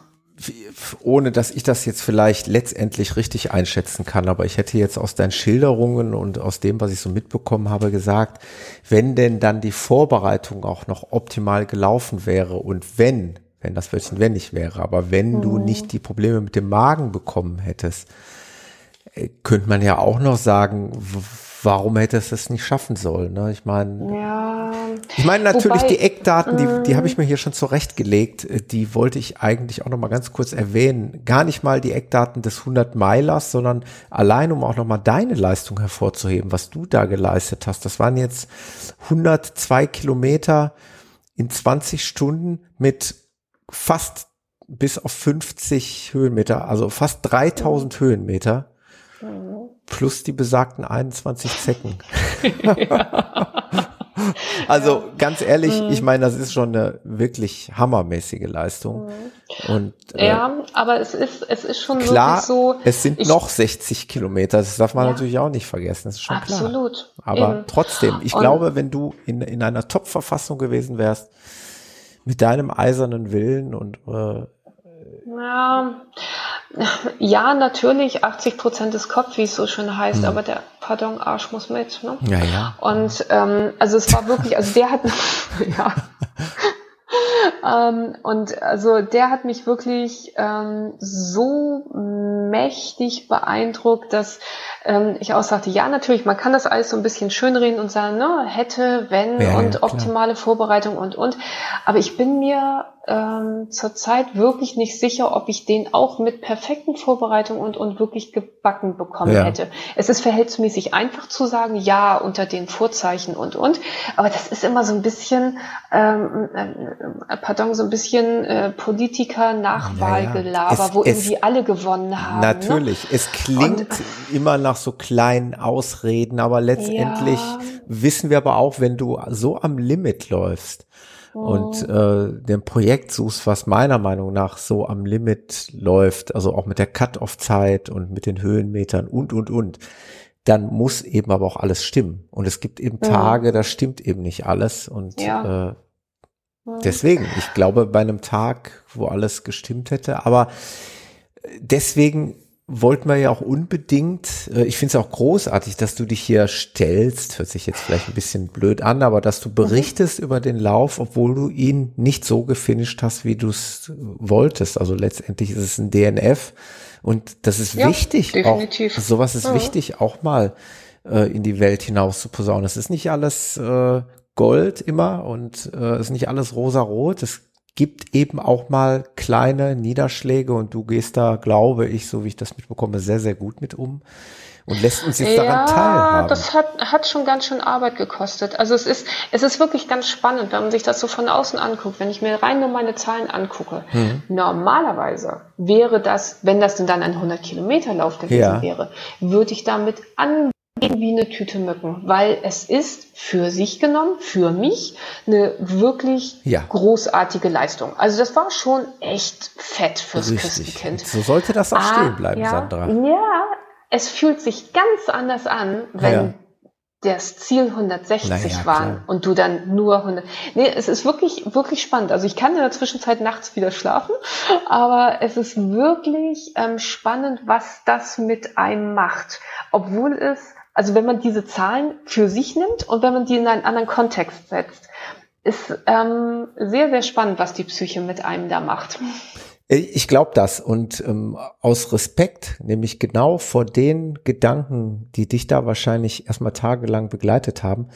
ohne dass ich das jetzt vielleicht letztendlich richtig einschätzen kann, aber ich hätte jetzt aus deinen Schilderungen und aus dem, was ich so mitbekommen habe, gesagt, wenn denn dann die Vorbereitung auch noch optimal gelaufen wäre und wenn, wenn das Wörtchen wenn nicht wäre, aber wenn mhm. du nicht die Probleme mit dem Magen bekommen hättest, äh, könnte man ja auch noch sagen, warum hätte es das nicht schaffen sollen? Ne? Ich meine, ja, ich meine natürlich wobei, die Eckdaten, die, die habe ich mm. mir hier schon zurechtgelegt. Äh, die wollte ich eigentlich auch noch mal ganz kurz erwähnen. Gar nicht mal die Eckdaten des 100 Meilers, sondern allein um auch noch mal deine Leistung hervorzuheben, was du da geleistet hast. Das waren jetzt 102 Kilometer in 20 Stunden mit fast bis auf 50 Höhenmeter, also fast 3000 Höhenmeter. Mhm plus die besagten 21 Zecken. (laughs) (laughs) also ganz ehrlich, mhm. ich meine, das ist schon eine wirklich hammermäßige Leistung. Mhm. Und, äh, ja, aber es ist, es ist schon klar, so. Es sind ich, noch 60 Kilometer, das darf man ja, natürlich auch nicht vergessen, das ist schon absolut, klar. Aber eben. trotzdem, ich Und, glaube, wenn du in, in einer Top-Verfassung gewesen wärst, mit deinem eisernen Willen und äh, ja, ja, natürlich, 80 Prozent des Kopf, wie es so schön heißt, hm. aber der, pardon, Arsch muss mit. Ne? Ja, ja. Und ähm, also es war wirklich, also der hat, (laughs) ja. ähm, und also der hat mich wirklich ähm, so mächtig beeindruckt, dass ähm, ich auch sagte, ja, natürlich, man kann das alles so ein bisschen schönreden und sagen, ne, hätte, wenn ja, und optimale klar. Vorbereitung und und. Aber ich bin mir ähm, zurzeit wirklich nicht sicher, ob ich den auch mit perfekten Vorbereitungen und, und wirklich gebacken bekommen ja. hätte. Es ist verhältnismäßig einfach zu sagen, ja, unter den Vorzeichen und und, aber das ist immer so ein bisschen, ähm, äh, pardon, so ein bisschen äh, Politiker-Nachwahlgelaber, ja, wo irgendwie alle gewonnen haben. Ne? Natürlich, ne? es klingt und, immer nach so kleinen Ausreden, aber letztendlich wissen wir aber auch, wenn du so am Limit läufst, und äh, dem Projekt suchst, was meiner Meinung nach so am Limit läuft, also auch mit der Cut-off-Zeit und mit den Höhenmetern und, und, und, dann muss eben aber auch alles stimmen. Und es gibt eben Tage, da stimmt eben nicht alles. Und ja. äh, deswegen, ich glaube, bei einem Tag, wo alles gestimmt hätte, aber deswegen wollten wir ja auch unbedingt, äh, ich finde es auch großartig, dass du dich hier stellst, hört sich jetzt vielleicht ein bisschen blöd an, aber dass du berichtest mhm. über den Lauf, obwohl du ihn nicht so gefinisht hast, wie du es wolltest. Also letztendlich ist es ein DNF und das ist ja, wichtig. Definitiv. Auch, sowas ist mhm. wichtig, auch mal äh, in die Welt hinaus zu posaunen. Es ist nicht alles äh, Gold immer und äh, es ist nicht alles rosa-rot. Es gibt eben auch mal kleine Niederschläge und du gehst da, glaube ich, so wie ich das mitbekomme, sehr, sehr gut mit um und lässt uns jetzt ja, daran teilhaben. Ja, das hat, hat schon ganz schön Arbeit gekostet. Also es ist, es ist wirklich ganz spannend, wenn man sich das so von außen anguckt. Wenn ich mir rein nur meine Zahlen angucke, mhm. normalerweise wäre das, wenn das denn dann ein 100 Kilometer Lauf gewesen ja. wäre, würde ich damit an wie eine Tüte Mücken, weil es ist für sich genommen, für mich, eine wirklich ja. großartige Leistung. Also das war schon echt fett fürs Richtig. Christenkind. So sollte das auch ah, stehen bleiben, ja, Sandra. Ja, es fühlt sich ganz anders an, wenn ja. das Ziel 160 naja, waren klar. und du dann nur 100. Nee, es ist wirklich, wirklich spannend. Also ich kann in der Zwischenzeit nachts wieder schlafen, aber es ist wirklich ähm, spannend, was das mit einem macht. Obwohl es also wenn man diese Zahlen für sich nimmt und wenn man die in einen anderen Kontext setzt, ist ähm, sehr, sehr spannend, was die Psyche mit einem da macht. Ich glaube das und ähm, aus Respekt, nämlich genau vor den Gedanken, die dich da wahrscheinlich erstmal tagelang begleitet haben,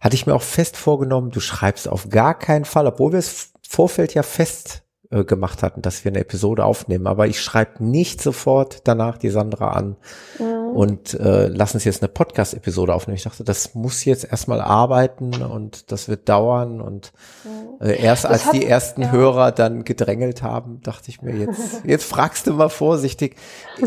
hatte ich mir auch fest vorgenommen, du schreibst auf gar keinen Fall, obwohl wir es Vorfeld ja fest äh, gemacht hatten, dass wir eine Episode aufnehmen. Aber ich schreibe nicht sofort danach die Sandra an mhm. und äh, lass uns jetzt eine Podcast-Episode aufnehmen. Ich dachte, das muss jetzt erstmal arbeiten und das wird dauern. Und mhm. äh, erst als hat, die ersten ja. Hörer dann gedrängelt haben, dachte ich mir, jetzt, (laughs) jetzt fragst du mal vorsichtig.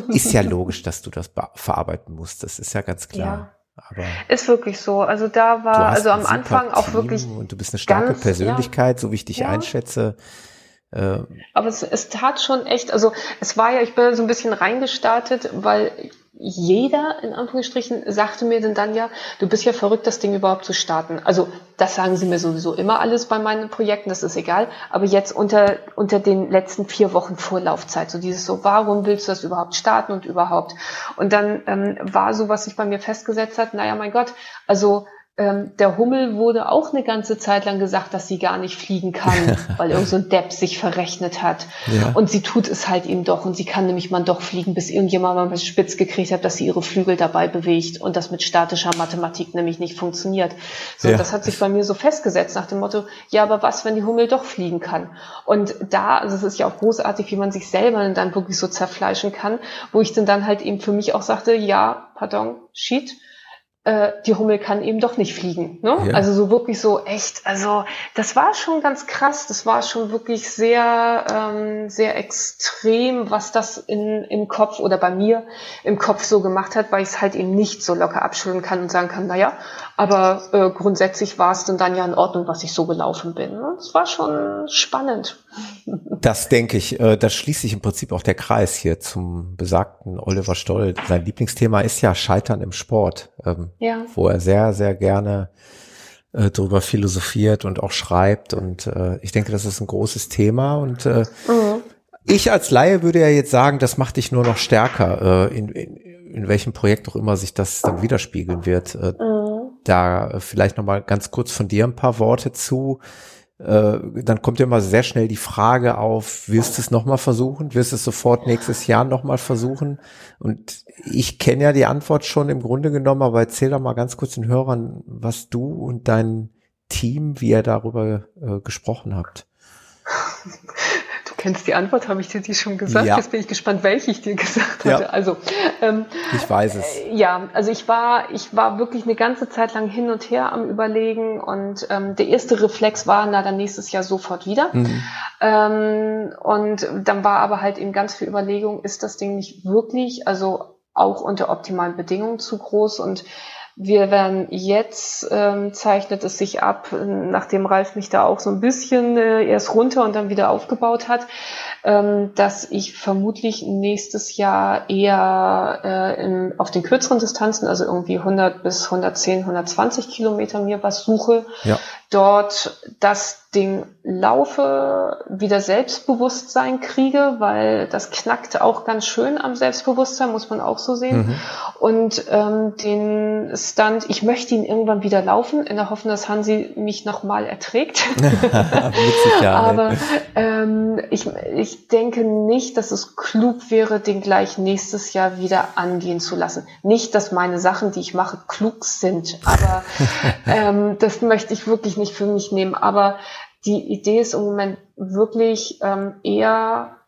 Ist ja logisch, dass du das verarbeiten musst. Das ist ja ganz klar. Ja. Aber ist wirklich so. Also da war, also am Anfang auch wirklich. Und du bist eine starke ganz, Persönlichkeit, ja. so wie ich dich ja. einschätze. Aber es, es tat schon echt, also es war ja, ich bin so ein bisschen reingestartet, weil jeder, in Anführungsstrichen, sagte mir denn dann ja, du bist ja verrückt, das Ding überhaupt zu starten. Also das sagen sie mir sowieso immer alles bei meinen Projekten, das ist egal. Aber jetzt unter, unter den letzten vier Wochen Vorlaufzeit, so dieses so, warum willst du das überhaupt starten und überhaupt? Und dann ähm, war so, was sich bei mir festgesetzt hat, naja, mein Gott, also ähm, der Hummel wurde auch eine ganze Zeit lang gesagt, dass sie gar nicht fliegen kann, (laughs) weil irgend so ein Depp sich verrechnet hat. Ja. Und sie tut es halt eben doch. Und sie kann nämlich mal doch fliegen, bis irgendjemand mal spitz gekriegt hat, dass sie ihre Flügel dabei bewegt und das mit statischer Mathematik nämlich nicht funktioniert. So, ja. das hat sich bei mir so festgesetzt nach dem Motto, ja, aber was, wenn die Hummel doch fliegen kann? Und da, also es ist ja auch großartig, wie man sich selber dann wirklich so zerfleischen kann, wo ich dann dann halt eben für mich auch sagte, ja, pardon, shit, äh, die Hummel kann eben doch nicht fliegen. Ne? Ja. Also so wirklich so echt, also das war schon ganz krass, das war schon wirklich sehr, ähm, sehr extrem, was das in, im Kopf oder bei mir im Kopf so gemacht hat, weil ich es halt eben nicht so locker abschütteln kann und sagen kann, naja, aber äh, grundsätzlich war es dann, dann ja in Ordnung, was ich so gelaufen bin. Ne? Das war schon spannend. (laughs) Das denke ich, äh, das schließt sich im Prinzip auch der Kreis hier zum besagten Oliver Stoll. Sein Lieblingsthema ist ja Scheitern im Sport, ähm, ja. wo er sehr, sehr gerne äh, darüber philosophiert und auch schreibt. Und äh, ich denke, das ist ein großes Thema. Und äh, mhm. ich als Laie würde ja jetzt sagen, das macht dich nur noch stärker, äh, in, in, in welchem Projekt auch immer sich das dann widerspiegeln wird. Äh, mhm. Da vielleicht nochmal ganz kurz von dir ein paar Worte zu äh, dann kommt ja immer sehr schnell die Frage auf, willst du es nochmal versuchen? Willst du es sofort nächstes Jahr nochmal versuchen? Und ich kenne ja die Antwort schon im Grunde genommen, aber erzähl doch mal ganz kurz den Hörern, was du und dein Team, wie ihr darüber äh, gesprochen habt. (laughs) kennst die Antwort, habe ich dir die schon gesagt? Ja. Jetzt bin ich gespannt, welche ich dir (laughs) gesagt hatte. Ja. Also ähm, ich weiß es. Äh, ja, also ich war, ich war wirklich eine ganze Zeit lang hin und her am Überlegen und ähm, der erste Reflex war, na dann nächstes Jahr sofort wieder. Mhm. Ähm, und dann war aber halt eben ganz viel Überlegung, ist das Ding nicht wirklich, also auch unter optimalen Bedingungen zu groß und wir werden jetzt, ähm, zeichnet es sich ab, nachdem Ralf mich da auch so ein bisschen äh, erst runter und dann wieder aufgebaut hat, ähm, dass ich vermutlich nächstes Jahr eher äh, in, auf den kürzeren Distanzen, also irgendwie 100 bis 110, 120 Kilometer mir was suche, ja. dort das Ding laufe, wieder Selbstbewusstsein kriege, weil das knackt auch ganz schön am Selbstbewusstsein, muss man auch so sehen. Mhm. Und ähm, den Stunt, ich möchte ihn irgendwann wieder laufen, in der Hoffnung, dass Hansi mich nochmal erträgt. (laughs) Aber ähm, ich, ich denke nicht, dass es klug wäre, den gleich nächstes Jahr wieder angehen zu lassen. Nicht, dass meine Sachen, die ich mache, klug sind, aber (laughs) ähm, das möchte ich wirklich nicht für mich nehmen. Aber die Idee ist im Moment wirklich ähm, eher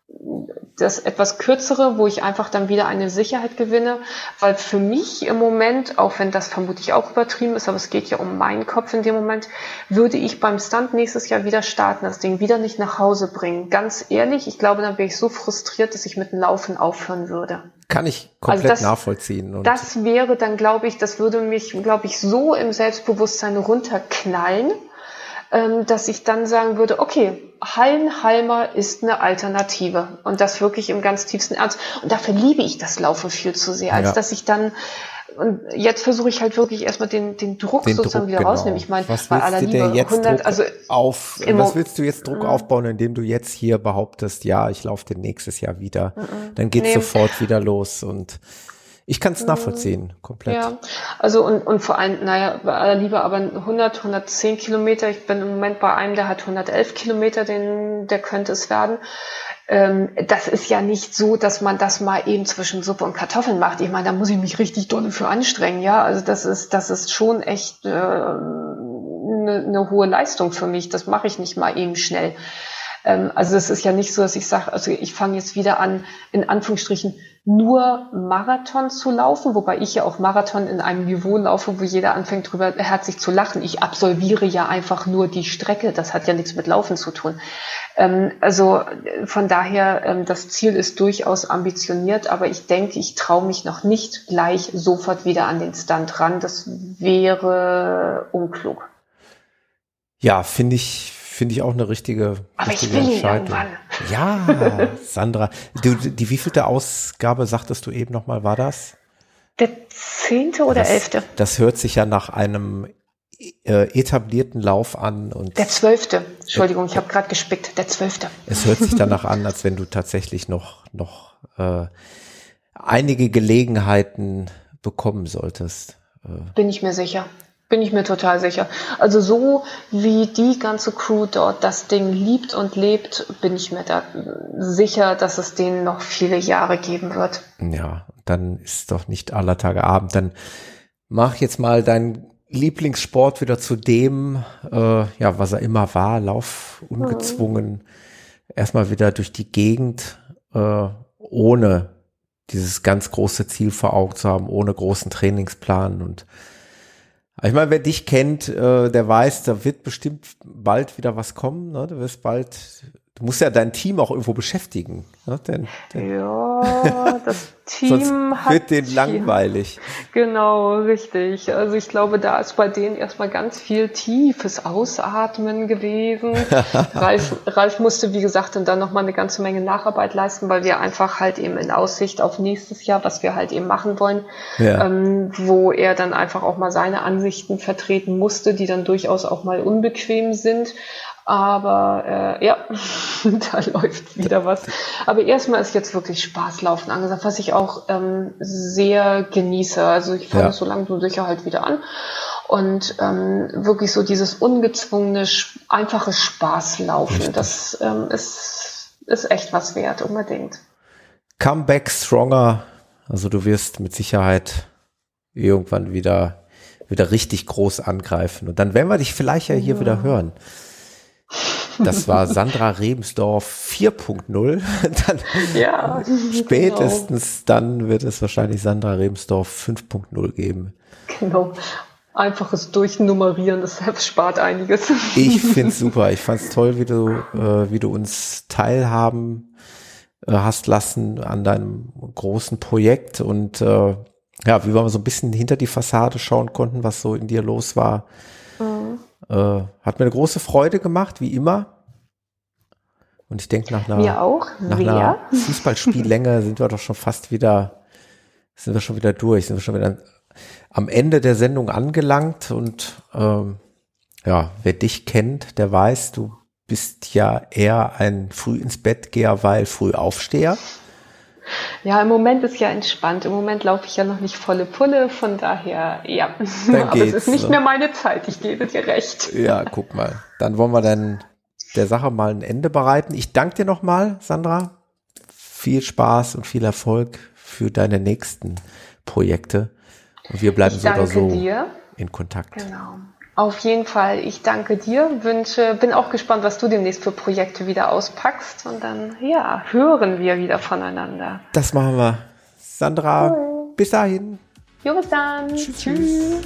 das etwas kürzere, wo ich einfach dann wieder eine Sicherheit gewinne, weil für mich im Moment, auch wenn das vermutlich auch übertrieben ist, aber es geht ja um meinen Kopf in dem Moment, würde ich beim Stunt nächstes Jahr wieder starten, das Ding wieder nicht nach Hause bringen. Ganz ehrlich, ich glaube, dann wäre ich so frustriert, dass ich mit dem Laufen aufhören würde. Kann ich komplett also das, nachvollziehen. Und das wäre dann, glaube ich, das würde mich, glaube ich, so im Selbstbewusstsein runterknallen, ähm, dass ich dann sagen würde, okay, Hallenhalmer ist eine Alternative und das wirklich im ganz tiefsten Ernst. Und dafür liebe ich das Laufen viel zu sehr, als ja. dass ich dann und jetzt versuche ich halt wirklich erstmal den, den Druck den sozusagen Druck, wieder genau. rausnehmen. Ich meine, bei aller Liebe, 100, Druck also auf, was willst du jetzt Druck mm. aufbauen, indem du jetzt hier behauptest, ja, ich laufe den nächstes Jahr wieder, mm, dann geht's nee. sofort wieder los und ich kann es mhm. nachvollziehen, komplett. Ja, also und, und vor allem, naja, bei aller Liebe, aber 100, 110 Kilometer. Ich bin im Moment bei einem, der hat 111 Kilometer, den, der könnte es werden. Ähm, das ist ja nicht so, dass man das mal eben zwischen Suppe und Kartoffeln macht. Ich meine, da muss ich mich richtig doll für anstrengen, ja. Also das ist, das ist schon echt eine äh, ne, ne hohe Leistung für mich. Das mache ich nicht mal eben schnell. Ähm, also es ist ja nicht so, dass ich sage, also ich fange jetzt wieder an, in Anführungsstrichen nur Marathon zu laufen, wobei ich ja auch Marathon in einem Niveau laufe, wo jeder anfängt drüber herzlich zu lachen. Ich absolviere ja einfach nur die Strecke, das hat ja nichts mit Laufen zu tun. Ähm, also von daher, ähm, das Ziel ist durchaus ambitioniert, aber ich denke, ich traue mich noch nicht gleich sofort wieder an den Stand ran. Das wäre unklug. Ja, finde ich, finde ich auch eine richtige, Aber richtige ich will Entscheidung. Ja, Sandra, du, die wievielte Ausgabe sagtest du eben nochmal, war das? Der zehnte oder das, elfte? Das hört sich ja nach einem äh, etablierten Lauf an und Der zwölfte. Entschuldigung, ich habe gerade gespickt. Der zwölfte. es hört sich danach an, als wenn du tatsächlich noch, noch äh, einige Gelegenheiten bekommen solltest. Bin ich mir sicher. Bin ich mir total sicher. Also so wie die ganze Crew dort das Ding liebt und lebt, bin ich mir da sicher, dass es denen noch viele Jahre geben wird. Ja, dann ist doch nicht aller Tage Abend. Dann mach jetzt mal deinen Lieblingssport wieder zu dem, äh, ja, was er immer war, Lauf ungezwungen, erstmal wieder durch die Gegend, äh, ohne dieses ganz große Ziel vor Augen zu haben, ohne großen Trainingsplan und ich meine, wer dich kennt, äh, der weiß, da wird bestimmt bald wieder was kommen. Ne? Du wirst bald, du musst ja dein Team auch irgendwo beschäftigen. Ne? Denn, denn Ja, das (laughs) sonst Team hat wird denen langweilig. Genau, richtig. Also ich glaube, da ist bei denen erstmal ganz viel tiefes Ausatmen gewesen. (laughs) Ralf, Ralf musste, wie gesagt, dann nochmal eine ganze Menge Nacharbeit leisten, weil wir einfach halt eben in Aussicht auf nächstes Jahr, was wir halt eben machen wollen, Ja. ähm, wo er dann einfach auch mal seine Ansichten vertreten musste, die dann durchaus auch mal unbequem sind. Aber äh, ja, (laughs) da läuft wieder was. Aber erstmal ist jetzt wirklich Spaßlaufen angesagt, was ich auch ähm, sehr genieße. Also ich fange Ja. so langsam sicher halt wieder an. Und ähm, wirklich so dieses ungezwungene, einfache Spaßlaufen, das ähm, ist, ist echt was wert, unbedingt. Comeback stronger. Also du wirst mit Sicherheit irgendwann wieder, wieder richtig groß angreifen. Und dann werden wir dich vielleicht ja hier wieder hören. Das war Sandra Rebensdorf 4.0. (laughs) Dann Ja, spätestens dann wird es wahrscheinlich Sandra Rebensdorf 5.0 geben. Genau. genau. Einfaches Durchnummerieren, das spart einiges. Ich find's super. Ich fand's toll, wie du, äh, wie du uns teilhaben äh, hast lassen an deinem großen Projekt und äh, ja, wie wir so ein bisschen hinter die Fassade schauen konnten, was so in dir los war. Äh, hat mir eine große Freude gemacht, wie immer. Und ich denke, nach einer, nach einer Fußballspiellänge sind wir doch schon fast wieder, sind wir schon wieder durch, sind wir schon wieder am Ende der Sendung angelangt und ähm, ja, wer dich kennt, der weiß, du bist ja eher ein früh ins Bett geher, weil früh Aufsteher. Ja, im Moment ist ja entspannt. Im Moment laufe ich ja noch nicht volle Pulle, von daher, ja. Dann (laughs) Aber es ist nicht ne? mehr meine Zeit, ich gebe dir recht. Ja, guck mal. Dann wollen wir dann der Sache mal ein Ende bereiten. Ich danke dir nochmal, Sandra. Viel Spaß und viel Erfolg für deine nächsten Projekte. Und wir bleiben so oder so dir. in Kontakt. Genau. Auf jeden Fall, ich danke dir, wünsche, bin auch gespannt, was du demnächst für Projekte wieder auspackst und dann, ja, hören wir wieder voneinander. Das machen wir. Sandra, bis dahin. Jo, bis dann. Tschüss. Tschüss.